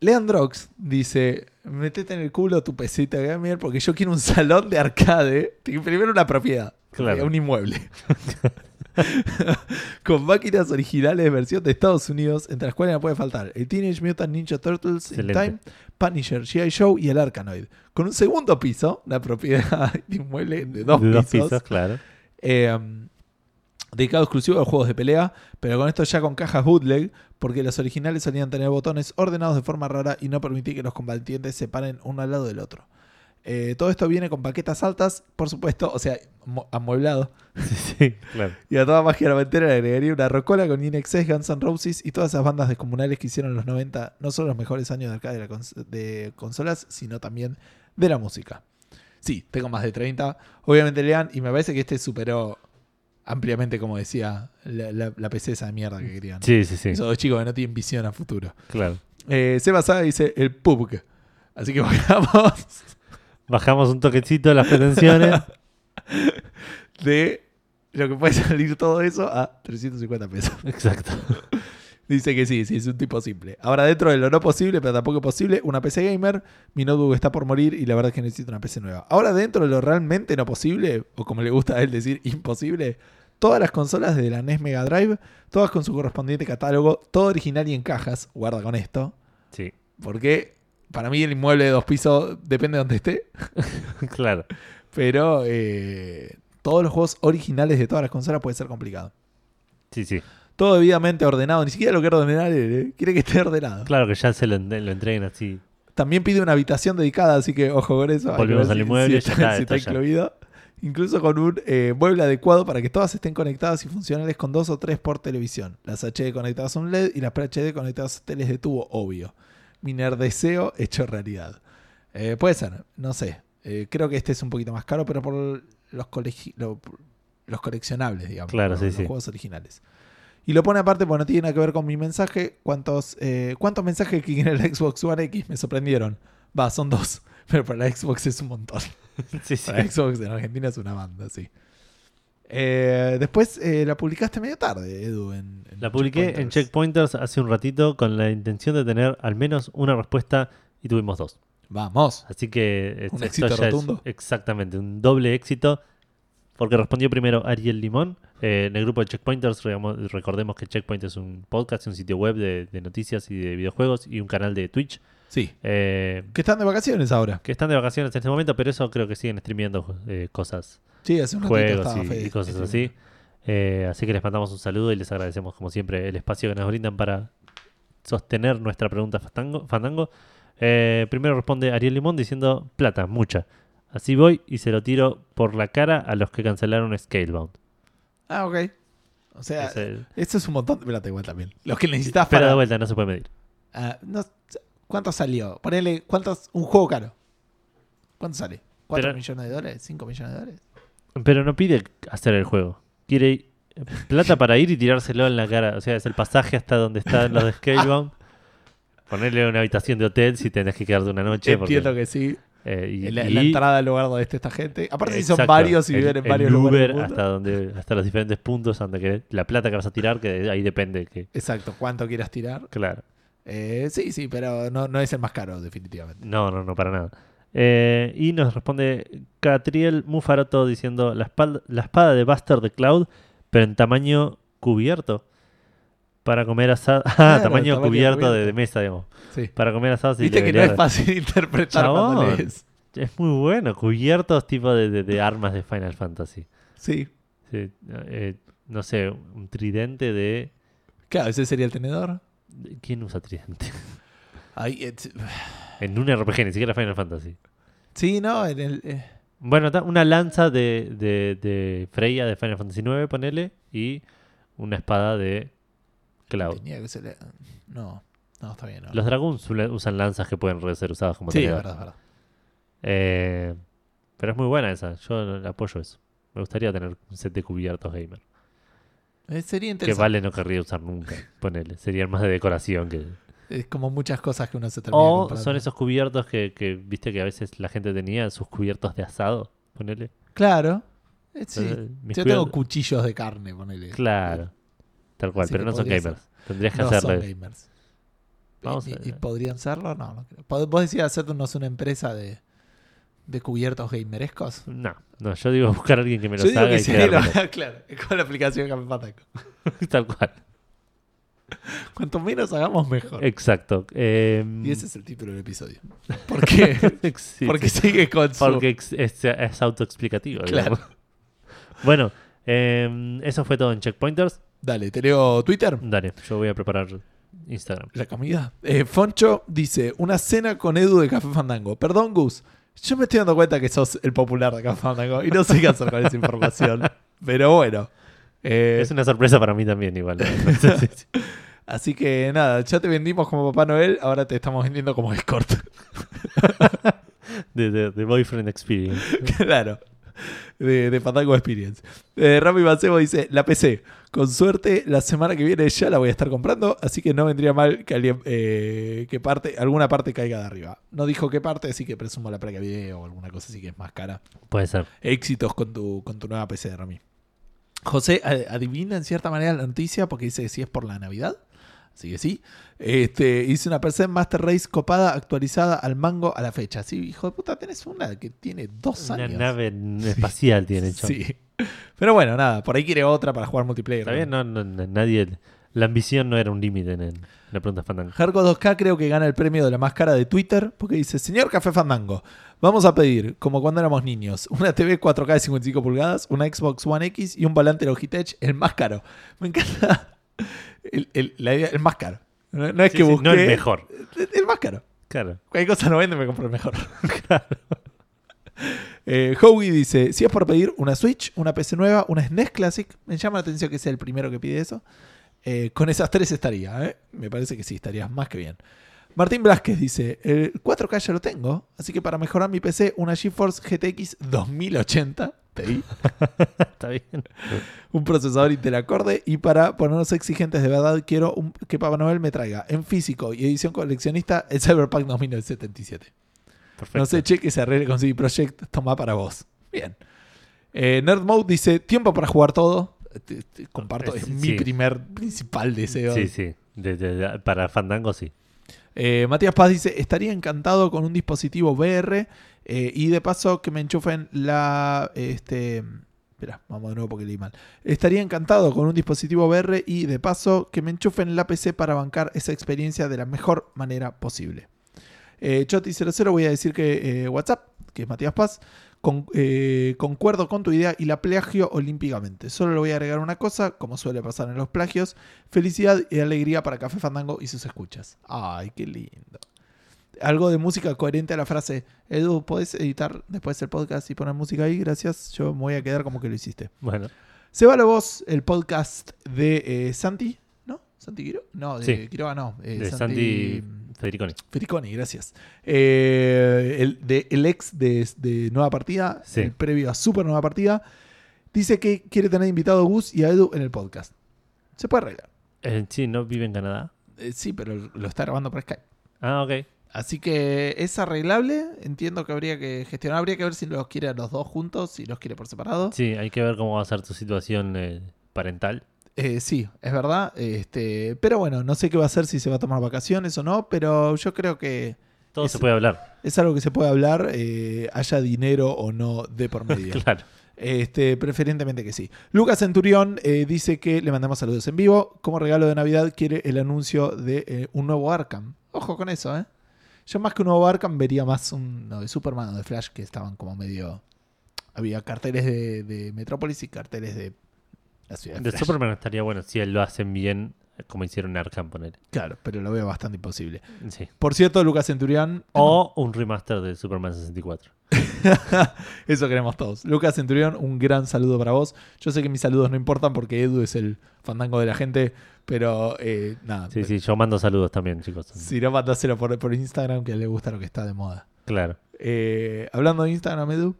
Leandrox dice: Metete en el culo tu pesita gamer porque yo quiero un salón de arcade. Primero una propiedad, Claro. un inmueble. Con máquinas originales de versión de Estados Unidos, entre las cuales no puede faltar el Teenage Mutant Ninja Turtles in. Time, Punisher, G.I. Joe y el Arkanoid. Con un segundo piso, una propiedad de inmueble de dos, de dos pisos, pisos, claro. eh, dedicado exclusivo a los juegos de pelea, pero con esto ya con cajas bootleg, porque los originales solían tener botones ordenados de forma rara y no permitía que los combatientes se paren uno al lado del otro. Eh, todo esto viene con paquetas altas, por supuesto, o sea, amueblado. Sí, sí, claro. Y a toda magia noventera le agregaría una rocola con INXS, Guns N' Roses y todas esas bandas descomunales que hicieron en los 90, no solo los mejores años de arcade de, la cons- de consolas, sino también de la música. Sí, tengo más de 30. Obviamente lean, y me parece que este superó ampliamente, como decía, la, la- la PC esa de mierda que querían. Sí, sí, sí. Esos dos chicos que no tienen visión a futuro. Claro. Eh, Seba Saga dice el PUBG. Así que bajamos Bajamos un toquecito las pretensiones. de lo que puede salir todo eso a 350 pesos. Exacto. Dice que sí, sí, es un tipo simple. Ahora, dentro de lo no posible, pero tampoco posible, una PC gamer. Mi notebook está por morir y la verdad es que necesito una PC nueva. Ahora, dentro de lo realmente no posible, o como le gusta a él decir, imposible, todas las consolas de la NES Mega Drive, todas con su correspondiente catálogo, todo original y en cajas. Guarda con esto, Sí, porque para mí el inmueble de dos pisos depende de donde esté, claro. pero eh, todos los juegos originales de todas las consolas puede ser complicado. Sí, sí. Todo debidamente ordenado, ni siquiera lo quiere ordenar él, ¿eh? quiere que esté ordenado. Claro que ya se lo, lo entreguen así. También pide una habitación dedicada, así que ojo con eso. Volvemos al inmueble, si ya está, está, si está está incluido. Incluso con un eh, mueble adecuado para que todas estén conectadas y funcionales con dos o tres por televisión. Las HD conectadas a un LED y las PHD conectadas a teles de tubo, obvio. Mi nerdeseo hecho realidad. Eh, puede ser, no sé. Eh, creo que este es un poquito más caro, pero por los, colegi- lo- los coleccionables, digamos. Claro, sí, los sí. juegos originales. Y lo pone aparte porque no tiene nada que ver con mi mensaje. ¿Cuántos, eh, ¿cuántos mensajes que tiene el Xbox One X me sorprendieron? Va, son dos. Pero para la Xbox es un montón. Sí, sí. Para Xbox en Argentina es una banda, sí. Eh, después eh, la publicaste medio tarde, Edu. En, en La publiqué en Checkpointers. Hace un ratito con la intención de tener al menos una respuesta y tuvimos dos. Vamos. Así que Un éxito ya es rotundo. exactamente un doble éxito porque respondió primero Ariel Limón eh, en el grupo de Checkpointers. Recordemos- Recordemos que Checkpoint es un podcast, un sitio web de, de noticias y de videojuegos y un canal de Twitch Sí. eh, Que están de vacaciones ahora. que están de vacaciones en este momento, pero eso creo que siguen streameando eh, cosas, Sí, hace un juegos y, y cosas así. Eh, así que les mandamos un saludo y les agradecemos como siempre el espacio que nos brindan para sostener nuestra pregunta Fandango. Fandango. Eh, primero responde Ariel Limón diciendo plata, mucha. Así voy y se lo tiro por la cara a los que cancelaron Scalebound. Ah, ok. O sea, Es el- eso es un montón. Espérate, igual también. Los que necesitas Pero para. de vuelta, no se puede medir. Ah, no- ¿Cuánto salió? Ponele, ¿cuántos? Un juego caro. ¿Cuánto sale? ¿4 Pero- millones de dólares? ¿5 millones de dólares? Pero no pide hacer el juego. Quiere plata para ir y tirárselo en la cara. O sea, es el pasaje hasta donde están los de Scalebound. Ponerle una habitación de hotel si tenés que quedarte una noche. porque, Entiendo que sí. Eh, y, La, y- la entrada al lugar donde esté esta gente. Aparte, si son Exacto, varios y el- viven en el varios lugares. Uber hasta, donde, hasta los diferentes puntos donde la plata que vas a tirar, que ahí depende. que Exacto, cuánto quieras tirar. Claro. Eh, sí, sí, pero no, no es el más caro, definitivamente. No, no, no, para nada. Eh, y nos responde Catriel Mufaroto diciendo la, espalda- la espada de Buster de Cloud, pero en tamaño cubierto. Para comer asado. Ah, Claro, tamaño, tamaño cubierto, De, cubierto. de mesa, digamos. Sí. Para comer asados Viste que no es fácil interpretar cuando Chabón. lees. Es muy bueno. Cubiertos tipo de, de- de armas de Final Fantasy. Sí. Sí, eh, no sé, un tridente de... Claro, ese sería el tenedor. ¿Quién usa tridente? Ahí, es- En un RPG, ni siquiera Final Fantasy. sí, no, en el. eh, Bueno, una lanza de, de, de Freya de Final Fantasy IX, ponele, y una espada de Cloud. tenía que ser- No, no, está bien. No. Los Dragoons ule- usan lanzas que pueden ser usadas como sí, es verdad, es verdad. Eh, pero es muy buena esa, yo apoyo eso. Me gustaría tener un set de cubiertos gamer. Eh, sería Que interesante. vale no querría usar nunca, ponele. Serían más de decoración que... Es como muchas cosas que uno se termina O comprando. son esos cubiertos que, que viste que a veces la gente tenía, sus cubiertos de asado, ponele. Claro. Eh, sí. Mis Yo tengo cubiertos- cuchillos de carne, ponele. Claro. Tal cual, Así pero que no son gamers. Tendrías que No son gamers. Vamos ¿Y, a- y podrían serlo? No, no creo. ¿Vos decías hacernos una empresa de, de cubiertos gamerescos? No, no, yo digo buscar a alguien que me Yo los digo haga que y lo- claro, es con la aplicación Café Fandango. Tal cual. Cuanto menos hagamos, mejor. Exacto. Eh, Y ese es el título del episodio. ¿Por qué? sí, Porque sí. sigue con su... Porque es, es autoexplicativo. Claro. digamos. Bueno, eh, eso fue todo en Checkpointers. Dale, te leo Twitter. Dale, yo voy a preparar Instagram. La comida. Eh, Foncho dice, una cena con Edu de Café Fandango. Perdón, Gus. Yo me estoy dando cuenta que sos el popular de Café Fandango y no sé qué hacer con esa información. Pero bueno. Eh, Es una sorpresa para mí también, igual. Así que nada, ya te vendimos como Papá Noel, ahora te estamos vendiendo como escort. De, de- de Boyfriend Experience. claro. De, de Fandango Experience. Eh, Rami Macebo dice, la PC. Con suerte, la semana que viene ya la voy a estar comprando, así que no vendría mal que alguien, eh, que parte, alguna parte caiga de arriba. No dijo qué parte, así que presumo la placa de video o alguna cosa así que es más cara. Puede ser. Éxitos con tu, con tu nueva PC, Rami. José adivina en cierta manera la noticia porque dice que sí es por la Navidad. Así que sí. Este, hice una PC Master Race copada, actualizada al mango a la fecha. Sí, hijo de puta, tenés una que tiene dos Una años. nave espacial tiene hecho. Sí. Pero bueno, nada, por ahí quiere otra para jugar multiplayer. Está bien, no, no, no, nadie. La ambición no era un límite en, en la pregunta Fandango. Jarko 2K creo que gana el premio de la más cara de Twitter porque dice, señor Café Fandango, vamos a pedir, como cuando éramos niños, una TV 4K de 55 pulgadas, una Xbox One X y un volante Logitech, el más caro. Me encanta el, el- la idea, el más caro. No, no es Sí, que sí, busque... no el mejor. El, el más caro. Claro. Cualquier cosa no vende, me compro el mejor. Eh, Howie dice: Si es por pedir una Switch, una PC nueva, una SNES Classic, me llama la atención que sea el primero que pide eso. Eh, con esas tres estaría, ¿eh? Me parece que sí, estarías más que bien. Martín Blasquez dice: El 4K ya lo tengo, así que para mejorar mi PC, una GeForce GTX 2080 Ti, Está bien. un procesador interacorde. Y para ponernos exigentes de verdad, quiero un- que Papá Noel me traiga en físico y edición coleccionista el Cyberpunk 2077. Perfecto. No sé, che, que se arregle con CD Projekt, toma para vos. Bien. Eh, Nerd Mode dice, tiempo para jugar todo. Te- te comparto, Eh, es sí, mi primer principal deseo. Sí, sí. De- de- de- para Fandango sí. Eh, Matías Paz dice, estaría encantado con un dispositivo VR eh, y de paso que me enchufen la... Este, espera, vamos de nuevo porque leí mal. Estaría encantado con un dispositivo VR y de paso que me enchufen la PC para bancar esa experiencia de la mejor manera posible. Eh, Choti00 voy a decir que eh, WhatsApp, que es Matías Paz, con- eh, concuerdo con tu idea y la plagio olímpicamente. Solo le voy a agregar una cosa, como suele pasar en los plagios. Felicidad y alegría para Café Fandango y sus escuchas. Ay, qué lindo. Algo de música coherente a la frase. Edu, ¿podés editar después el podcast y poner música ahí? Gracias. Yo me voy a quedar como que lo hiciste. Bueno, Se va la voz, el podcast de eh, Santi, ¿no? ¿Santi Quiro? No, de Sí. Quiroga no. eh, de Santi Federiconi. Fericoni, gracias. Eh, el, de, el ex de, de Nueva Partida, Sí. el previo a Super Nueva Partida, dice que quiere tener invitado a Gus y a Edu en el podcast. Se puede arreglar. Eh, sí, no vive en Canadá. Eh, sí, pero lo está grabando por Skype. Ah, ok. Así que es arreglable. Entiendo que habría que gestionar. Habría que ver si los quiere a los dos juntos, si los quiere por separado. Sí, hay que ver cómo va a ser tu situación eh, parental. Eh, sí, es verdad. Este, pero bueno, no sé qué va a hacer si se va a tomar vacaciones o no. Pero yo creo que Todo Es- se puede hablar. es algo que se puede hablar, eh, haya dinero o no de por medio. Claro. Este, preferentemente que sí. Lucas Centurión eh, dice que le mandamos saludos en vivo. Como regalo de Navidad quiere el anuncio de eh, un nuevo Arkham. Ojo con eso, ¿eh? Yo más que un nuevo Arkham vería más uno de Superman o de Flash que estaban como medio... Había carteles de, de Metrópolis y carteles de la ciudad de. Superman estaría bueno si lo hacen bien, como hicieron Arkham, poner. Claro, pero lo veo bastante imposible. Sí. Por cierto, Lucas Centurión... O un remaster de Superman 64. Eso queremos todos. Lucas Centurión, un gran saludo para vos. Yo sé que mis saludos no importan porque Edu es el fandango de la gente, pero eh, nada. Sí, sí, yo mando saludos también, chicos. Si no, mandáselo por, por Instagram que le gusta lo que está de moda. Claro. Eh, hablando de Instagram, Edu.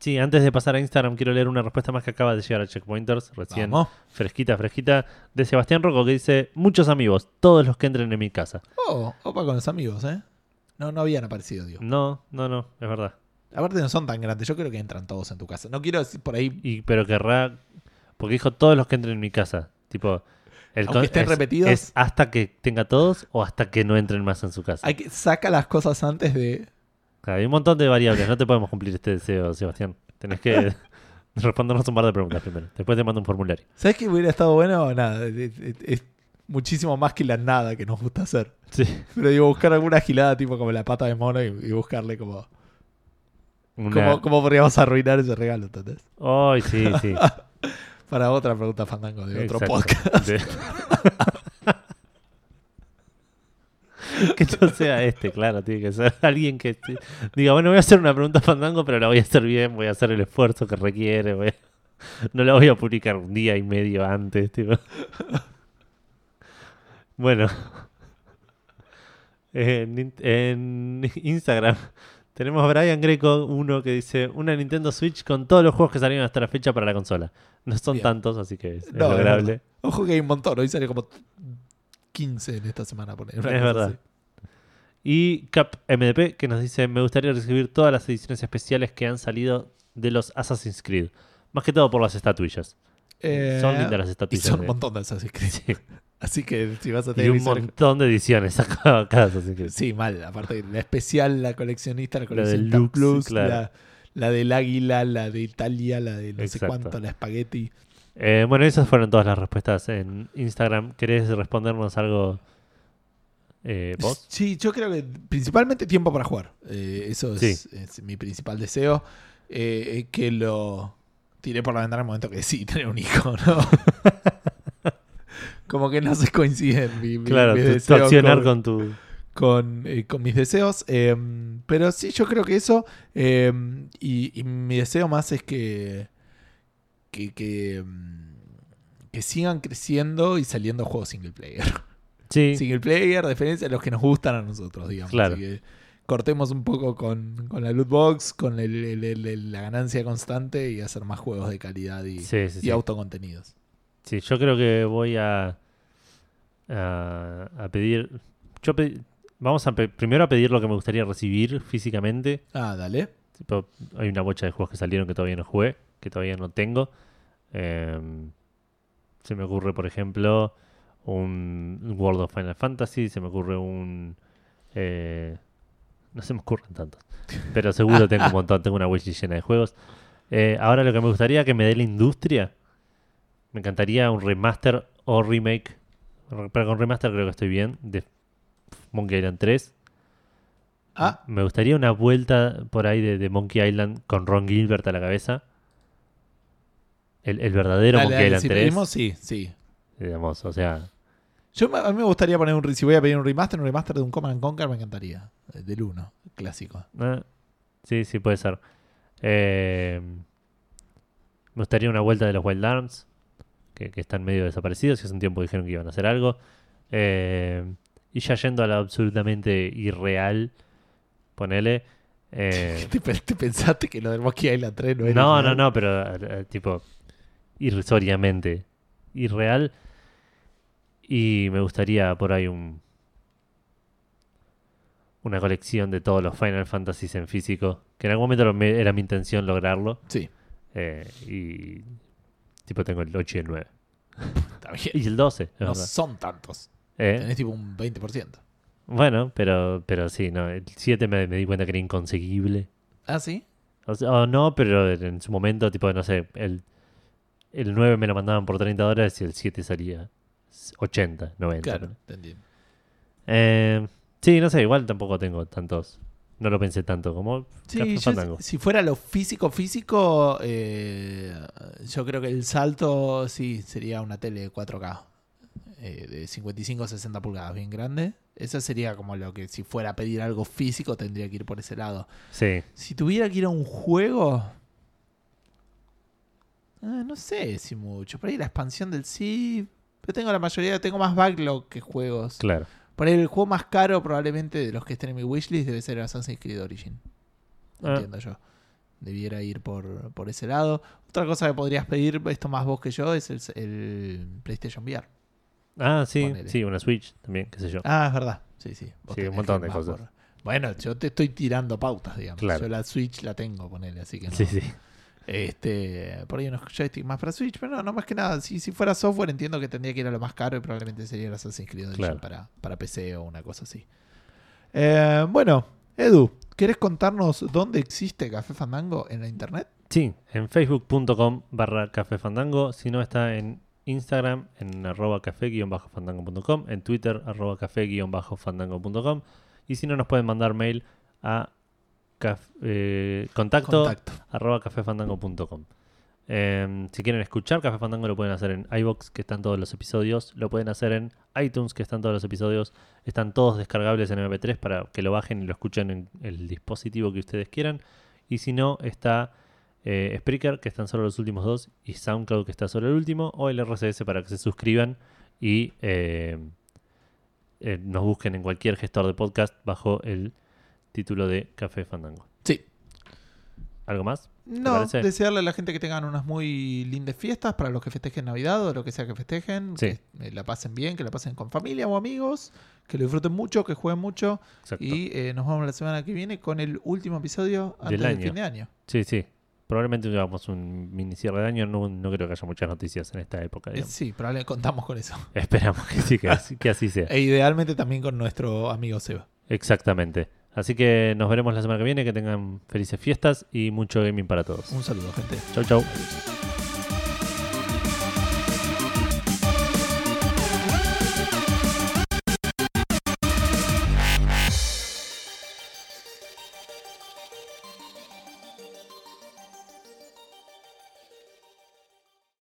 Sí, antes de pasar a Instagram, quiero leer una respuesta más que acaba de llegar a Checkpointers, recién Vamos. fresquita, fresquita, de Sebastián Rocco, que dice: Muchos amigos, todos los que entren en mi casa. Oh, opa con los amigos, ¿eh? No, no habían aparecido, digo. No, no, no, es verdad. Aparte no son tan grandes. Yo creo que entran todos en tu casa. No quiero decir por ahí... Y, pero querrá. Porque dijo todos los que entren en mi casa. Tipo. El Aunque estén es- repetidos. ¿Es hasta que tenga todos o hasta que no entren más en su casa? Hay que, saca las cosas antes de... Claro, hay un montón de variables. No te podemos cumplir este deseo, Sebastián. Tenés que respondernos un par de preguntas primero. Después te mando un formulario. ¿Sabes qué hubiera estado bueno? Nada, es, es- es muchísimo más que la nada que nos gusta hacer. Sí. Pero digo, buscar alguna gilada tipo como la pata de mono y, y buscarle como... Una... ¿Cómo, cómo podríamos arruinar ese regalo, ¿entendés? Ay, sí, sí. Para otra pregunta fandango de otro Exacto. podcast. De- que no sea este, claro, tiene que ser alguien que diga, bueno, voy a hacer una pregunta fandango, pero la voy a hacer bien, voy a hacer el esfuerzo que requiere, voy a- no la voy a publicar un día y medio antes, tipo. Bueno, en, in- en Instagram tenemos a Brian Greco, uno que dice, una Nintendo Switch con todos los juegos que salieron hasta la fecha para la consola. No son Bien. tantos, así que es, No, es lograble. verdad. Ojo que hay un montón. Hoy sale como 15 en esta semana. Por Es verdad. así. Y Cap MDP que nos dice, me gustaría recibir todas las ediciones especiales que han salido de los Assassin's Creed. Más que todo por las estatuillas. Eh, Son lindas las Y estatuillas. son un de- montón de Assassin's Creed. Sí. Así que si vas a Y tener un ediciones- montón de ediciones Assassin's Creed. Sí, mal. Aparte, la especial, la coleccionista, la La coleccionista deluxe, plus, claro. la, la del águila, la de Italia, la de no sé cuánto, la espagueti. Eh, bueno, esas fueron todas las respuestas en Instagram. ¿Querés respondernos algo eh, vos? Sí, yo creo que principalmente tiempo para jugar. Eh, eso es, es mi principal deseo. Eh, eh, que lo tiré por la ventana en el momento que sí, tener un hijo, ¿no? Como que no se coinciden mi, mi- Claro, mis tu, tu deseos accionar con, con tu... con, con mis deseos. pero sí, yo creo que eso. y, y mi deseo más es que. Que, que, mm, que sigan creciendo y saliendo juegos single player. Sí, Single player, de diferencia de los que nos gustan a nosotros, digamos. Claro. Así que cortemos un poco con, con la loot box, con el- el- el- el- la ganancia constante y hacer más juegos de calidad y, sí, sí, y autocontenidos. Sí, yo creo que voy a, a, a pedir. Yo vamos a pe- primero a pedir lo que me gustaría recibir físicamente. Ah, dale. Tipo, hay una bocha de juegos que salieron que todavía no jugué, que todavía no tengo. Eh, se me ocurre, por ejemplo, un World of Final Fantasy. Se me ocurre un. eh, no se me ocurren tantos. Pero seguro tengo un montón. Tengo una wishlist llena de juegos. Eh, ahora lo que me gustaría que me dé la industria. Me encantaría un remaster o remake. Pero con remaster creo que estoy bien. De Monkey Island 3. Ah, Me gustaría una vuelta por ahí de, de Monkey Island con Ron Gilbert a la cabeza. El, el verdadero dale, Monkey dale, Island si 3. pedimos, sí, sí. Digamos, o sea, Yo, a mí me gustaría poner un. Si voy a pedir un remaster, un remaster de un Command and Conquer me encantaría. eh, Del 1, clásico. ah, sí, sí puede ser. Eh, Me gustaría una vuelta de los Wild Arms, que, que están medio desaparecidos, y hace un tiempo dijeron que iban a hacer algo. Eh, y ya yendo a lo absolutamente irreal, ponele. eh, ¿Te, pe- te pensaste que lo del Monkey Island 3 no era no, no, real? no, pero tipo irrisoriamente irreal. Y me gustaría por ahí un una colección de todos los Final Fantasies en físico, que en algún momento me- era mi intención lograrlo. Sí, eh, y tipo tengo el 8 y el 9. está bien. Y el 12, es No verdad. son tantos. Eh, Tenés tipo un 20%. Bueno, pero, pero sí, no, el 7 me, me di cuenta que era inconseguible. ¿Ah, sí? O, sea, o no, pero en su momento, tipo, no sé, el, el 9 me lo mandaban por 30 dólares y el 7 salía 80, 90. Claro, entiendo. Eh, sí, no sé, igual tampoco tengo tantos. No lo pensé tanto como Sí, yo- si fuera lo físico, físico, eh, yo creo que el salto sí sería una tele de 4K. eh, de 55 60 pulgadas, bien grande. Eso sería como lo que si fuera a pedir algo físico tendría que ir por ese lado. Sí, Si tuviera que ir a un juego... ah, no sé si mucho. Por ahí la expansión del sí. Pero tengo la mayoría, tengo más backlog que juegos. claro. Por ahí el juego más caro probablemente de los que estén en mi wishlist debe ser Assassin's Creed Origin. Ah. Entiendo yo. Debiera ir por, por ese lado. Otra cosa que podrías pedir, esto más vos que yo, es el, el PlayStation VR. Ah, sí, Ponele. sí, una Switch también, qué sé yo. Ah, es verdad. Sí, sí. Sí, un montón de cosas. Bueno, yo te estoy tirando pautas, digamos. Claro. Yo la Switch la tengo, ponele, así que no. Sí, sí. Este, por ahí unos joysticks más para Switch, pero no, no más que nada. Si, si fuera software, entiendo que tendría que ir a lo más caro y probablemente sería el Assassin's Creed Claro. para, para PC o una cosa así. Eh, bueno, Edu, ¿querés contarnos dónde existe Café Fandango en la internet? Sí, en facebook.com barra café fandango. Si no, está en Instagram en arroba café-fandango.com, en Twitter arroba café-fandango.com. Y si no, nos pueden mandar mail a caf- eh, contacto, Contacto. arroba cafefandango.com. Eh, si quieren escuchar Café Fandango lo pueden hacer en iBox, que están todos los episodios. Lo pueden hacer en iTunes, que están todos los episodios. Están todos descargables en MP3 para que lo bajen y lo escuchen en el dispositivo que ustedes quieran. Y si no, está eh, Spreaker, que están solo los últimos dos, y SoundCloud, que está solo el último, o el RSS para que se suscriban y eh, eh, nos busquen en cualquier gestor de podcast bajo el título de Café Fandango. Sí. ¿Algo más? No, desearle a la gente que tengan unas muy lindas fiestas para los que festejen Navidad o lo que sea que festejen. Sí. Que eh, la pasen bien, que la pasen con familia o amigos, que lo disfruten mucho, que jueguen mucho. Exacto. Y eh, nos vemos la semana que viene con el último episodio antes Del fin de año. Sí, sí. Probablemente hagamos un mini cierre de año. No, no creo que haya muchas noticias en esta época. Eh, digamos. sí, probablemente contamos con eso. Esperamos que sí, que así, que así sea. E idealmente también con nuestro amigo Seba. Exactamente. Así que nos veremos la semana que viene. Que tengan felices fiestas y mucho gaming para todos. Un saludo, gente. Chau, chau. Adiós.